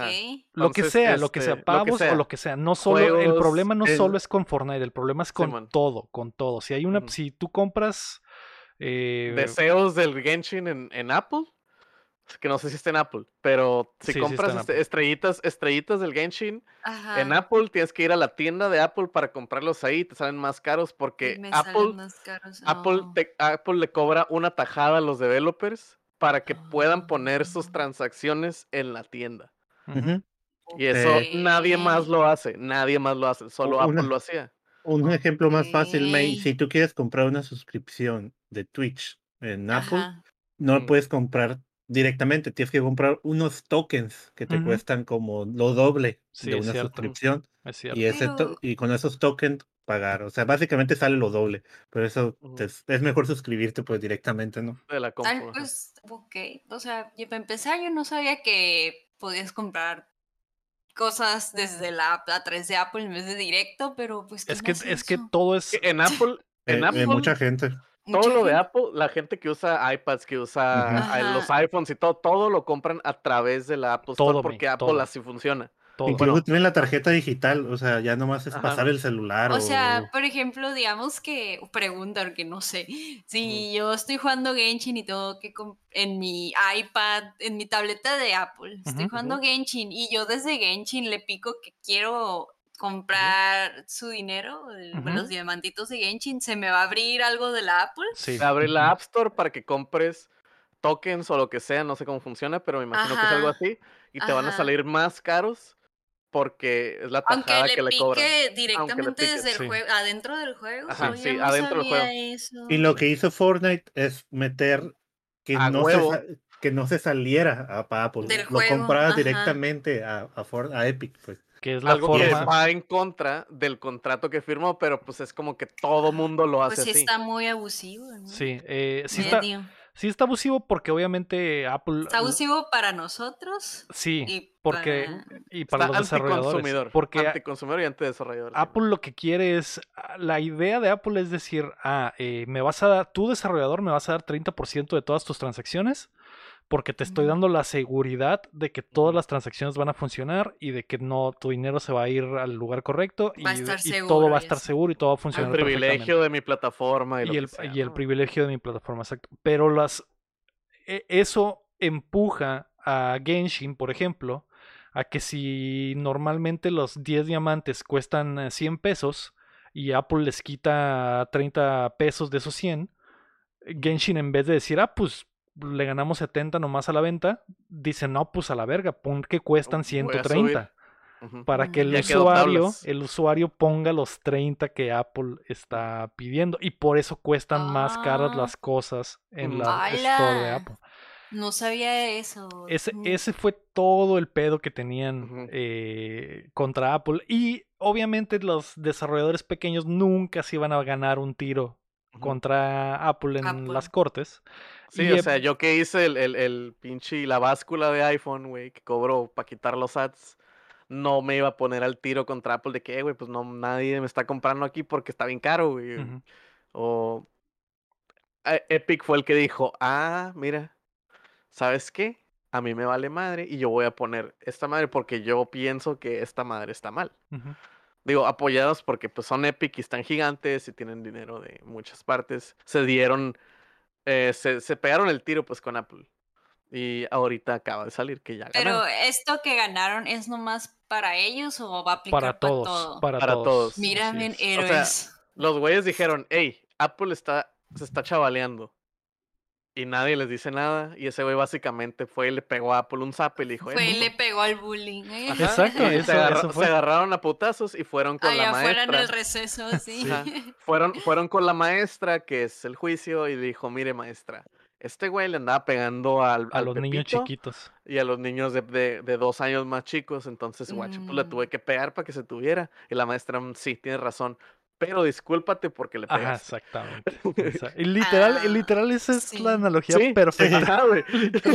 Lo que sea, lo que este, sea, lo que pavos sea. o lo que sea. No solo, el problema no solo es con Fortnite, el problema es con todo, con todo. Si hay una, si tú compras eh, Deseos del Genshin en, en Apple. Que no sé si está en Apple, pero si Sí, compras este, Apple. estrellitas, estrellitas del Genshin Ajá. en Apple, tienes que ir a la tienda de Apple para comprarlos ahí, te salen más caros porque me salen Apple, más caros. Apple, te- Apple le cobra una tajada a los developers para que puedan poner sus Ah. transacciones en la tienda. Y eso nadie más lo hace, nadie más lo hace, solo Una- Apple lo hacía. Un ejemplo más fácil, May, si tú quieres comprar una suscripción de Twitch en Apple, Ajá. no Mm. puedes comprar directamente tienes que comprar unos tokens que te cuestan como lo doble Sí, de una cierto. suscripción Es y, ese Pero- y con esos tokens pagar. O sea, básicamente sale lo doble, pero eso te- es mejor suscribirte pues directamente, ¿no? De la pues, ok. O sea, y para empezar, yo no sabía que podías comprar cosas desde la app a través de Apple en vez de directo, pero pues. Es ¿quién que, es que todo es. En Apple, en Eh, Apple, eh, mucha gente. Todo lo de Apple, la gente que usa iPads, que usa ah, los iPhones y todo, todo lo compran a través de la Apple Store Todo, porque mi, Apple todo. así funciona. todo. Incluso bueno. tienen la tarjeta digital, o sea, ya nomás es Ajá. pasar el celular o... O sea, por ejemplo, digamos que, pregunta, porque no sé, si yo estoy jugando Genshin y tengo que en mi iPad, en mi tableta de Apple, estoy jugando Genshin y yo desde Genshin le pico que quiero comprar su dinero, el- los diamantitos de Genshin, ¿se me va a abrir algo de la Apple? Sí. Abre la App Store para que compres tokens o lo que sea, no sé cómo funciona, pero me imagino que es algo así. Y te van a salir más caros porque es la Aunque tajada le que le cobran. pique directamente pique, desde el sí. juego, adentro del juego. Ajá, Oye, sí, no adentro del juego. eso. Y lo que hizo Fortnite es meter que, A no huevo. se, que no se saliera a, Apple. Del lo juego, comprabas ajá. directamente a, a, a Epic. Pues. Que es la Algo que forma. va en contra del contrato que firmó, pero pues es como que todo mundo lo hace Pues sí así. está muy abusivo, ¿no? Sí, eh, sí, está, Medio. sí está abusivo porque obviamente Apple. Está abusivo para nosotros Sí, y porque. para- Y para Está los desarrolladores. anticonsumidor. Porque Anticonsumidor y antidesarrollador. Apple lo que quiere es, ah, la idea de Apple es decir, ah, eh, me vas a dar, tú desarrollador me vas a dar 30% de todas tus transacciones porque te estoy dando la seguridad de que todas las transacciones van a funcionar y de que no, tu dinero se va a ir al lugar correcto y, Va a de- estar y todo va a estar seguro y todo va a el funcionar privilegio perfectamente. de mi plataforma y, lo Y que el, sea, y el privilegio de mi plataforma, exacto. Pero las e- eso empuja a Genshin, por ejemplo, a que si normalmente los 10 diamantes cuestan eh, 100 pesos y Apple les quita 30 pesos de esos 100, Genshin en vez de decir, ah, pues le ganamos 70 nomás a la venta, dice, no, pues a la verga, pon que cuestan Voy a subir. 130 Ujú. para que el Ya usuario, el usuario ponga los 30 que Apple está pidiendo y por eso cuestan más caras Ah. las cosas en la store de ¡Hala! Apple. No sabía eso. Ese, Mm. ese fue todo el pedo que tenían eh, contra Apple y obviamente los desarrolladores pequeños nunca se iban a ganar un tiro. Contra Apple en Apple. las cortes. Sí, Y, o sea, yo que hice el, el, el pinche, la báscula de iPhone, güey, que cobró para quitar los ads, no me iba a poner al tiro contra Apple de que, "Eh, güey, pues no, nadie me está comprando aquí porque está bien caro, güey. O eh, Epic fue el que dijo, ah, mira, ¿sabes qué? A mí me vale madre y yo voy a poner esta madre porque yo pienso que esta madre está mal. Digo, apoyados porque pues son Epic y están gigantes y tienen dinero de muchas partes. Se dieron, eh, se, se pegaron el tiro pues con Apple. Y ahorita acaba de salir que ya Pero ganaron. esto que ganaron es nomás para ellos o va a aplicar Para para, todos, todo. para, Para todos. todos. Mira, héroes. Los güeyes dijeron, hey, Apple está, se está chavaleando. Y nadie les dice nada. Y ese güey básicamente fue y le pegó a Apple un zap y le dijo, "Eh, Fue y no". le pegó al bullying. ¿eh? Ajá, Exacto, y eso- se, agarra- eso fue. se agarraron a putazos y fueron con Allá la afuera en maestra. el receso, sí. Fueron, fueron con la maestra, que es el juicio, y dijo, mire maestra, este güey le andaba pegando al, A al los niños chiquitos. y a los niños de, de- de dos años más chicos, entonces, guacho, pues le Mm. tuve que pegar para que se tuviera. Y la maestra, "Mm, sí, tienes razón, pero discúlpate porque le Ajá, pegaste. exactamente. Y literal, Ah, literal, esa es sí. la analogía Sí, perfecta. Sí.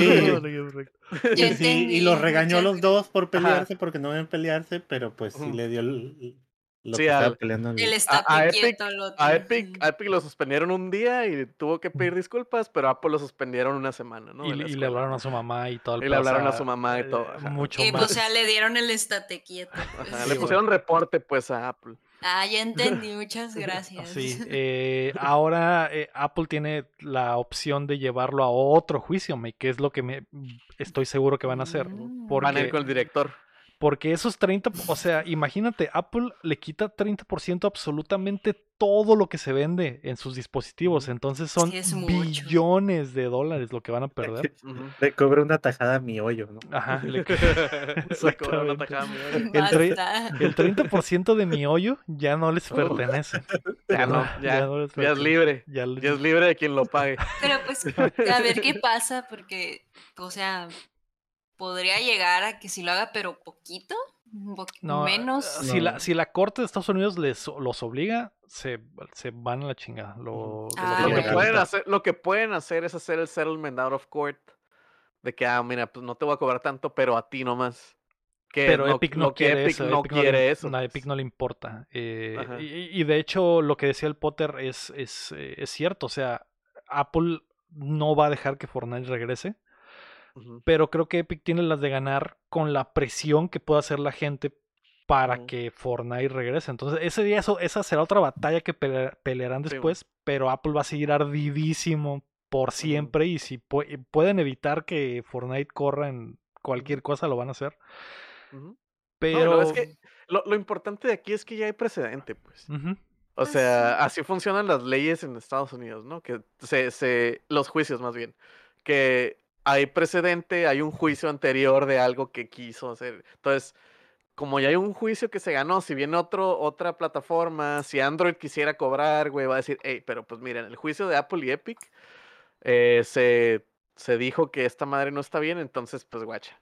Y, sí, entendí, y los regañó a los dos por pelearse porque no deben pelearse, pero pues sí le dio el- lo Sí, que al- peleando. El a estate Epic- quieto al otro. A Epic, a Epic lo suspendieron un día y tuvo que pedir disculpas, pero a Apple lo suspendieron una semana, ¿no? y, le hablaron a su mamá y todo el Y le hablaron a su mamá y todo, ajá. Mucho Y más. o sea, le dieron el estate quieto. pues. Ajá, Sí, le pusieron reporte pues a Apple. Ah, ya entendí, muchas gracias. Sí, eh, ahora eh, Apple tiene la opción de llevarlo a otro juicio, me- que es lo que me estoy seguro que van a hacer. Mm. Porque, Van a ir con el director. Porque esos 30, o sea, imagínate, Apple le quita 30% absolutamente todo lo que se vende en sus dispositivos, entonces son Sí, es mucho. billones de dólares lo que van a perder. Le cobra una tajada a mi hoyo, ¿no? Ajá, le- Se cobró una tajada, mi güey. el el 30% de mi hoyo ya no les Oh. pertenece. Ya no, ya, no eres ya es libre. Ya, Ya es libre de quien lo pague. Pero pues a ver qué pasa, porque, o sea, podría llegar a que si lo haga, pero poquito, un po- no, menos. Si, No. la, si la corte de Estados Unidos les, los obliga, se, se van a la chingada. Lo, Ah, Lo que, pueden hacer, lo que pueden hacer es hacer el settlement out of court. De que, ah, mira, pues no te voy a cobrar tanto, pero a ti nomás. Que Pero no- Epic no quiere Epic eso. no Epic le- eso. a pues. Epic no le importa. eh, y, y de hecho, lo que decía el Potter es, es, eh, es cierto. O sea, Apple no va a dejar que Fortnite regrese. Pero creo que Epic tiene las de ganar con la presión que pueda hacer la gente para que Fortnite regrese. Entonces, ese día eso, esa será otra batalla que pele- pelearán Sí, después. pero Apple va a seguir ardidísimo por siempre. Y si pu- pueden evitar que Fortnite corra en cualquier cosa, lo van a hacer. Pero. no, es que lo, lo importante de aquí es que ya hay precedente, pues. O sea, sí. así funcionan las leyes en Estados Unidos, ¿no? Que se, se, los juicios más bien, que hay precedente, hay un juicio anterior de algo que quiso hacer. Entonces, como ya hay un juicio que se ganó, si viene otro, otra plataforma, si Android quisiera cobrar, güey, va a decir, hey, pero pues miren, el juicio de Apple y Epic eh, se, se dijo que esta madre no está bien, entonces, pues guacha.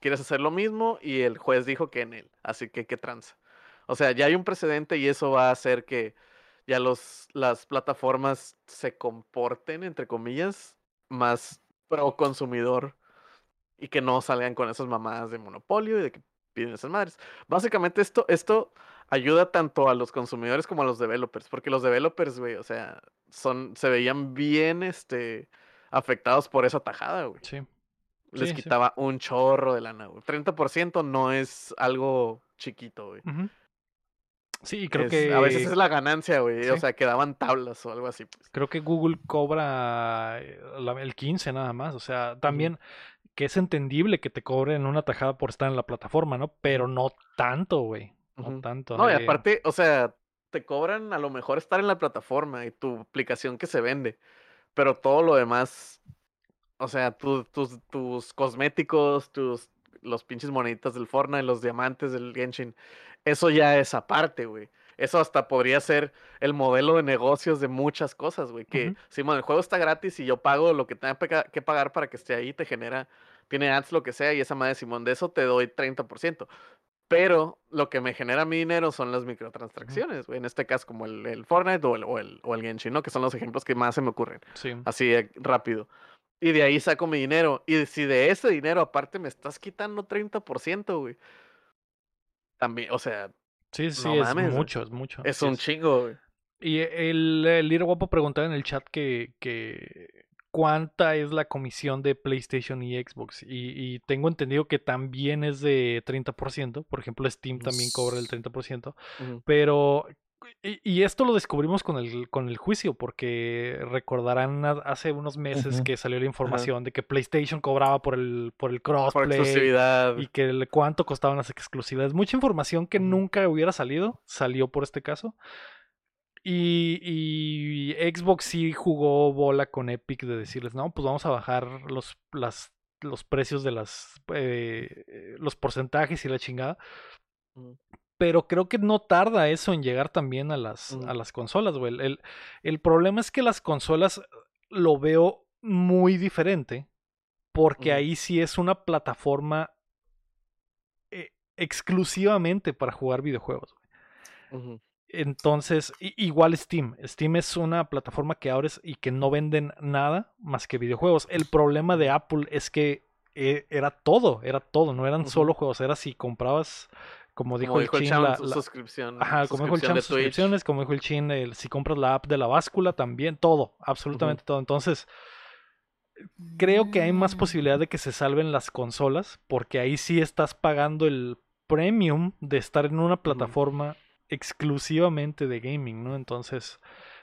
Quieres hacer lo mismo y el juez dijo que en él, así que qué tranza. O sea, ya hay un precedente y eso va a hacer que ya los, las plataformas se comporten, entre comillas, más pro consumidor y que no salgan con esas mamadas de monopolio y de que piden esas madres. Básicamente esto, esto ayuda tanto a los consumidores como a los developers, porque los developers, güey, o sea, son, se veían bien, este, afectados por esa tajada, güey. Sí. Les Sí, sí. quitaba un chorro de lana, güey. 30% no es algo chiquito, güey. Sí, creo Es- que. A veces es la ganancia, güey. O sea, que daban tablas o algo así. Pues. Creo que Google cobra eh, el 15 nada más. O sea, también que es entendible que te cobren una tajada por estar en la plataforma, ¿no? Pero no tanto, güey. No Ujú. tanto. No, y aparte, o sea, te cobran a lo mejor estar en la plataforma y tu aplicación que se vende. Pero todo lo demás, o sea, tu- tus, tus cosméticos, tus los pinches moneditas del Fortnite, los diamantes del Genshin, eso ya es aparte, güey. Eso hasta podría ser el modelo de negocios de muchas cosas, güey. Que, Ujú. Simón, el juego está gratis y yo pago lo que tenga que pagar para que esté ahí, te genera, tiene ads, lo que sea, y esa madre, Simón, de eso te doy 30%. Pero lo que me genera mi dinero son las microtransacciones, güey. En este caso, como el, el Fortnite o el, o, el, o el Genshin, ¿no? Que son los ejemplos que más se me ocurren. Sí. Así rápido. Y de ahí saco mi dinero. Y si de ese dinero aparte me estás quitando 30%, güey. También, o sea, Sí, sí, No es mames, mucho, es mucho. es sí un chingo, güey. Y el, el Little Guapo preguntaba en el chat que, que cuánta es la comisión de PlayStation y Xbox. Y, y tengo entendido que también es de 30%. Por ejemplo, Steam también cobra el 30%. Ujú. Pero. Y, y esto lo descubrimos con el, con el juicio, porque recordarán hace unos meses que salió la información de que PlayStation cobraba por el, por el crossplay Por exclusividad. y que el- cuánto costaban las exclusividades. Mucha información que nunca hubiera salido, salió por este caso. Y, y Xbox sí jugó bola con Epic de decirles, no, pues vamos a bajar los, las, los precios de las eh, los porcentajes y la chingada. Pero creo que no tarda eso en llegar también a las, a las consolas, güey. El, el- problema es que las consolas lo veo muy diferente. Porque ahí sí es una plataforma eh, exclusivamente para jugar videojuegos. güey. Entonces, igual Steam. Steam es una plataforma que abres y que no venden nada más que videojuegos. El problema de Apple es que eh, era todo, era todo, no eran solo juegos, era si comprabas, como dijo Como el dijo el Chin, la- la- suscripción. Ajá, como dijo el Chan, Twitch. suscripciones, como dijo el Chin, el- si compras la app de la báscula también, todo, absolutamente todo. Entonces, creo que hay más Mm. posibilidad de que se salven las consolas, porque ahí sí estás pagando el premium de estar en una plataforma exclusivamente de gaming, ¿no? Entonces,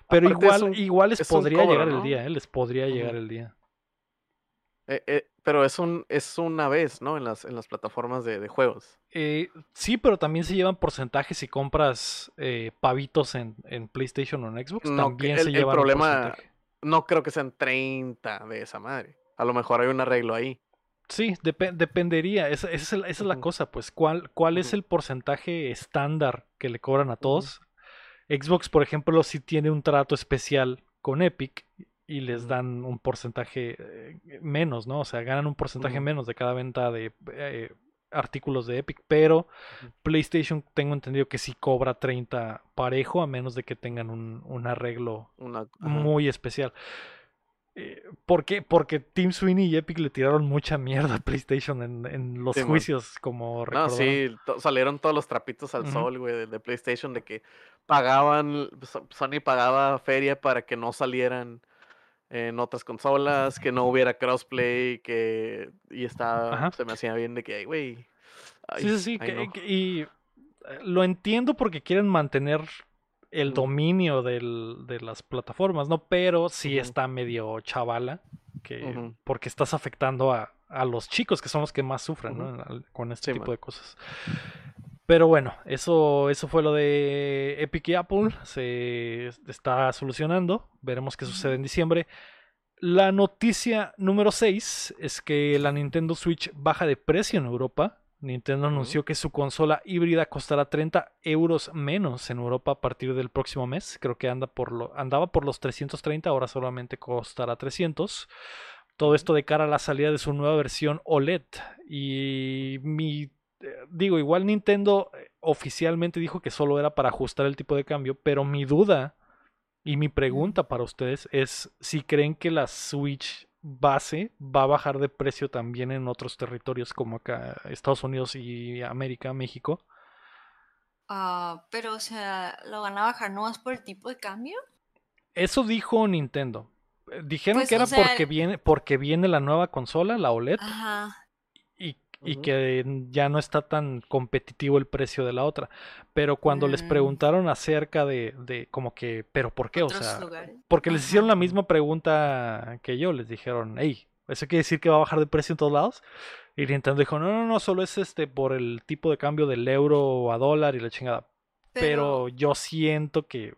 pero Aparte igual, un- igual les podría cobro, llegar el día, ¿eh? Les podría llegar el día. Eh, eh, pero es un es una vez, ¿no? En las, en las plataformas de, de juegos. Eh, sí, pero también se llevan porcentajes si compras pavitos en, en PlayStation o en Xbox. No, también el- se llevan problema-. No creo que sean 30 de esa madre. A lo mejor hay un arreglo ahí. Sí, depe- dependería. Esa, esa es, el- esa es la cosa, pues. ¿Cuál, cuál es el porcentaje estándar que le cobran a todos? Xbox, por ejemplo, sí tiene un trato especial con Epic y les dan un porcentaje eh, menos, ¿no? O sea, ganan un porcentaje menos de cada venta de eh, artículos de Epic, pero. PlayStation tengo entendido que sí cobra 30 parejo a menos de que tengan un, un arreglo Una, muy especial. Eh, ¿Por qué? Porque Team Sweeney y Epic le tiraron mucha mierda a PlayStation en, en los Sí, man. juicios, como No, sí, to- salieron todos los trapitos al sol, güey, de, de PlayStation, de que pagaban, So- Sony pagaba feria para que no salieran en otras consolas, que no hubiera crossplay, que y está, Ajá. se me hacía bien de que, güey, Sí, sí, sí. ay, que- no. que- y eh, lo entiendo porque quieren mantener el dominio del- de las plataformas, ¿no? Pero sí está medio chavala, que, porque estás afectando a, a los chicos, que son los que más sufren, ¿no? Con este Sí, tipo man. de cosas. Pero bueno, eso, eso fue lo de Epic y Apple. Se está solucionando. Veremos qué sucede en diciembre. La noticia número 6 es que la Nintendo Switch baja de precio en Europa. Nintendo anunció que su consola híbrida costará 30 euros menos en Europa a partir del próximo mes. Creo que anda por lo, andaba por los 330, ahora solamente costará 300. Todo esto de cara a la salida de su nueva versión OLED. Y mi digo, igual Nintendo eh, oficialmente dijo que solo era para ajustar el tipo de cambio, pero mi duda y mi pregunta para ustedes es si creen que la Switch base va a bajar de precio también en otros territorios como acá Estados Unidos y América, México. Ah, pero, o sea, ¿lo van a bajar nomás por el tipo de cambio? Eso dijo Nintendo. Eh, Dijeron Pues, que o era sea- porque viene porque viene la nueva consola, la OLED, Ajá. Y, que ya no está tan competitivo el precio de la otra. Pero cuando les Mm. preguntaron acerca de, de como que, ¿pero por qué? O sea, lugares. porque les hicieron la misma pregunta que yo, les dijeron, hey, ¿eso quiere decir que va a bajar de precio en todos lados? Y Nintendo dijo, no, no, no, solo es este por el tipo de cambio del euro a dólar y la chingada. Pero, yo siento que,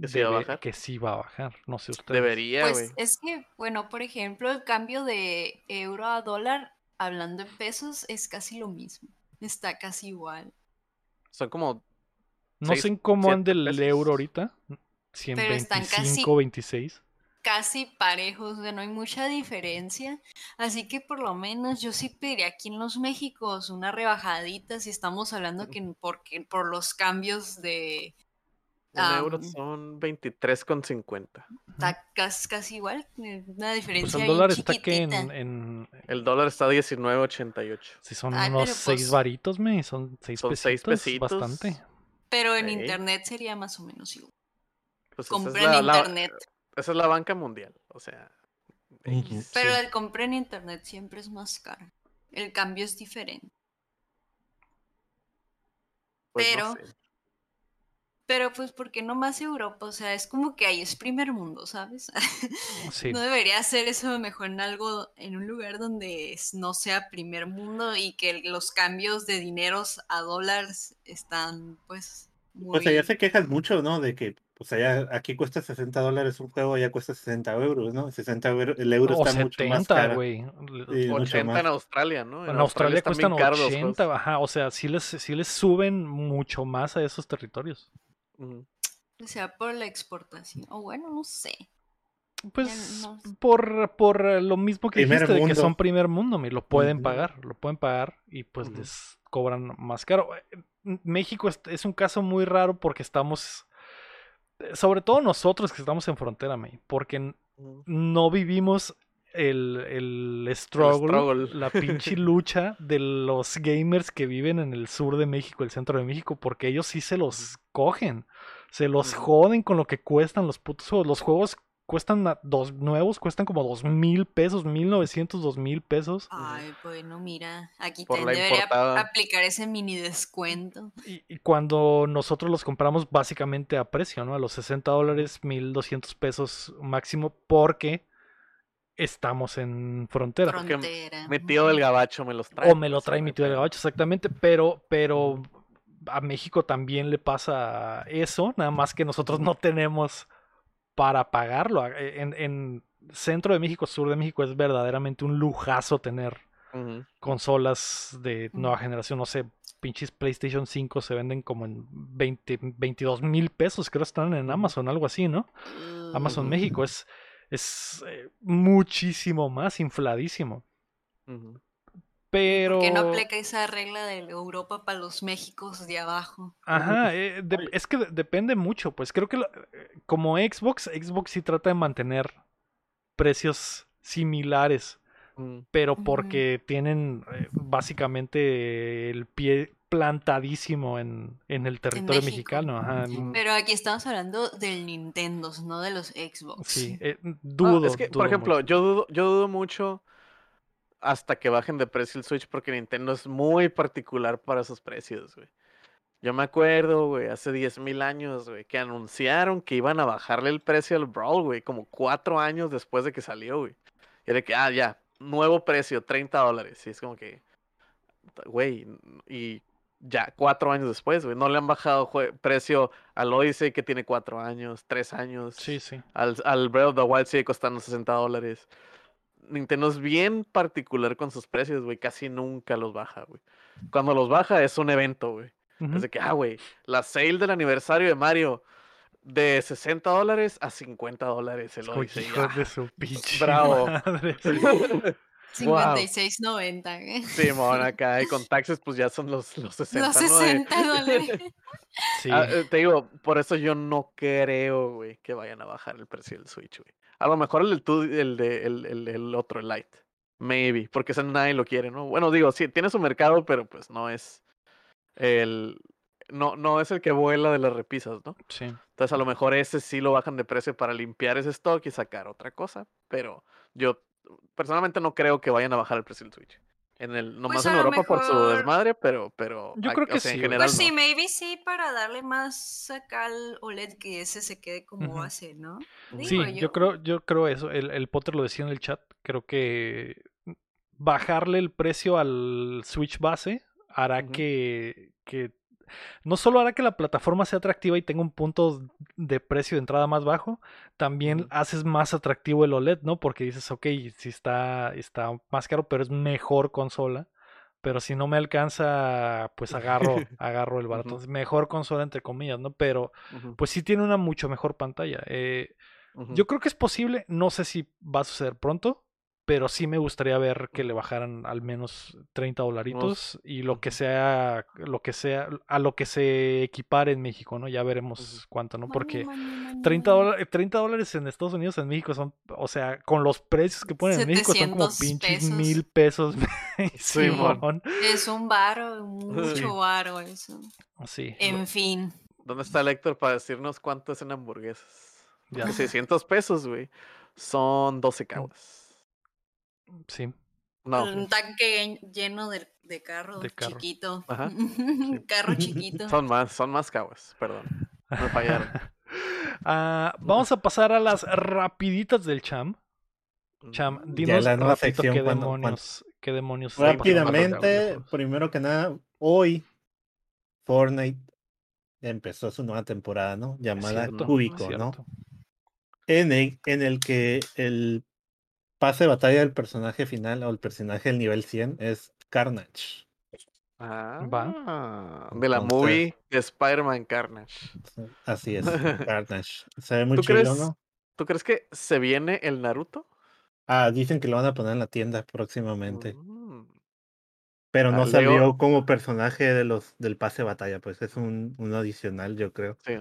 ¿Que sí va a bajar? que sí va a bajar, no sé ustedes. Debería, güey. Pues es que, bueno, por ejemplo, el cambio de euro a dólar, hablando en pesos, es casi lo mismo. Está casi igual. Son como, No seis, sé en cómo ande el pesos. euro ahorita. Pero están casi- 125, 26. Casi parejos, o sea, no hay mucha diferencia. Así que por lo menos yo sí pediría aquí en los Méxicos una rebajadita si estamos hablando que porque por los cambios de un euro Am. son 23,50. está casi, casi igual, eh, una Pues diferencia el bien dólar está que en, El dólar está a 19,88. si son Ay, unos pero 6 pues- varitos, me, son 6 Son seis pesitos, pesitos. bastante. Pero en internet sería más o menos igual. Pues es Compré la- en la- internet. esa es la banca mundial. O sea. X. Pero el compré en internet siempre es más caro. El cambio es diferente. Pues no pero- sé. Pero pues, ¿por qué no más Europa? O sea, es como que ahí es primer mundo, ¿sabes? Sí. No debería hacer eso mejor en algo, en un lugar donde no sea primer mundo y que los cambios de dineros a dólares están pues muy... Pues allá se quejan mucho, ¿no? De que, pues allá, aquí cuesta 60 dólares un juego, allá cuesta 60 euros, ¿no? 60 euros, el euro O está mucho más 70, caro. güey. Sí, mucho 80 más. en Australia, ¿no? En Australia están cuestan bien caros los 80, juegos. ajá, o sea, sí les, sí les suben mucho más a esos territorios. O sea, por la exportación. O bueno, no sé. Pues no- por, por lo mismo que Primer dijiste, de que son primer mundo, me lo pueden pagar, lo pueden pagar y pues les cobran más caro. Eh, México es, es un caso muy raro porque estamos, eh, sobre todo nosotros que estamos en frontera, me, porque no vivimos el, el struggle, struggle. la pinche lucha de los gamers que viven en el sur de México, el centro de México, porque ellos sí se los cogen, se los joden con lo que cuestan los putos juegos. Los juegos cuestan, a- dos nuevos, cuestan como dos mil pesos, mil novecientos, dos mil pesos. Ay, bueno, mira, aquí la debería importada. aplicar ese mini descuento. Y, y cuando nosotros los compramos básicamente a precio, ¿no? A los 60 dólares, 1200 pesos máximo, porque estamos en frontera. Frontera. Mi tío del gabacho me los trae. O me lo trae mi tío del gabacho, exactamente, pero, pero a México también le pasa eso, nada más que nosotros no tenemos para pagarlo. En, en centro de México, sur de México, es verdaderamente un lujazo tener consolas de nueva generación, no sé, pinches PlayStation 5 se venden como en 20, 22 mil pesos, creo están en Amazon, algo así, ¿no? Amazon. México es, es eh, muchísimo más infladísimo. Pero... Que no aplica esa regla de Europa para los Méxicos de abajo. Ajá, eh, de- es que de- depende mucho, pues creo que lo- eh, como Xbox, Xbox sí trata de mantener precios similares, Mm. pero porque tienen eh, básicamente el pie plantadísimo en, en el territorio mexicano. Ajá, Pero aquí estamos hablando del Nintendo, no de los Xbox. sí, eh, dudo. es que, dudo por ejemplo, mucho. yo dudo, yo dudo mucho hasta que bajen de precio el Switch porque Nintendo es muy particular para esos precios, güey. Yo me acuerdo, güey, hace 10 mil años, güey, que anunciaron que iban a bajarle el precio al Brawl, güey, como cuatro años después de que salió, güey. Y era que, ah, ya, nuevo precio, 30 dólares. Y es como que, güey, y ya, cuatro años después, güey, no le han bajado precio al Odyssey que tiene cuatro años, tres años. Sí, sí. Al, al Breath of the Wild sigue costando 60 dólares. Nintendo es bien particular con sus precios, güey. Casi nunca los baja, güey. Cuando los baja es un evento, güey. Ujú. Es de que, ah, güey, la sale del aniversario de Mario de 60 dólares a 50 dólares el Odyssey. hijos ah. de su pinche bravo. madre. 56.90, ¿eh? Simón, acá y con taxes pues ya son los, los 60, Los ¿no? De- 60 dólares. Sí. Ah, eh, te digo, por eso yo no creo, güey, que vayan a bajar el precio del Switch, güey. A lo mejor el, el, de, el, el, el otro, el Lite. Maybe, porque ese nadie lo quiere, ¿no? Bueno, digo, sí, tiene su mercado, pero pues no es el... No, no es el que vuela de las repisas, ¿no? sí. Entonces a lo mejor ese sí lo bajan de precio para limpiar ese stock y sacar otra cosa. Pero yo personalmente no creo que vayan a bajar el precio del Switch. En el, nomás Pues en Europa por su desmadre, pero, pero Yo creo o que sea, sí, en general Pues sí, no. maybe sí, para darle más acá al OLED que ese se quede como base, ¿no? Sí, yo creo, yo creo eso. El, el Potter lo decía en el chat. Creo que bajarle el precio al Switch base hará que, que no solo hará que la plataforma sea atractiva y tenga un punto de precio de entrada más bajo, también haces más atractivo el OLED, ¿no? Porque dices, ok, si está, está más caro, pero es mejor consola. Pero si no me alcanza, pues agarro, agarro el barato. Entonces, Mejor consola, entre comillas, ¿no? Pero pues sí tiene una mucho mejor pantalla. Eh, yo creo que es posible, no sé si va a suceder pronto, pero sí me gustaría ver que le bajaran al menos 30 dolaritos y lo que sea, lo que sea, a lo que se equipare en México, ¿no? Ya veremos cuánto, ¿no? Porque 30 dólares, 30 dólares en Estados Unidos, en México son, o sea, con los precios que ponen en México son como 700 pinches pesos. mil pesos. Sí. Es un varo, mucho Sí. varo eso. Sí, En fin. ¿Dónde está el Héctor para decirnos cuánto es en hamburguesas? ya Porque sé, 600 pesos, güey. Son 12 caguas. Sí. No. Un tanque lleno de, de carro, De carro. chiquito. Ajá, carro chiquito. Son más, son más caguas, perdón. Me fallaron. Ah, vamos a pasar a las rapiditas del Cham. Cham, Mm, dinos la nueva rapidito sección qué cuando- demonios, qué demonios Rápidamente, primero que nada, hoy Fortnite empezó su nueva temporada, ¿no? Llamada cierto, Cúbico, ¿no? En el, en el que el pase de batalla del personaje final o el personaje del nivel 100 es Carnage. Ah, de la Entonces- movie de Spider-Man Carnage. Así es, Carnage. Se ve muy ¿Tú chido, crees? ¿no? ¿Tú crees que se viene el Naruto? Ah, dicen que lo van a poner en la tienda próximamente. Mm, Pero no Ah, salió Leo- como personaje de los del pase de batalla, pues es un, uno adicional, yo creo. sí,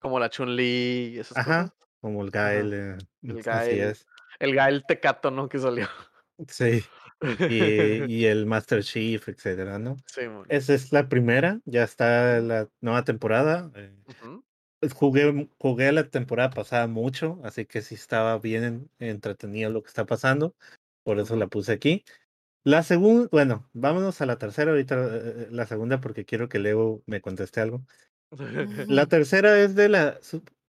como la Chun-Li y esas Ajá, cosas. como el Gael. eh, El así Gael. es. El Gael Tecato, ¿no? Que salió. Sí. Y, y el Master Chief, etcétera, ¿no? Sí. Esa es la primera, ya está la nueva temporada. eh, pues, Jugué, jugué la temporada pasada mucho, así que sí estaba bien en- entretenido lo que está pasando. Por eso la puse aquí. La segunda, bueno, vámonos a la tercera, ahorita eh, la segunda porque quiero que Leo me conteste algo. La tercera es de la,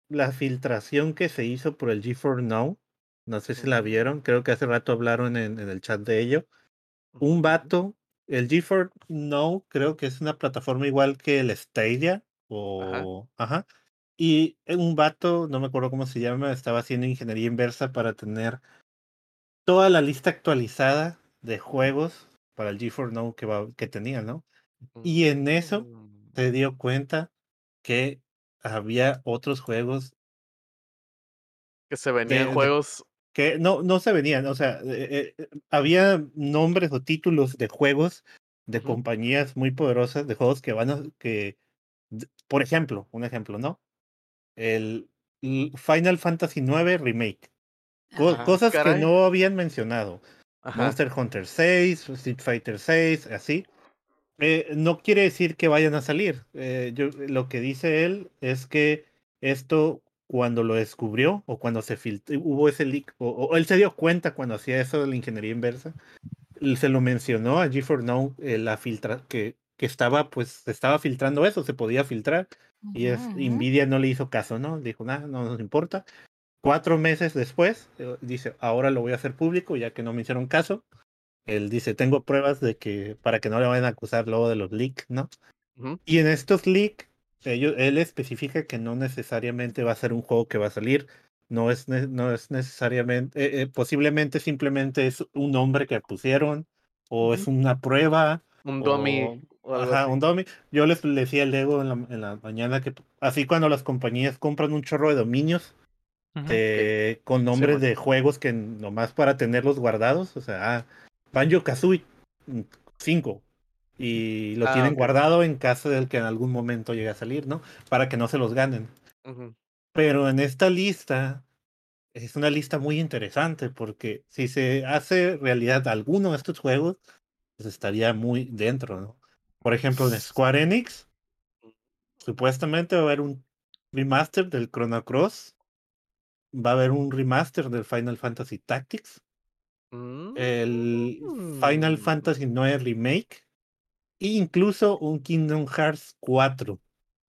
la filtración que se hizo por el G4 Now. No sé si la vieron, creo que hace rato hablaron en, en el chat de ello. Un vato, el G4 Now creo que es una plataforma igual que el Stadia o... Ajá. Y un vato, no me acuerdo cómo se llama, estaba haciendo ingeniería inversa para tener toda la lista actualizada de juegos para el G4 Now que, va, que tenía, ¿no? Y en eso Mm. se dio cuenta que había otros juegos Que se venían de- juegos. Que no, no se venían, o sea, eh, eh, había nombres o títulos de juegos de compañías muy poderosas, de juegos que van a, que, por ejemplo, un ejemplo, ¿no? El Final Fantasy IX Remake, co- Ajá. cosas que no habían mencionado. Ajá. Monster Hunter 6, Street Fighter 6, así. Eh, no quiere decir que vayan a salir. Yo, lo que dice él es que esto, cuando lo descubrió, o cuando se filtró, hubo ese leak, o, o él se dio cuenta cuando hacía eso de la ingeniería inversa, se lo mencionó a G4Now, eh, la filtra, que, que estaba, pues, se estaba filtrando eso, se podía filtrar, y es. Nvidia no le hizo caso, ¿no? Dijo, nada, no nos importa. Cuatro meses después, eh, dice, ahora lo voy a hacer público, ya que no me hicieron caso. Él dice, tengo pruebas de que, para que no le vayan a acusar luego de los leaks, ¿no? Y en estos leaks, ellos, él especifica que no necesariamente va a ser un juego que va a salir, no es, no es necesariamente, eh, eh, posiblemente simplemente es un nombre que pusieron, o es una prueba, Un o- dummy. o Ajá, un dummy. Yo les le decía a Lego en la, en la mañana que así cuando las compañías compran un chorro de dominios eh, con nombres man. de juegos que nomás para tenerlos guardados, o sea, ah, Banjo Kazooie 5 y lo Ah, tienen guardado en caso de que en algún momento llegue a salir, ¿no? Para que no se los ganen. Pero en esta lista es una lista muy interesante porque si se hace realidad alguno de estos juegos, pues estaría muy dentro, ¿no? Por ejemplo, en Square Enix, supuestamente va a haber un remaster del Chrono Cross, va a haber un remaster del Final Fantasy Tactics, el Final Mm. Fantasy 9 Remake e incluso un Kingdom Hearts 4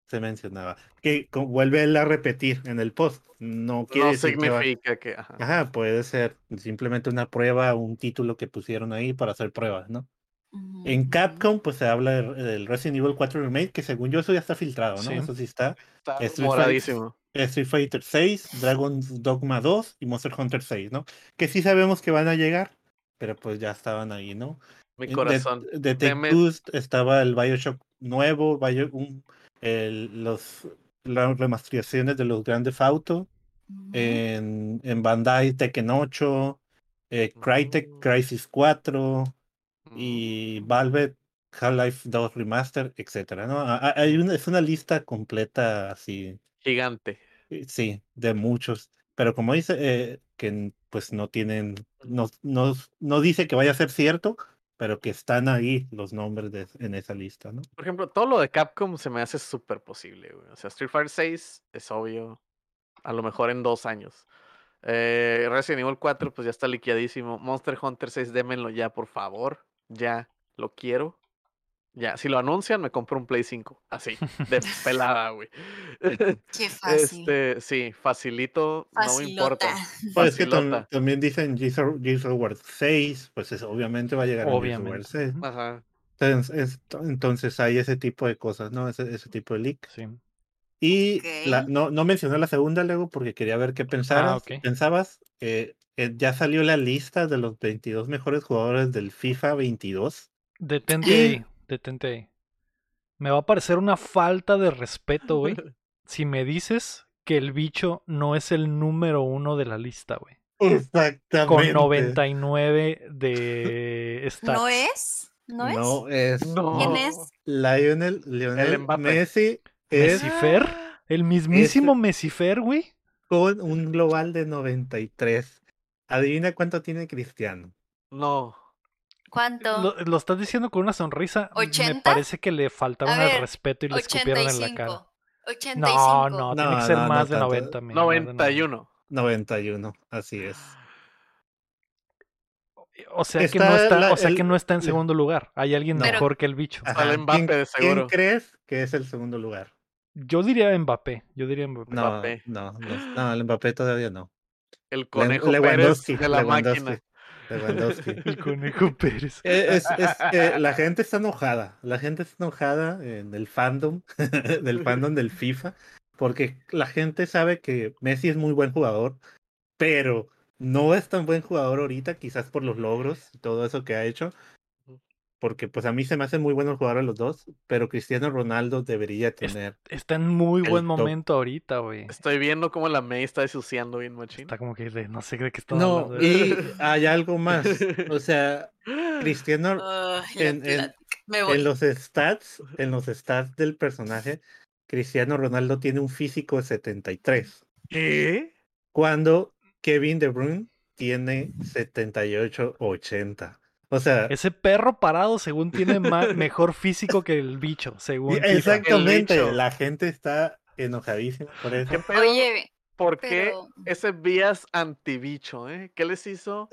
se mencionaba, que vuelve él a repetir en el post. No quiere No decir que va- significa que. ajá. Ajá, puede ser simplemente una prueba, un título que pusieron ahí para hacer pruebas, ¿no? En. Capcom, pues se habla de- del Resident Evil 4 Remake, que según yo eso ya está filtrado, ¿no? Sí. Eso sí está. Está Street moradísimo. Street Fighter 6, Dragon's Dogma 2 y Monster Hunter 6, ¿no? Que sí sabemos que van a llegar, pero pues ya estaban ahí, ¿no? Mi De- corazón. De, Take Deme- Two estaba el Bioshock nuevo, Bio- un- el- los, las remasterizaciones de los grandes Auto, Ujú. en, en Bandai Tekken 8, eh, Crytek Mm. Crisis 4 y. Valve Half-Life 2 Remaster, etcétera, ¿no? Hay una, es una lista completa así, Gigante. eh, sí, de muchos. Pero como dice, eh, que pues no tienen, no, no, no dice que vaya a ser cierto, pero que están ahí los nombres en esa lista, ¿no? Por ejemplo, todo lo de Capcom se me hace súper posible, güey. O sea, Street Fighter 6 es obvio. A lo mejor en dos años. Eh, Resident Evil 4, pues ya está liquidadísimo. Monster Hunter 6, démenlo ya, por favor. Ya, lo quiero. Ya, si lo anuncian, me compro un Play 5. Así, de pelada, güey. Qué fácil. Este, sí, facilito, no me importa. Pues es que tam- también dicen Gears of Gears of War 6, pues eso obviamente va a llegar en Gears of War Obviamente. 6. Ujú. Ajá. Entonces, es- entonces hay ese tipo de cosas, ¿no? Ese, ese tipo de leak. Sí. Y la- no, no mencioné la segunda luego porque quería ver qué pensaras, ok. pensabas. Eh, eh, ya salió la lista de los 22 mejores jugadores del FIFA 22. Detente detente ahí. Me va a parecer una falta de respeto, güey, si me dices que el bicho no es el número uno de la lista, güey. Exactamente. Con 99 de stats. ¿No es? ¿No es? No es. No. ¿Quién es? Lionel, Lionel Mbappé. Messi es ¿Messifer? El mismísimo Messifer, güey. con un global de 93. Adivina cuánto tiene Cristiano. No. ¿Cuánto? Lo, lo estás diciendo con una sonrisa. Me ¿80? parece que le faltaron A el respeto y le escupieron en la cara. 85. No, 85. no, No, tiene que ser no, no más de tanto. 90. men, más de 91. 91, así es. O sea que no está, la- o sea el- que no está en el- segundo lugar. Hay alguien mejor que el bicho. Ajá, Mbappé, ¿quién- de seguro. ¿Quién crees que es el segundo lugar? Yo diría Mbappé. Yo diría Mbappé. No, Mbappé. no, no, no, el Mbappé todavía no. El conejo Le- Pérez Lewandowski, de la Lewandowski, máquina. Lewandowski. El conejo Pérez. Eh, Es, es que la gente está enojada. La gente está enojada en el fandom, del fandom del FIFA, porque la gente sabe que Messi es muy buen jugador, pero no es tan buen jugador ahorita, quizás por los logros y todo eso que ha hecho, porque pues a mí se me hacen muy buenos jugadores los dos, pero Cristiano Ronaldo debería tener. Está en muy buen top. momento ahorita, güey. Estoy viendo cómo la May está desuciando bien machín. Está como que de- no sé de qué están No, hablando. y hay algo más. O sea, Cristiano en- en- voy. en los stats, en los stats del personaje, Cristiano Ronaldo tiene un físico de 73, ¿Qué? cuando Kevin De Bruyne tiene 78, 80. O sea, Ese perro parado, según tiene ma- mejor físico que el bicho, según exactamente, bicho. la gente está enojadísima por eso. ¿Qué pedo? Oye, ¿Por qué ese vías antibicho, eh? ¿Qué les hizo?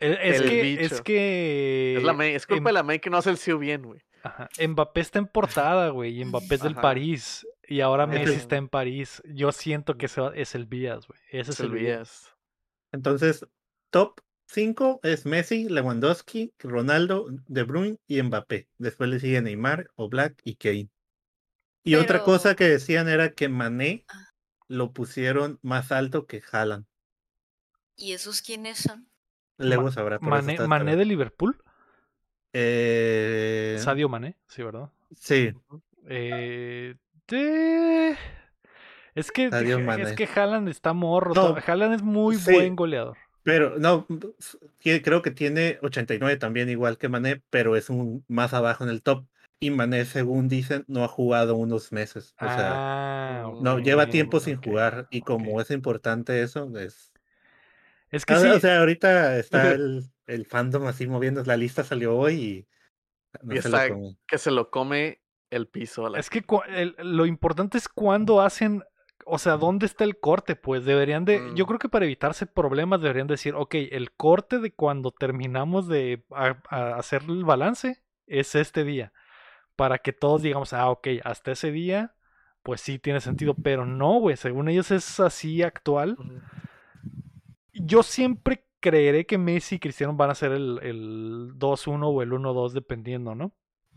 Eh, Es, el que, es bicho. que. Es, la May, es culpa de la May que no hace el CIU bien, güey. Ajá, Mbappé está en portada, güey, y Mbappé es del Ajá. París. Y ahora Messi es- está en París. Yo siento que ese es el Vías, güey. Ese es, Es el vías. Entonces, top 5 es Messi, Lewandowski, Ronaldo, De Bruyne y Mbappé. Después le sigue Neymar, Oblak y Kane. Y otra cosa que decían era que Mané Ah. lo pusieron más alto que Haaland. ¿y esos quiénes son? Luego sabrá. Mané, Mané de Liverpool. Eh, Sadio Mané, sí, ¿verdad? Sí, Eh, de- Es que, Sadio es Mané. que Haaland está morro. No, Haaland es muy sí. buen goleador. Pero no, creo que tiene 89 también igual que Mané, pero es un más abajo en el top. Y Mané, según dicen, no ha jugado unos meses. O sea, ah, no, ok, lleva tiempo sin jugar. Y como es importante eso, es... Es que Ah, sí, O sea, ahorita está el, el fandom así moviendo. La lista salió hoy y... No Y se lo está- come. Que se lo come el piso. a la- Es que el- lo importante es cuando hacen, o sea, dónde está el corte, pues deberían de, yo Mm. creo que para evitarse problemas deberían decir, ok, el corte de cuando terminamos de a- a hacer el balance es este día, para que todos digamos, ah, ok, hasta ese día, pues sí tiene sentido, pero no, güey, según ellos es así actual. Yo siempre creeré que Messi y Cristiano van a ser el, el 2-1 o el 1-2 dependiendo, ¿no?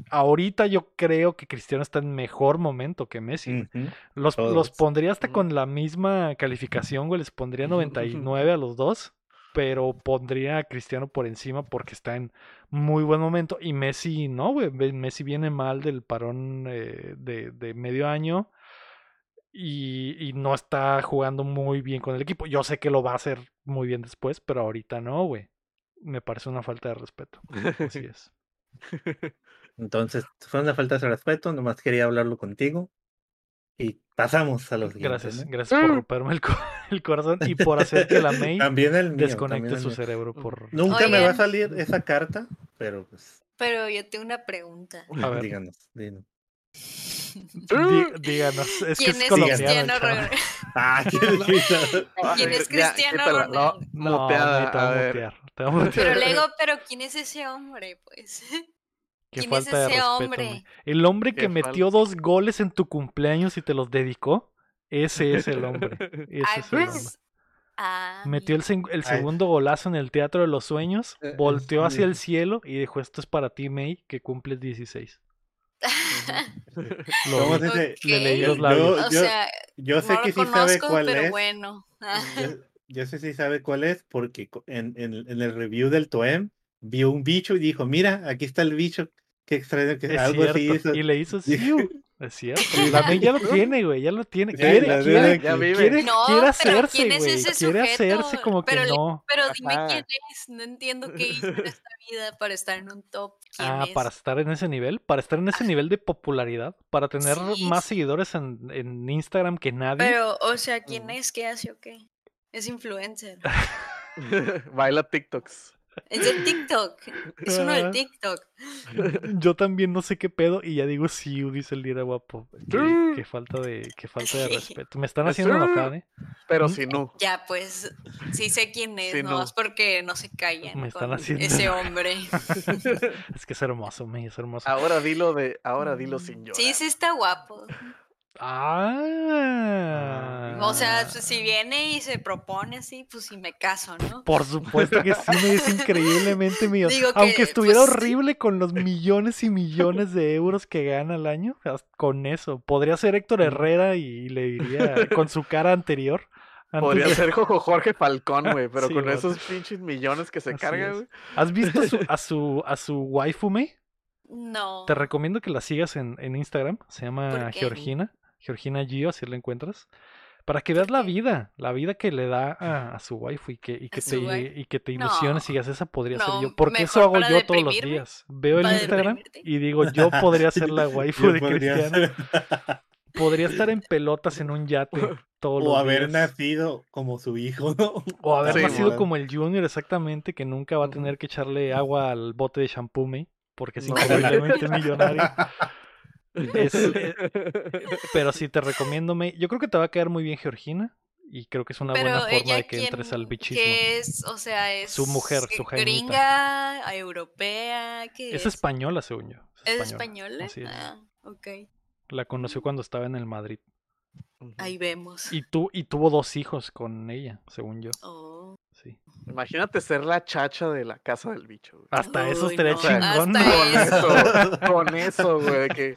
Ahorita yo creo que Cristiano está en mejor momento que Messi. Los, los pondría hasta con la misma calificación, güey. Les pondría 99 a los dos. Pero pondría a Cristiano por encima porque está en muy buen momento. Y Messi no, güey. Messi viene mal del parón eh, de, de medio año. Y, y no está jugando muy bien con el equipo. Yo sé que lo va a hacer muy bien después, pero ahorita no, güey. Me parece una falta de respeto. Así es. Entonces, fue una falta de respeto. Nomás quería hablarlo contigo. Y pasamos a los. Gracias, ¿no? gracias por romperme el, co- el corazón y por hacer que la May También el mío. desconecte también el su mío. cerebro por... Nunca me va a Oigan. salir esa carta, pero pues Pero yo tengo una pregunta. A ver, díganos, díganos. dí- díganos, es que ¿Quién es es colombiano. Ah, ¿quién es Ya, Cristiano quítala, no? No, May, te voy a a ver. mutear, te voy a mutear. Pero luego, pero ¿quién es ese hombre? Pues. Qué ¿quién es falta de ese respeto, hombre? El hombre que metió dos goles en tu cumpleaños y te los dedicó, ese es el hombre. Ese es el hombre. Ah, Metió el, segundo golazo en el Teatro de los Sueños, Eh, volteó es- hacia el cielo y dijo, esto es para ti, May, que cumples 16. Lo ¿Cómo vi. se dice? Le leí Yo- los labios. o yo- sea, Yo sé no que lo sí sabe conozco, cuál pero es. bueno. Yo, yo sé si sabe cuál es porque co- en, en, en el review del Toem vio un bicho y dijo, mira, aquí está el bicho. Qué extraño que Es algo así hizo. Y le hizo Sí. siu. Es cierto. La May ya lo tiene, güey. Ya lo tiene. Sí, Quiere, quiere, verdad Ya que- vive. quiere, No, quiere pero hacerse, ¿quién es Quiere hacerse como que Pero le- no. Pero dime Ajá. quién es. No entiendo qué hizo en esta vida para estar en un top. ¿Quién Ah, es? para estar en ese nivel, para estar en ese nivel de popularidad, para tener Sí, más seguidores en, en Instagram que nadie. Pero, o sea, ¿quién Ujú. es? ¿Qué hace o qué? Es influencer. Baila TikToks. Es de TikTok. Es uno Ah. de TikTok. Yo también no sé qué pedo y ya digo sí, dice el Lira guapo. Qué, qué falta de, qué falta de Sí. respeto. Me están haciendo enojar, ¿eh? Pero Mm. si no. Ya, pues, sí sé quién es, no, no. es porque no se callan Me están con haciendo ese enojar. hombre. Es que es hermoso, me es hermoso. Ahora dilo de, ahora dilo sin llorar. Sí, sí está guapo. Ah. O sea, si viene y se propone así, pues sí me caso, ¿no? Por supuesto que sí, me es increíblemente que, Aunque estuviera pues, horrible con los millones y millones de euros que gana al año, con eso. Podría ser Héctor Herrera y le diría con su cara anterior. antes Podría de- ser Jojo Jorge Falcón, güey, pero Sí, con esos pinches millones que se Así carga, es. güey. ¿Has visto a su, a su, a su waifu, me? No. Te recomiendo que la sigas en, en Instagram. Se llama? Georgina. Georgina Gio, así la encuentras. Para que veas la vida, la vida que le da a, a su waifu y que, y que su te, y que te ilusiones y digas, esa podría ser yo. Porque eso hago yo todos los días. Veo el Instagram deprimirte. y digo, yo podría ser la waifu de Cristiano. Podría estar en pelotas en un yate todos o los haber días. nacido como su hijo, ¿no? O haber Sí, nacido como el Junior, exactamente, que nunca va a tener que echarle agua al bote de me, porque es increíblemente millonario. Es, eh, pero sí te recomiendo, me. Yo creo que te va a quedar muy bien Georgina. Y creo que es una Pero buena forma de que entres al bichismo. ¿Qué es? O sea, es Su mujer, su Jaimita. gringa, europea, ¿qué Es es? española, según yo. ¿Es española? Así es. Ah, ok. La conoció cuando estaba en el Madrid. Ahí vemos. Y, tu, y tuvo dos hijos con ella, según yo. Oh. Sí. Imagínate ser la chacha de la casa del bicho. güey. Hasta eso Uy, estaría no, chingón. hasta Con eso. eso, con eso, güey, que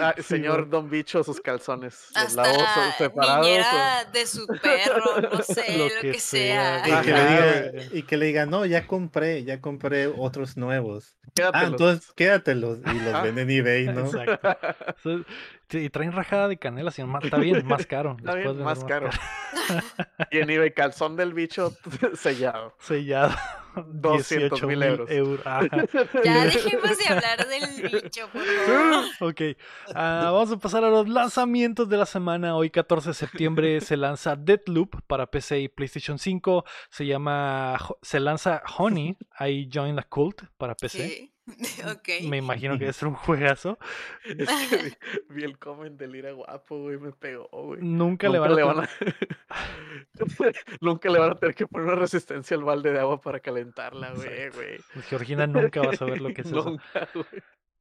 ah, Sí, señor güey. Don Bicho, sus calzones los Hasta so- separados. o- de su perro, no sé, Lo lo, que que, sea, sea. Y que, le diga, y que le diga, no, ya compré, ya compré otros nuevos. Ah, entonces quédatelos. Y los venden en eBay, ¿no? Exacto. Sí, Y traen rajada de canela, señor. ma- Está bien, más caro. Está bien, más caro. y en eBay, calzón del bicho sellado. Sellado. 200 mil 18,000 euros. Ajá. Ya dejemos de hablar del bicho, por favor. Ok, ah, vamos a pasar a los lanzamientos de la semana. Hoy, 14 de septiembre, se lanza Deathloop para PC y PlayStation 5. Se llama, se lanza Honey, I Join the Cult para PC. ¿Qué? Me imagino que ser un juegazo. Es que vi, vi el comment del Ira guapo, güey, me pegó, güey. Nunca, Nunca le van a le tener- van a... Nunca le van a tener que poner una resistencia al balde de agua para calentarla, güey, güey. Georgina nunca va a saber lo que es eso. Nunca, güey.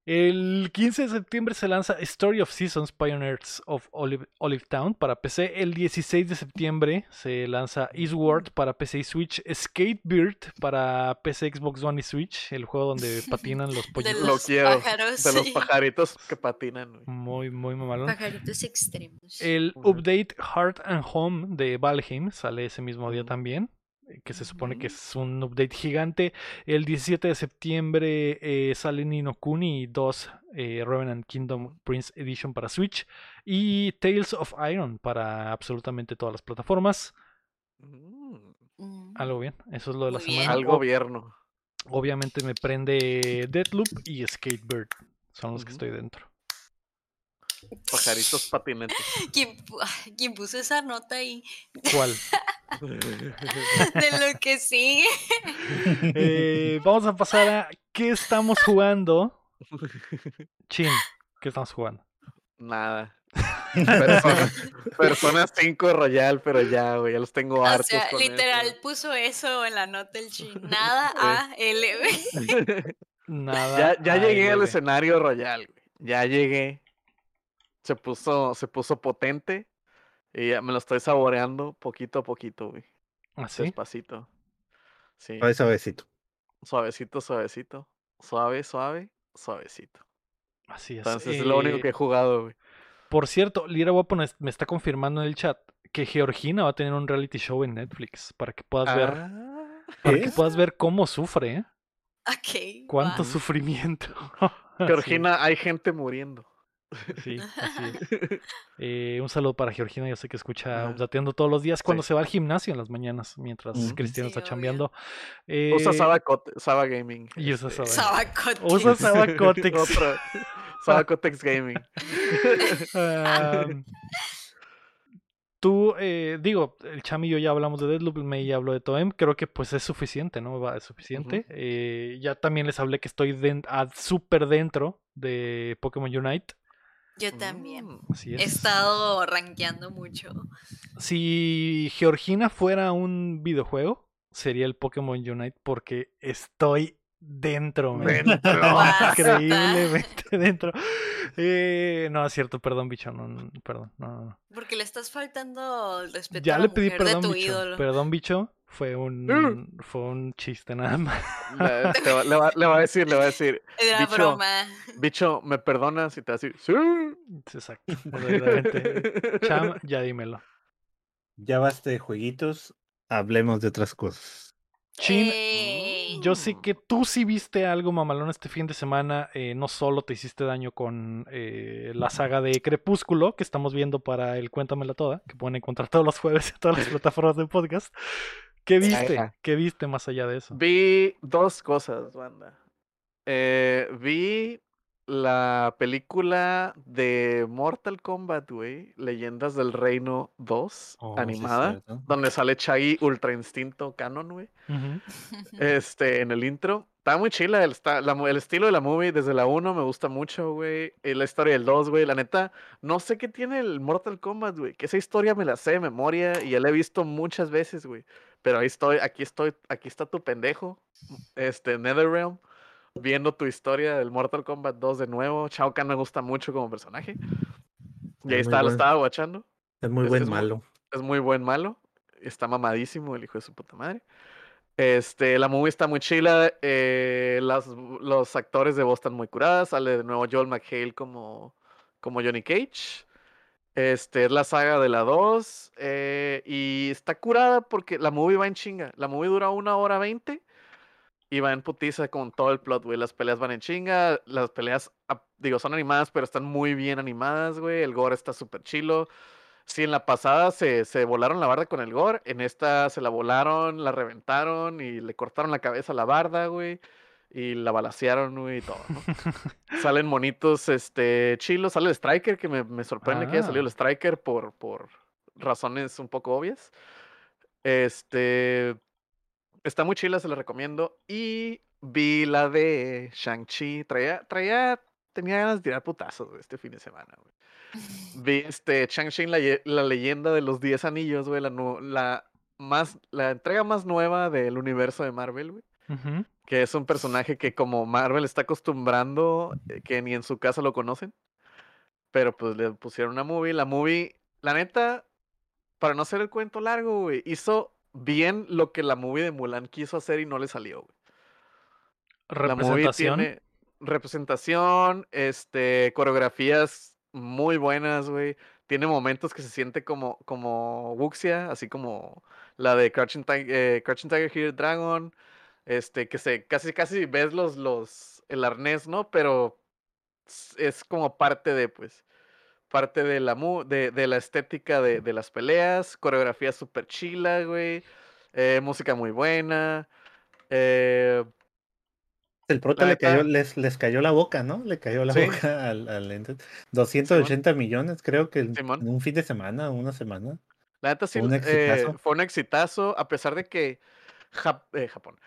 El 15 de septiembre se lanza Story of Seasons Pioneers of Olive, Olive Town para PC. El 16 de septiembre se lanza Eastward para PC y Switch. Skatebird para PC, Xbox One y Switch. El juego donde patinan los De pollitos. Lo los quiero. pájaros, De los pajaritos que patinan. Muy, muy mamalón. Pajaritos extremos. El update Heart and Home de Valheim sale ese mismo día también. Eh, Que se supone que es un update gigante. El 17 de septiembre eh, sale Nino Kuni 2 eh, Revenant Kingdom Prince Edition para Switch. Y Tales of Iron para absolutamente todas las plataformas. Mm, Mm. Algo bien. Eso es lo de la Muy semana. Al gobierno. obviamente me prende Deathloop y Skatebird. Son los que estoy dentro. Pajaritos patinantes. ¿Quién, quién puso esa nota ahí? ¿Cuál? De lo que sigue. Eh, vamos a pasar a ¿qué estamos jugando? Chin, ¿qué estamos jugando? Nada. Persona, Persona 5 Royal, pero ya, güey, ya los tengo O hartos. sea, con literal puso eso en la nota el chin. Nada A L B. Nada. ya ya llegué al escenario Royal, güey. Ya llegué. Se puso, se puso potente. Y ya me lo estoy saboreando poquito a poquito, güey. ¿Ah, sí? Despacito. Sí. Suave, suavecito. Suavecito, suavecito. Suave, suave, suavecito. Así es. Entonces es lo único Eh, que he jugado, güey. Por cierto, Lira Guapo me está confirmando en el chat que Georgina va a tener un reality show en Netflix para que puedas ver, Ah, para ¿Qué? que puedas ver cómo sufre, ¿eh? Ok. Cuánto wow. sufrimiento. Así Georgina, hay gente muriendo. Es, Sí, así es. Eh, un saludo para Georgina, yo sé que escucha Ajá. Updateando todos los días cuando Sí. se va al gimnasio en las mañanas, mientras. Cristiano Sí, está chambeando. Usa Eh, Saba, Cote- Saba Gaming. y usa este, Saba. Sabacote. Usa Saba Cotex. Otro. Saba Cotex Gaming. Ah, tú, eh, digo, el Cham y yo ya hablamos de Deadloop, el May ya habló de Toem, creo que pues es suficiente, ¿no? Va, es suficiente. Eh, ya también les hablé que estoy a- súper dentro de Pokémon Unite. Yo también. Mm. Así He es. estado rankeando mucho. Si Georgina fuera un videojuego, sería el Pokémon Unite porque estoy dentro. Dentro. Increíblemente dentro. Eh, no, es cierto, perdón, bicho. No, no, perdón. No, no, no. Porque le estás faltando el respeto Ya a la le pedí mujer de perdón, tu bicho. ídolo. Perdón, bicho. Fue un, fue un chiste nada más. Le, te va, le va- le va a decir, le va a decir, Era bicho. broma. bicho, ¿me perdonas? Y te va a decir, sí. Exacto. Exactamente. Cham, ya dímelo. Ya basta de jueguitos, hablemos de otras cosas. Chin, Ey. yo sé que tú sí viste algo mamalón este fin de semana. eh, no solo te hiciste daño con eh, la saga de Crepúsculo, que estamos viendo para el Cuéntamela Toda, que pueden encontrar todos los jueves en todas las plataformas de podcast. ¿Qué viste? ¿Qué viste más allá de eso? Vi dos cosas, banda. Eh, vi la película de Mortal Kombat, güey, Leyendas del Reino 2, Oh, sí, animada, donde sale Chai Ultra Instinto Canon, güey. Este, en el intro. Está muy chila el, está- la el estilo de la movie desde la 1 me gusta mucho, güey. Y la historia del 2, güey. La neta, no sé qué tiene el Mortal Kombat, güey. Que esa historia me la sé de memoria y ya la he visto muchas veces, güey. Pero ahí estoy, aquí estoy, aquí está tu pendejo, este, NetherRealm, viendo tu historia del Mortal Kombat 2 de nuevo. Shao Kahn me gusta mucho como personaje. Y ahí Es muy está, lo buen- estaba guachando. Es muy buen es muy- malo. Es muy buen malo. Está mamadísimo el hijo de su puta madre. Este, la movie está muy chila. eh, las, los actores de voz están muy curadas. Sale de nuevo Joel McHale como, como Johnny Cage. Este, es la saga de la 2. eh, y está curada porque la movie va en chinga. La movie dura una hora veinte. Y va en putiza con todo el plot, güey. Las peleas van en chinga. Las peleas, digo, son animadas, pero están muy bien animadas, güey. El gore está súper chilo. Sí, en la pasada se, se volaron la barda con el gore. En esta se la volaron, la reventaron y le cortaron la cabeza a la barda, güey. Y la balacearon, güey, y todo, ¿no? Salen monitos, este, chilos. Sale el Striker, que me, me sorprende que haya salido Ah. el Striker por, por razones un poco obvias. Este. Está muy chila, se la recomiendo. Y vi la de Shang-Chi. Traía, traía, tenía ganas de tirar putazos güey, este fin de semana, güey. Vi este Shang-Chi, la, la leyenda de los 10 anillos, güey. La, la, más, la entrega más nueva del universo de Marvel, güey. Que es un personaje que como Marvel está acostumbrando, eh, que ni en su casa lo conocen. Pero pues le pusieron una movie. La movie, la neta, para no hacer el cuento largo, güey, hizo bien lo que la movie de Mulan quiso hacer y no le salió, güey. La movie Representación. tiene representación, este, coreografías muy buenas, güey. Tiene momentos que se siente como, como Wuxia, así como la de Crouching, eh, Crouching Tiger, Hidden Dragon. Este, que se casi, casi ves los, los, el arnés, ¿no? Pero es como parte de, pues, parte de la, mu- de, de la estética de, de las peleas. Coreografía súper chila, güey. eh, música muy buena. Eh, El prota le cayó, les, les cayó la boca, ¿no? Le cayó la Sí. boca al, al ente. 280 millones, creo que en, Simón. en un fin de semana, una semana. La neta sí, Un eh, exitazo. fue un exitazo, a pesar de que Jap- Japón,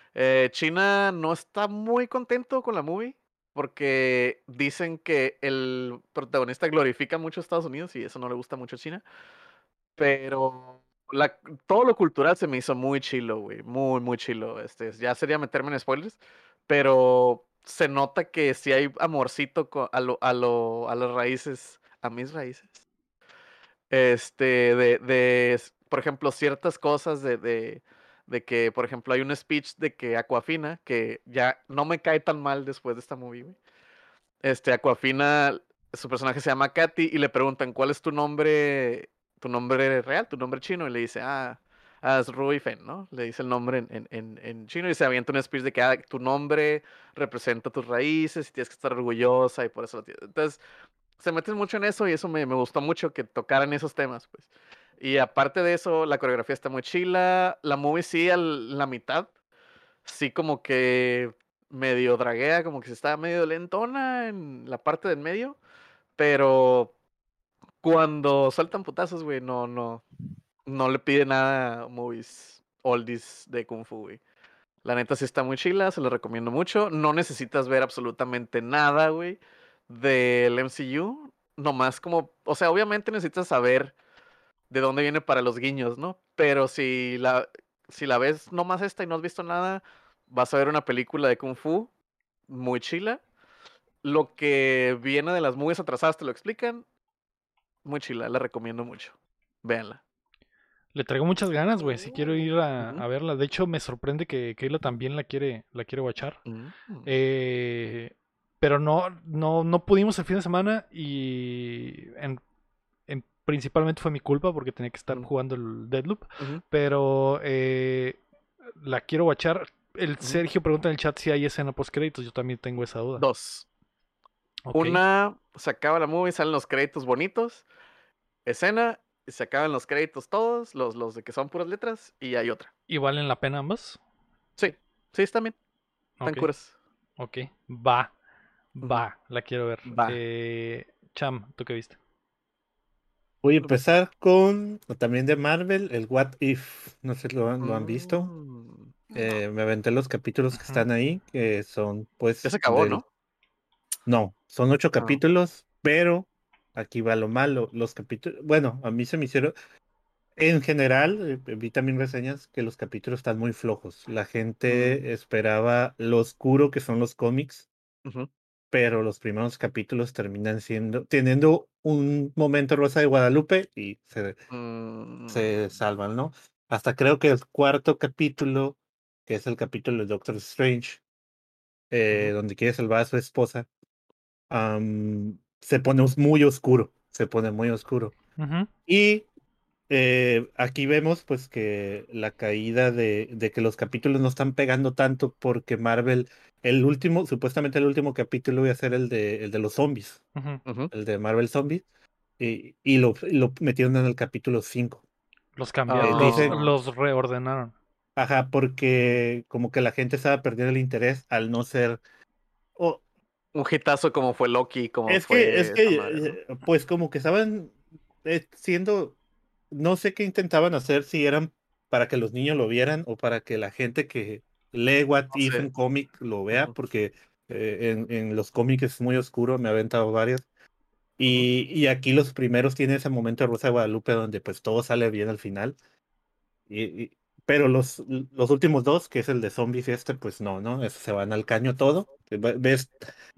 China no está muy contento con la movie, porque dicen que el protagonista glorifica mucho a Estados Unidos y eso no le gusta mucho a China. Pero la, todo lo cultural se me hizo muy chilo, güey, muy, muy chilo. Este, ya sería meterme en spoilers, pero se nota que sí hay amorcito a, lo, a, las raíces, a mis raíces este, de, de, por ejemplo, ciertas cosas de, de, de que, por ejemplo, hay un speech de que Aquafina, que ya no me cae tan mal después de esta movie, güey. Este, Aquafina, su personaje se llama Katy y le preguntan, ¿cuál es tu nombre, tu nombre real, tu nombre chino? Y le dice, ah, ah es Rui Fen, ¿no? Le dice el nombre en, en, en, chino y se avienta un speech de que ah, tu nombre representa tus raíces y tienes que estar orgullosa y por eso lo tienes. Entonces, se meten mucho en eso y eso me, me gustó mucho que tocaran esos temas, pues. Y aparte de eso, la coreografía está muy chila. La movie sí, a la mitad, sí como que medio draguea, como que se está medio lentona en la parte del medio. Pero cuando sueltan putazos, güey, no, no, no le pide nada movies oldies de Kung Fu, güey. La neta sí está muy chila, se lo recomiendo mucho. No necesitas ver absolutamente nada, güey, del MCU. Nomás como, o sea, obviamente necesitas saber de dónde viene para los guiños, ¿no? Pero si la, si la ves nomás esta y no has visto nada, vas a ver una película de Kung Fu muy chila. Lo que viene de las movies atrasadas te lo explican. Muy chila, la recomiendo mucho. Véanla. Le traigo muchas ganas, güey. Si quiero ir a, verla. De hecho, me sorprende que Keila también la quiere, la quiere watchar. Mm. Eh, pero no, no, no pudimos el fin de semana y en- principalmente fue mi culpa porque tenía que estar jugando el Deadloop. Pero eh, la quiero watchar. el Sergio pregunta en el chat si hay escena post créditos. Yo también tengo esa duda. Dos. Una, se acaba la movie, salen los créditos bonitos. Escena, se acaban los créditos todos, los, los de que son puras letras, y hay otra. ¿Y valen la pena ambas? Sí, sí, están bien. Están Ok. curas. Ok, va. Va, la quiero ver. Va. Eh, Cham, ¿tú qué viste? Voy a empezar con también de Marvel, el What If. No sé si lo, han- lo han visto. Mm. Eh, me aventé los capítulos que están ahí, que son pues... Ya se acabó, del- ¿no? No, son ocho Ah. capítulos, pero aquí va lo malo. Los capítulos, bueno, a mí se me hicieron, en general, eh, vi también reseñas que los capítulos están muy flojos. La gente Mm. esperaba lo oscuro que son los cómics, Ujú. Pero los primeros capítulos terminan siendo, teniendo un momento rosa de Guadalupe y se, Mm, se salvan, ¿no? Hasta creo que el cuarto capítulo, que es el capítulo de Doctor Strange, eh, donde quiere salvar a su esposa, se pone muy oscuro, se pone muy oscuro. Y eh, aquí vemos pues que la caída de, de que los capítulos no están pegando tanto porque Marvel, el último, supuestamente el último capítulo iba a ser el de, el de los zombies, el de Marvel Zombies, y, y lo, lo metieron en el capítulo 5. Los cambiaron, Ah. los, Dice- los reordenaron. Ajá, porque como que la gente estaba perdiendo el interés al no ser... o Un hitazo como fue Loki, como es fue que, es que, esa madre, ¿no? eh, pues como que estaban eh, siendo, no sé qué intentaban hacer, si eran para que los niños lo vieran o para que la gente que lee What No If sé. en cómic lo vea, porque eh, en, en los cómics es muy oscuro, me ha aventado varios. Y, y aquí los primeros tienen ese momento de Rosa de Guadalupe donde pues todo sale bien al final. Y, y- pero los, los últimos dos, que es el de zombies y este, pues no, ¿no? Se van al caño todo. Ves,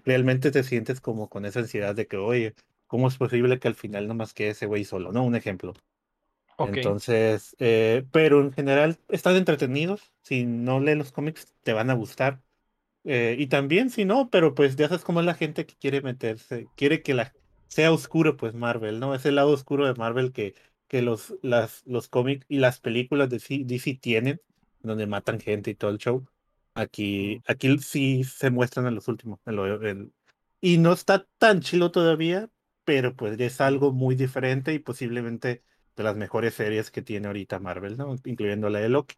realmente te sientes como con esa ansiedad de que, oye, ¿cómo es posible que al final nomás quede ese güey solo? ¿No? Un ejemplo. Entonces, eh, pero en general están entretenidos. Si no lees los cómics, te van a gustar. Eh, y también si no, pero pues ya sabes cómo es la gente que quiere meterse, quiere que la sea oscuro, pues Marvel, ¿no? Ese lado oscuro de Marvel que, que los, las, los cómics y las películas de C- DC tienen, donde matan gente y todo el show. Aquí, aquí sí se muestran en los últimos. en lo- en- y no está tan chilo todavía, pero pues es algo muy diferente y posiblemente de las mejores series que tiene ahorita Marvel, ¿no? Incluyendo la de Loki.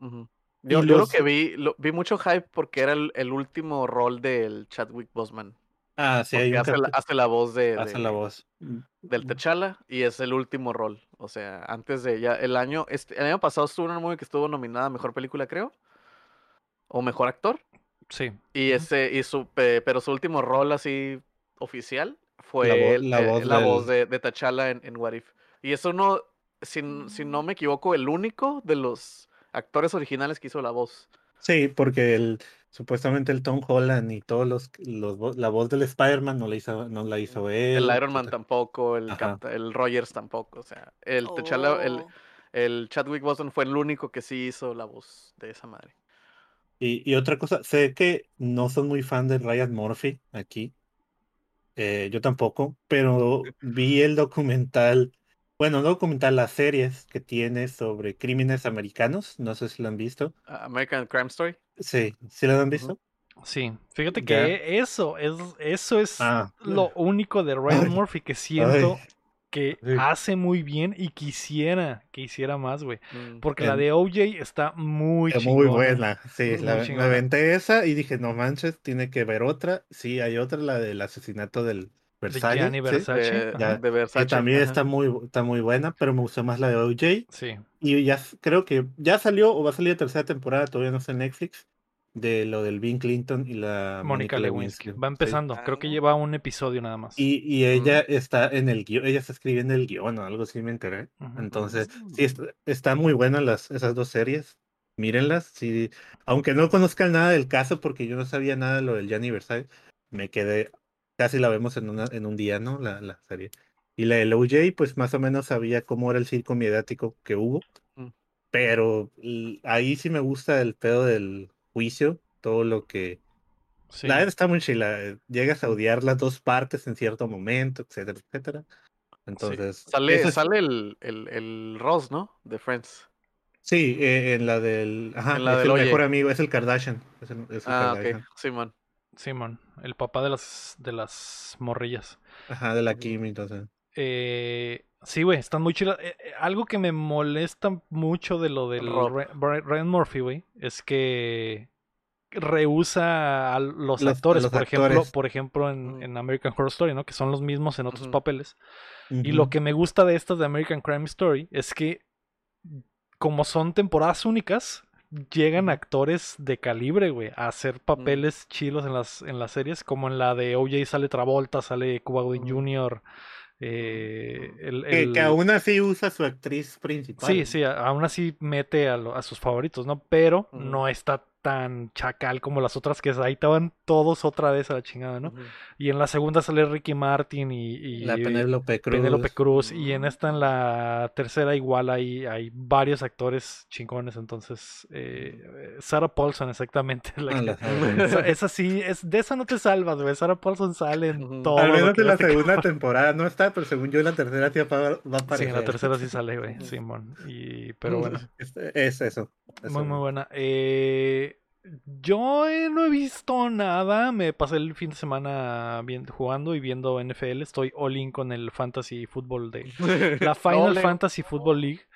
Yo, yo lo los- que vi, lo- vi mucho hype porque era el, el último rol del Chadwick Boseman. Ah, sí, hay hace la, hace la voz de, hace de- la voz. del T'Challa y es el último rol. O sea, antes de ya el año, este, el año pasado estuvo una movie que estuvo nominada a mejor película, creo, o mejor actor. Sí. Y ese, y su, pe- pero su último rol así oficial fue La vo- el- la eh, voz la voz de, de T'Challa en, en What If. Y es uno, si, si no me equivoco, el único de los actores originales que hizo la voz. Sí, porque el, supuestamente el Tom Holland y todos los, los la voz del Spider-Man no la hizo, no la hizo él. El Iron Man tampoco, el, el Rogers tampoco. O sea, el T'Challa, el, Oh. el Chadwick Boseman fue el único que sí hizo la voz de esa madre. Y, y otra cosa, sé que no son muy fan de Ryan Murphy aquí. eh, yo tampoco, pero vi el documental, bueno, no documental, las series que tiene sobre crímenes americanos. No sé si lo han visto. Ah, American Crime Story. Sí, ¿sí lo han visto? Sí. Fíjate que eso es, eso es Ah. lo único de Ryan. Murphy que siento Ay. que Sí. hace muy bien y quisiera que hiciera más, güey. Mm. Porque la de OJ está muy Es chingona. muy buena, sí, Muy la, me chingona. aventé esa y dije, no manches, tiene que ver otra. Sí, hay otra, la del asesinato del De Gianni sí, Versace. de, ajá. Ya, de que Versace. también ajá. está muy, está muy buena, pero me gustó más la de OJ. Sí. Y ya creo que ya salió o va a salir la tercera temporada, todavía no está en Netflix, de lo del Bill Clinton y la Mónica Lewinsky. Lewinsky. Va sí. empezando. Creo que Ah. lleva un episodio nada más. Y, y ella está en el guion, ella está escribiendo el guion o algo así me enteré. Entonces, Mm. sí, est- está muy buena las, esas dos series. Mírenlas. Sí, aunque no conozcan nada del caso, porque yo no sabía nada de lo del Gianni Versailles, me quedé, casi la vemos en, una, en un día, ¿no? La, la serie. Y la del OJ, pues más o menos sabía cómo era el circo mediático que hubo. Mm. Pero ahí sí me gusta el pedo del juicio, todo lo que... Sí. La verdad está muy chila. eh, Llegas a Mm. odiar las dos partes en cierto momento, etcétera, etcétera. Entonces, Sale, eso es- sale el, el, el Ross, ¿no? De Friends. Sí, eh, en la del. Ajá, En la es del el mejor amigo, es el Kardashian. Es el, es el Ah, Kardashian. ok. Simón. Simón, el papá de las, de las morrillas. Ajá, de la. Kim, entonces. Eh, sí, güey, están muy chidas. Eh, eh, algo que me molesta mucho de lo del Ryan Murphy, güey, es que rehúsa a los, actores, los por ejemplo, por ejemplo en, Mm. en American Horror Story, ¿no? Que son los mismos en otros papeles. Y lo que me gusta de estas de American Crime Story es que, como son temporadas únicas, llegan actores de calibre, güey, a hacer papeles chilos en las, en las series, como en la de OJ sale Travolta, sale Cuba Gooding. Jr., eh, el, Que, el- que aún así usa su actriz principal. Sí, sí, aún así mete a, lo- a sus favoritos, ¿no? Pero no está tan chacal como las otras que ahí estaban todos otra vez a la chingada, ¿no? Ujú. Y en la segunda sale Ricky Martin y, y La Penélope Cruz. Penélope Cruz. Y en esta, en la tercera, igual hay, hay varios actores chingones. Entonces, eh, Sarah Paulson, exactamente. es la Ah, que- esa, esa sí, es, de esa no te salvas, güey. Sarah Paulson sale en Ujú. todo. Al menos en la segunda temporada no está, pero según yo en la tercera sí va, a Sí, aparecer. en la tercera sí sale, güey. Simón. Y, pero bueno. Es, es eso. eso. Muy, muy buena. Eh, yo eh, no he visto nada. Me pasé el fin de semana bien, jugando y viendo NFL. Estoy all in con el fantasy fútbol de la Final Ole. Fantasy Football League.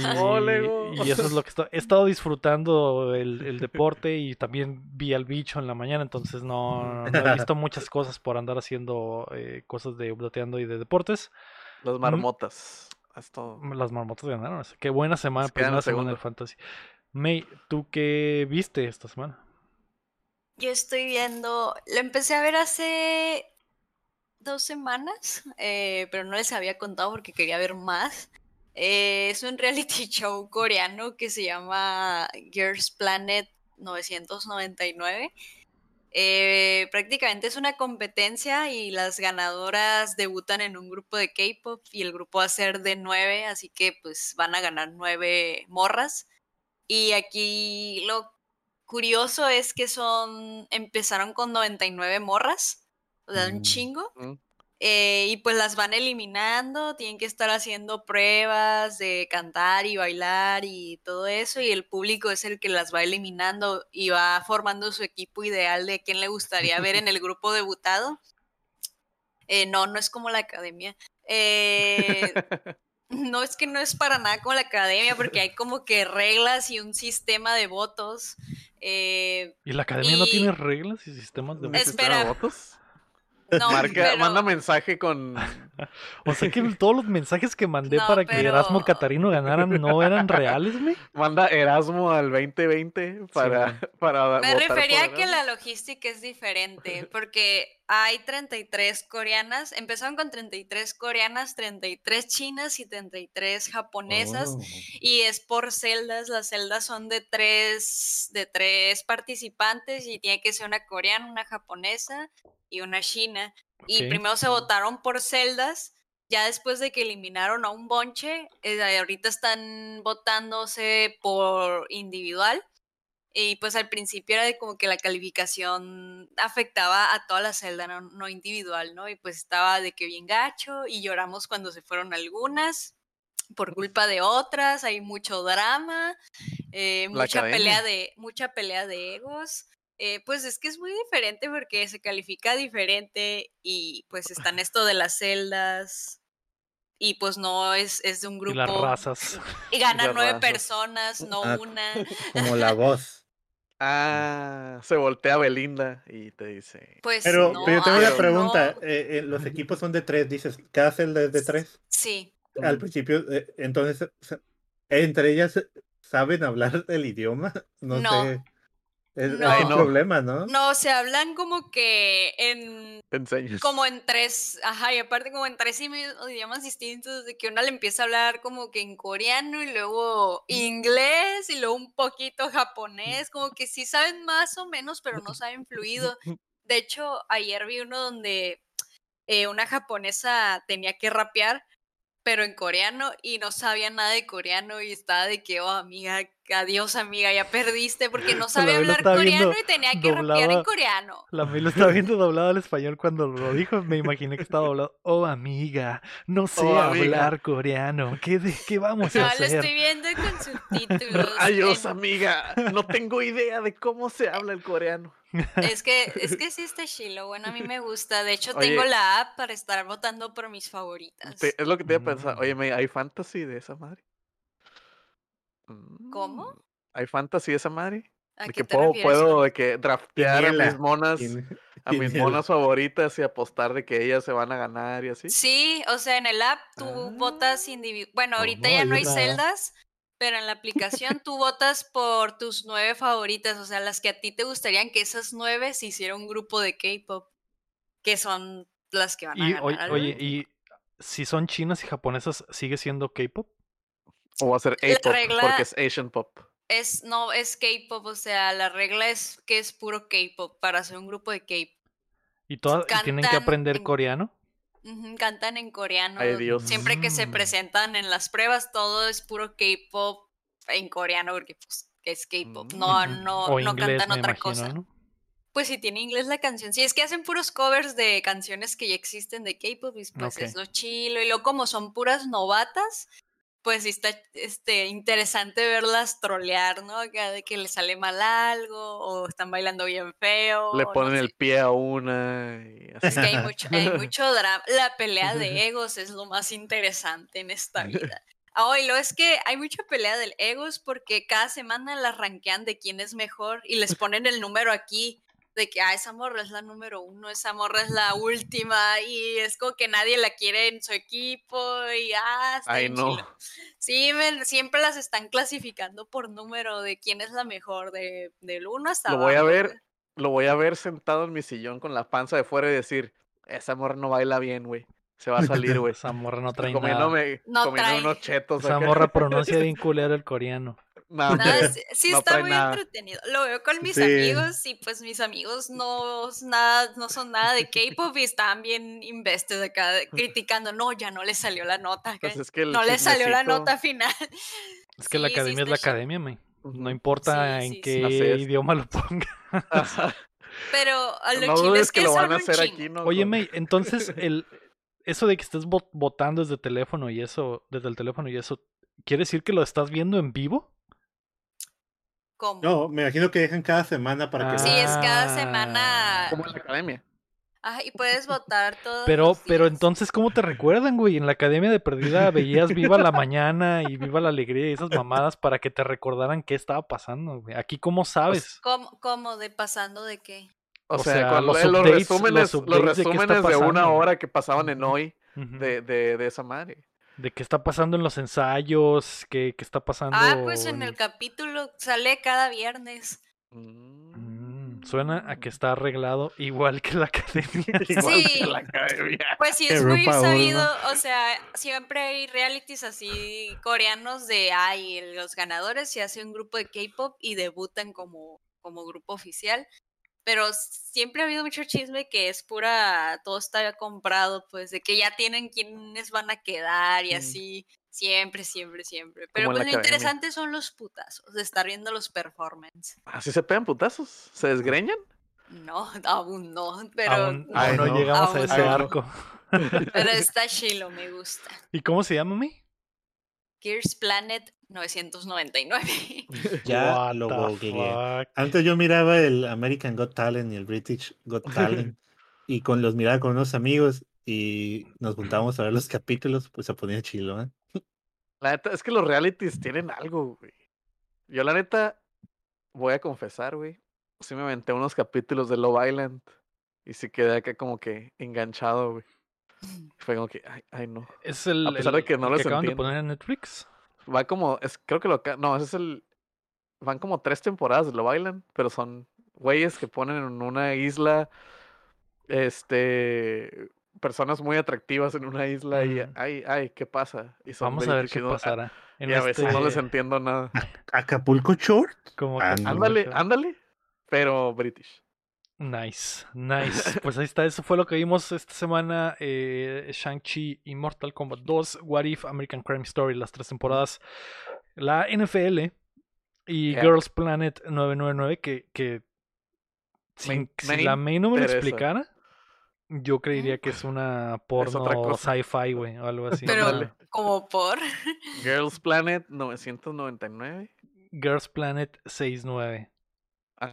Y, Ole, go. y eso es lo que esto- he estado disfrutando el, el deporte y también vi al bicho en la mañana, entonces no, no he visto muchas cosas por andar haciendo eh, cosas de updateando y de deportes. Las marmotas. Es todo. Las marmotas ganaron. Qué buena semana, Se primera en semana del fantasy. May, ¿tú qué viste esta semana? Yo estoy viendo, lo empecé a ver hace dos semanas, eh, pero no les había contado porque quería ver más. Eh, es un reality show coreano que se llama Girls Planet 999. Eh, prácticamente es una competencia y las ganadoras debutan en un grupo de K-pop y el grupo va a ser de nueve, así que pues van a ganar nueve morras. Y aquí lo curioso es que son, empezaron con 99 morras, o sea, un Mm. chingo. Mm. eh, y pues las van eliminando, tienen que estar haciendo pruebas de cantar y bailar y todo eso, y el público es el que las va eliminando y va formando su equipo ideal de quién le gustaría ver en el grupo debutado. Eh, no, no es como la academia. Eh, no es que no es para nada como la academia, porque hay como que reglas y un sistema de votos. eh, ¿Y la academia no tiene reglas y sistemas de Espera. votos? no, Marca, pero- Manda mensaje con. O sea que todos los mensajes que mandé No, para que Erasmo Catarino ganaran no eran reales, güey. Manda Erasmo al 2020 para, para Me votar refería por a que la logística es diferente, porque hay 33 coreanas, empezaron con 33 coreanas, 33 chinas y 33 japonesas, Oh. y es por celdas, las celdas son de tres, de tres participantes y tiene que ser una coreana, una japonesa y una china. Y primero se votaron por celdas, ya después de que eliminaron a un bonche, eh, ahorita están votándose por individual. Y pues al principio era de como que la calificación afectaba a toda la celda, no, no individual, ¿no? Y pues estaba de que bien gacho y lloramos cuando se fueron algunas por culpa de otras, hay mucho drama, eh, mucha pelea de mucha pelea de egos. Eh, pues es que es muy diferente porque se califica diferente y pues están esto de las celdas y pues no es, es de un Y grupo las razas. y ganan nueve razas. personas, no Ah, una. Como la voz. Ah, se voltea Belinda y te dice. Pues Pero, no, pero yo tengo una no. pregunta. eh, eh, los equipos son de tres, dices. ¿Cada celda es de tres? Sí, Al Mm. principio, eh, entonces, entre ellas saben hablar el idioma. No, No. sé. Es, No. Ay, un no. problema, ¿no? no, se hablan como que en enseñas. como en tres, ajá, y aparte como en tres idiomas distintos, de que una le empieza a hablar como que en coreano y luego inglés y luego un poquito japonés, como que sí saben más o menos, pero no saben fluido. De hecho, ayer vi uno donde eh, una japonesa tenía que rapear pero en coreano y no sabía nada de coreano y estaba de que, oh amiga, adiós amiga, ya perdiste porque no sabía hablar coreano y tenía que rapear en coreano. La Milo estaba viendo doblado al español cuando lo dijo. Me imaginé que estaba doblado. Oh, amiga, no sé Oh, amiga. hablar coreano. ¿Qué, de, qué vamos a No, lo hacer? estoy viendo con subtítulos. Adiós, en- amiga. No tengo idea de cómo se habla el coreano. Es que, es que sí está chilo, bueno, a mí me gusta. De hecho, Oye. tengo la app para estar votando por mis favoritas. Te- es lo que te iba a pensar. Mm. Oye, me- ¿hay fantasy de esa madre? ¿Cómo? Mm, ¿Hay fantasy de esa madre? ¿A De que puedo, puedo de que draftear a mis monas, a mis monas favoritas y apostar de que ellas se van a ganar y así. Sí, o sea, en el app tú votas Ah. individual. Bueno, ahorita ya no hay celdas, pero en la aplicación tú votas por tus nueve favoritas, o sea, las que a ti te gustarían que esas nueve se hiciera un grupo de K-pop, que son las que van a Y, ganar. oye, y si son chinas y japonesas, ¿sigue siendo K-pop? O va a ser A-pop, regla- porque es Asian pop. Es, no, es K-pop, o sea, la regla es que es puro K-pop para hacer un grupo de K-pop. ¿Y, todas, tienen que aprender en- coreano? Cantan en coreano. Ay, Dios. Siempre que se Mm. presentan en las pruebas, todo es puro K-pop en coreano, porque pues es K-pop. No, Ujú. no, o no inglés, cantan otra imagino, cosa. ¿no? Pues si tiene inglés la canción. Sí, es que hacen puros covers de canciones que ya existen de K-pop y pues es lo chilo. Y luego como son puras novatas, pues sí está este, interesante verlas trolear, ¿no? De que le sale mal algo o están bailando bien feo. Le no ponen sé. el pie a una y así. Es que hay mucho, hay mucho drama. La pelea de egos es lo más interesante en esta vida. Ah, y lo es que hay mucha pelea del egos porque cada semana las rankean de quién es mejor y les ponen el número aquí de que ah, esa morra es la número uno, esa morra es la última y es como que nadie la quiere en su equipo y ah, está Ay, no. chilo. Sí, men, siempre las están clasificando por número de quién es la mejor, de, del uno hasta Lo voy a abajo, ver, güey. lo voy a ver sentado en mi sillón con la panza de fuera y decir, esa morra no baila bien, güey. Se va a salir, güey. Esa morra no trae nada. comiéndome, No comiendo trae. unos chetos Esa acá. morra pronuncia bien culero el coreano. No, sí, sí no está muy nada. entretenido. Lo veo con mis Sí. amigos y pues mis amigos no, nada, no son nada de K-pop y están bien invested acá de- criticando. No, ya no le salió la nota. Pues es que el no le salió la nota final. Es que la Sí, academia es la academia, man. No importa Sí, en qué idioma lo ponga. Pero a lo No es que lo van a hacer aquí, ¿no? Oye, May, entonces el eso de que estés vo- votando desde teléfono y eso, desde el teléfono y eso, ¿quiere decir que lo estás viendo en vivo? ¿Cómo? No, me imagino que dejan cada semana para que Sí, es cada Ah. semana. Como en la academia. Ajá, y puedes votar todos Pero, pero entonces, ¿cómo te recuerdan, güey? En la academia de perdida veías Viva la Mañana y Viva la Alegría y esas mamadas para que te recordaran qué estaba pasando, güey. Aquí, ¿cómo sabes? ¿Cómo, cómo de pasando de qué? O, O sea, los resúmenes, los los updates de una hora que pasaban en hoy de, de, de esa madre. De qué está pasando en los ensayos, qué, qué está pasando. Ah, pues en el capítulo sale cada viernes. Mm, suena a que está arreglado igual que la academia. Igual Sí. que la academia. Pues sí, es muy uno. sabido, o sea, siempre hay realities así coreanos de, ay, los ganadores se hace un grupo de K-pop y debutan como, como grupo oficial, pero siempre ha habido mucho chisme que es pura, todo está comprado, pues, de que ya tienen quiénes van a quedar y Mm. así, siempre, siempre, siempre. Pero pues lo academia. interesante son los putazos, de estar viendo los performances. ¿Así se pegan putazos? ¿Se desgreñan? No, aún no, pero, aún, Ay, aún no, no. llegamos Aún a ese no. arco. pero está chilo, me gusta. ¿Y cómo se llama, mi? Gears Planet 999. Ya lo googleé. Antes yo miraba el American Got Talent y el British Got Talent y con los miraba con unos amigos y nos juntábamos a ver los capítulos, pues se ponía chilo, ¿eh? La neta, es que los realities tienen algo, güey. Yo la neta, voy a confesar, güey. Sí me aventé unos capítulos de Love Island y sí quedé acá como que enganchado, güey. Fue como que, ay, ay no. Es el, A pesar de que no los acaban de poner en Netflix. Va como, es, creo que lo, no, ese es el, van como tres temporadas de Love Island, pero son güeyes que ponen en una isla, este, personas muy atractivas en una isla y, Ujú. ay, ay, ¿qué pasa? Y son Vamos a ver qué pasará. En Y a veces no les este- entiendo nada. Acapulco Short. como que- Ah, Ándale, ándale, pero British. Nice, nice. Pues ahí está, eso fue lo que vimos esta semana. Eh, Shang-Chi y Mortal Kombat 2, What If, American Crime Story, las tres temporadas. La NFL y Yeah. Girls Planet 999, que, que sin- Me- si me la May no me lo explicara, yo creería que es una porno otra cosa. sci-fi, güey, o algo así. Pero, como por. Girls Planet 999. Girls Planet 69, Ah,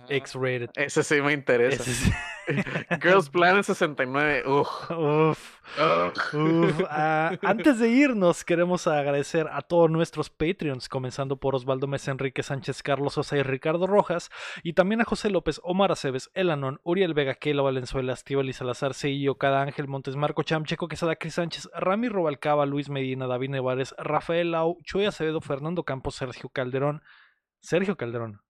X-rated. Ese sí me interesa. Sí. Girls Planet 69. Uf. Uf. Ugh. Uf, ah, antes de irnos, queremos agradecer a todos nuestros Patreons, comenzando por Osvaldo Mesa, Enrique Sánchez, Carlos Sosa y Ricardo Rojas, y también a José López, Omar Aceves, Elanon, Uriel Vega, Keila Valenzuela, Estíbal Salazar, Seillo, Cada Ángel Montes, Marco Cham, Checo Quesada, Cris Sánchez, Rami Robalcaba, Luis Medina, David Nevares, Rafael Lau, Chuy Acevedo, Fernando Campos, Sergio Calderón, Sergio Calderón.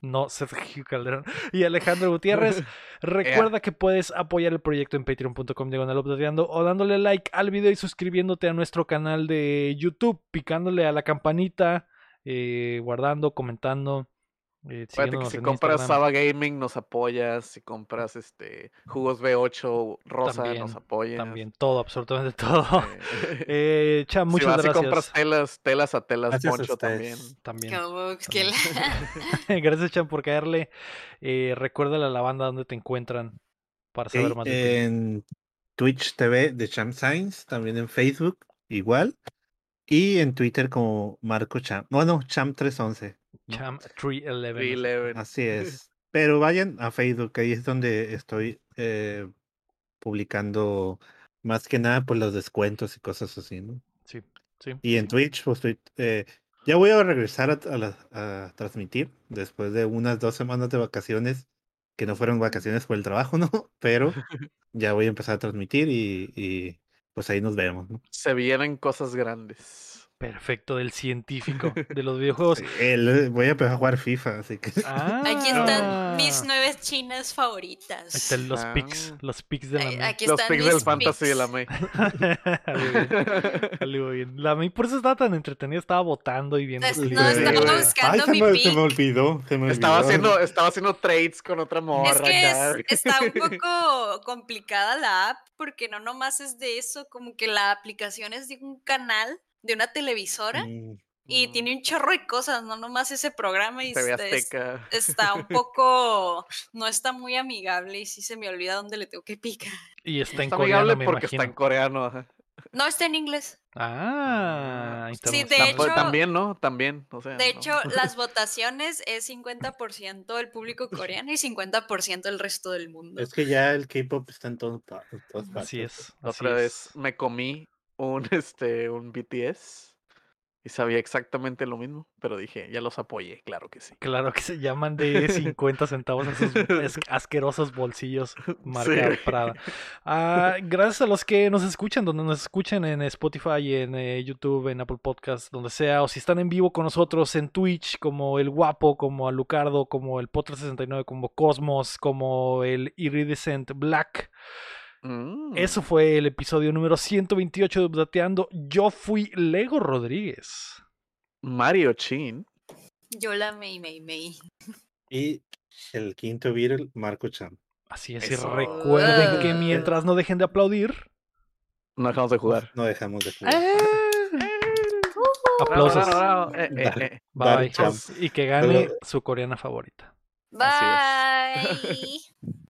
No, Sergio Calderón. Y Alejandro Gutiérrez. Recuerda que puedes apoyar el proyecto en patreon.com diagonal o dándole like al video y suscribiéndote a nuestro canal de YouTube, picándole a la campanita, eh, guardando, comentando. Eh, que si compras Instagram. Saba Gaming nos apoyas, si compras este jugos B8 rosa También, nos apoyas. También, todo, absolutamente todo. Eh, Eh, Cham, si muchas vas gracias. compras telas, telas a telas Gracias a también. También. Gracias, Cham, por caerle. Eh, recuérdale a la banda dónde te encuentran para saber más de ti. en Twitch TV de Champ Science, también en Facebook, igual. Y en Twitter como Marco Champ. Bueno, Champ311. Cham 311. 311. Así es. Pero vayan a Facebook, ahí es donde estoy eh, publicando más que nada por los descuentos y cosas así, ¿no? Sí, sí. Y en Twitch, pues estoy. eh, ya voy a regresar a, a la- a transmitir después de unas dos semanas de vacaciones, que no fueron vacaciones por el trabajo, ¿no? Pero ya voy a empezar a transmitir y, y, pues ahí nos vemos, ¿no? Se vienen cosas grandes. Perfecto, del científico de los videojuegos. El- voy a empezar a jugar FIFA, así que. Aquí están mis Ah. nueve chinas favoritas. Ahí están los Ah. pics, los pics de la Ay, May. Aquí Los pics del fantasy de la. May. Algo bien, algo bien. La May por eso estaba tan entretenida, estaba votando y viendo No, clips no, de- estaba Ay, buscando se mi me, se me olvidó. Se me Estaba olvidó. haciendo, estaba haciendo trades con otra morra. Es que es- está un poco complicada la app porque no nomás es de eso, como que la aplicación es de un canal, de una televisora Mm, y tiene un chorro de cosas, no nomás ese programa y TV está, es- Azteca. está un poco, no está muy amigable y sí se me olvida dónde le tengo que picar. Y está en Está coreano, amigable me porque imagino. está en coreano. ajá. No, está en inglés. Ah, Sí, de internacional. hecho- También, ¿no? También. O sea, De no. hecho, las votaciones es 50% el público coreano y 50% el resto del mundo. Es que ya el K-pop está en, todo todas partes. Así es. Así otra es. vez me comí un, este, un BTS y sabía exactamente lo mismo, pero dije, ya los apoyé, claro que sí. Claro que se llaman de 50 centavos esos es- asquerosos bolsillos marca Sí. Prada. Ah, gracias a los que nos escuchan, donde nos escuchen en Spotify, en eh, YouTube, en Apple Podcast, donde sea, o si están en vivo con nosotros en Twitch, como el Guapo, como Alucardo, como el Potter 69, como Cosmos, como el Iridescent Black. Mm. Eso fue el episodio número 128 de Updateando. Yo fui Lego Rodríguez. Mario Chin. Yo la Mei Mei Mei. Y el quinto Beatle, Marco Champ. Así es, y recuerden que Ah. mientras no dejen de aplaudir. No dejamos de jugar. No dejamos de jugar. Aplausos. Bravo, bravo, bravo. Eh, Dale. Dale, Bye. champ. Y que gane Pero- su coreana favorita. Así Bye.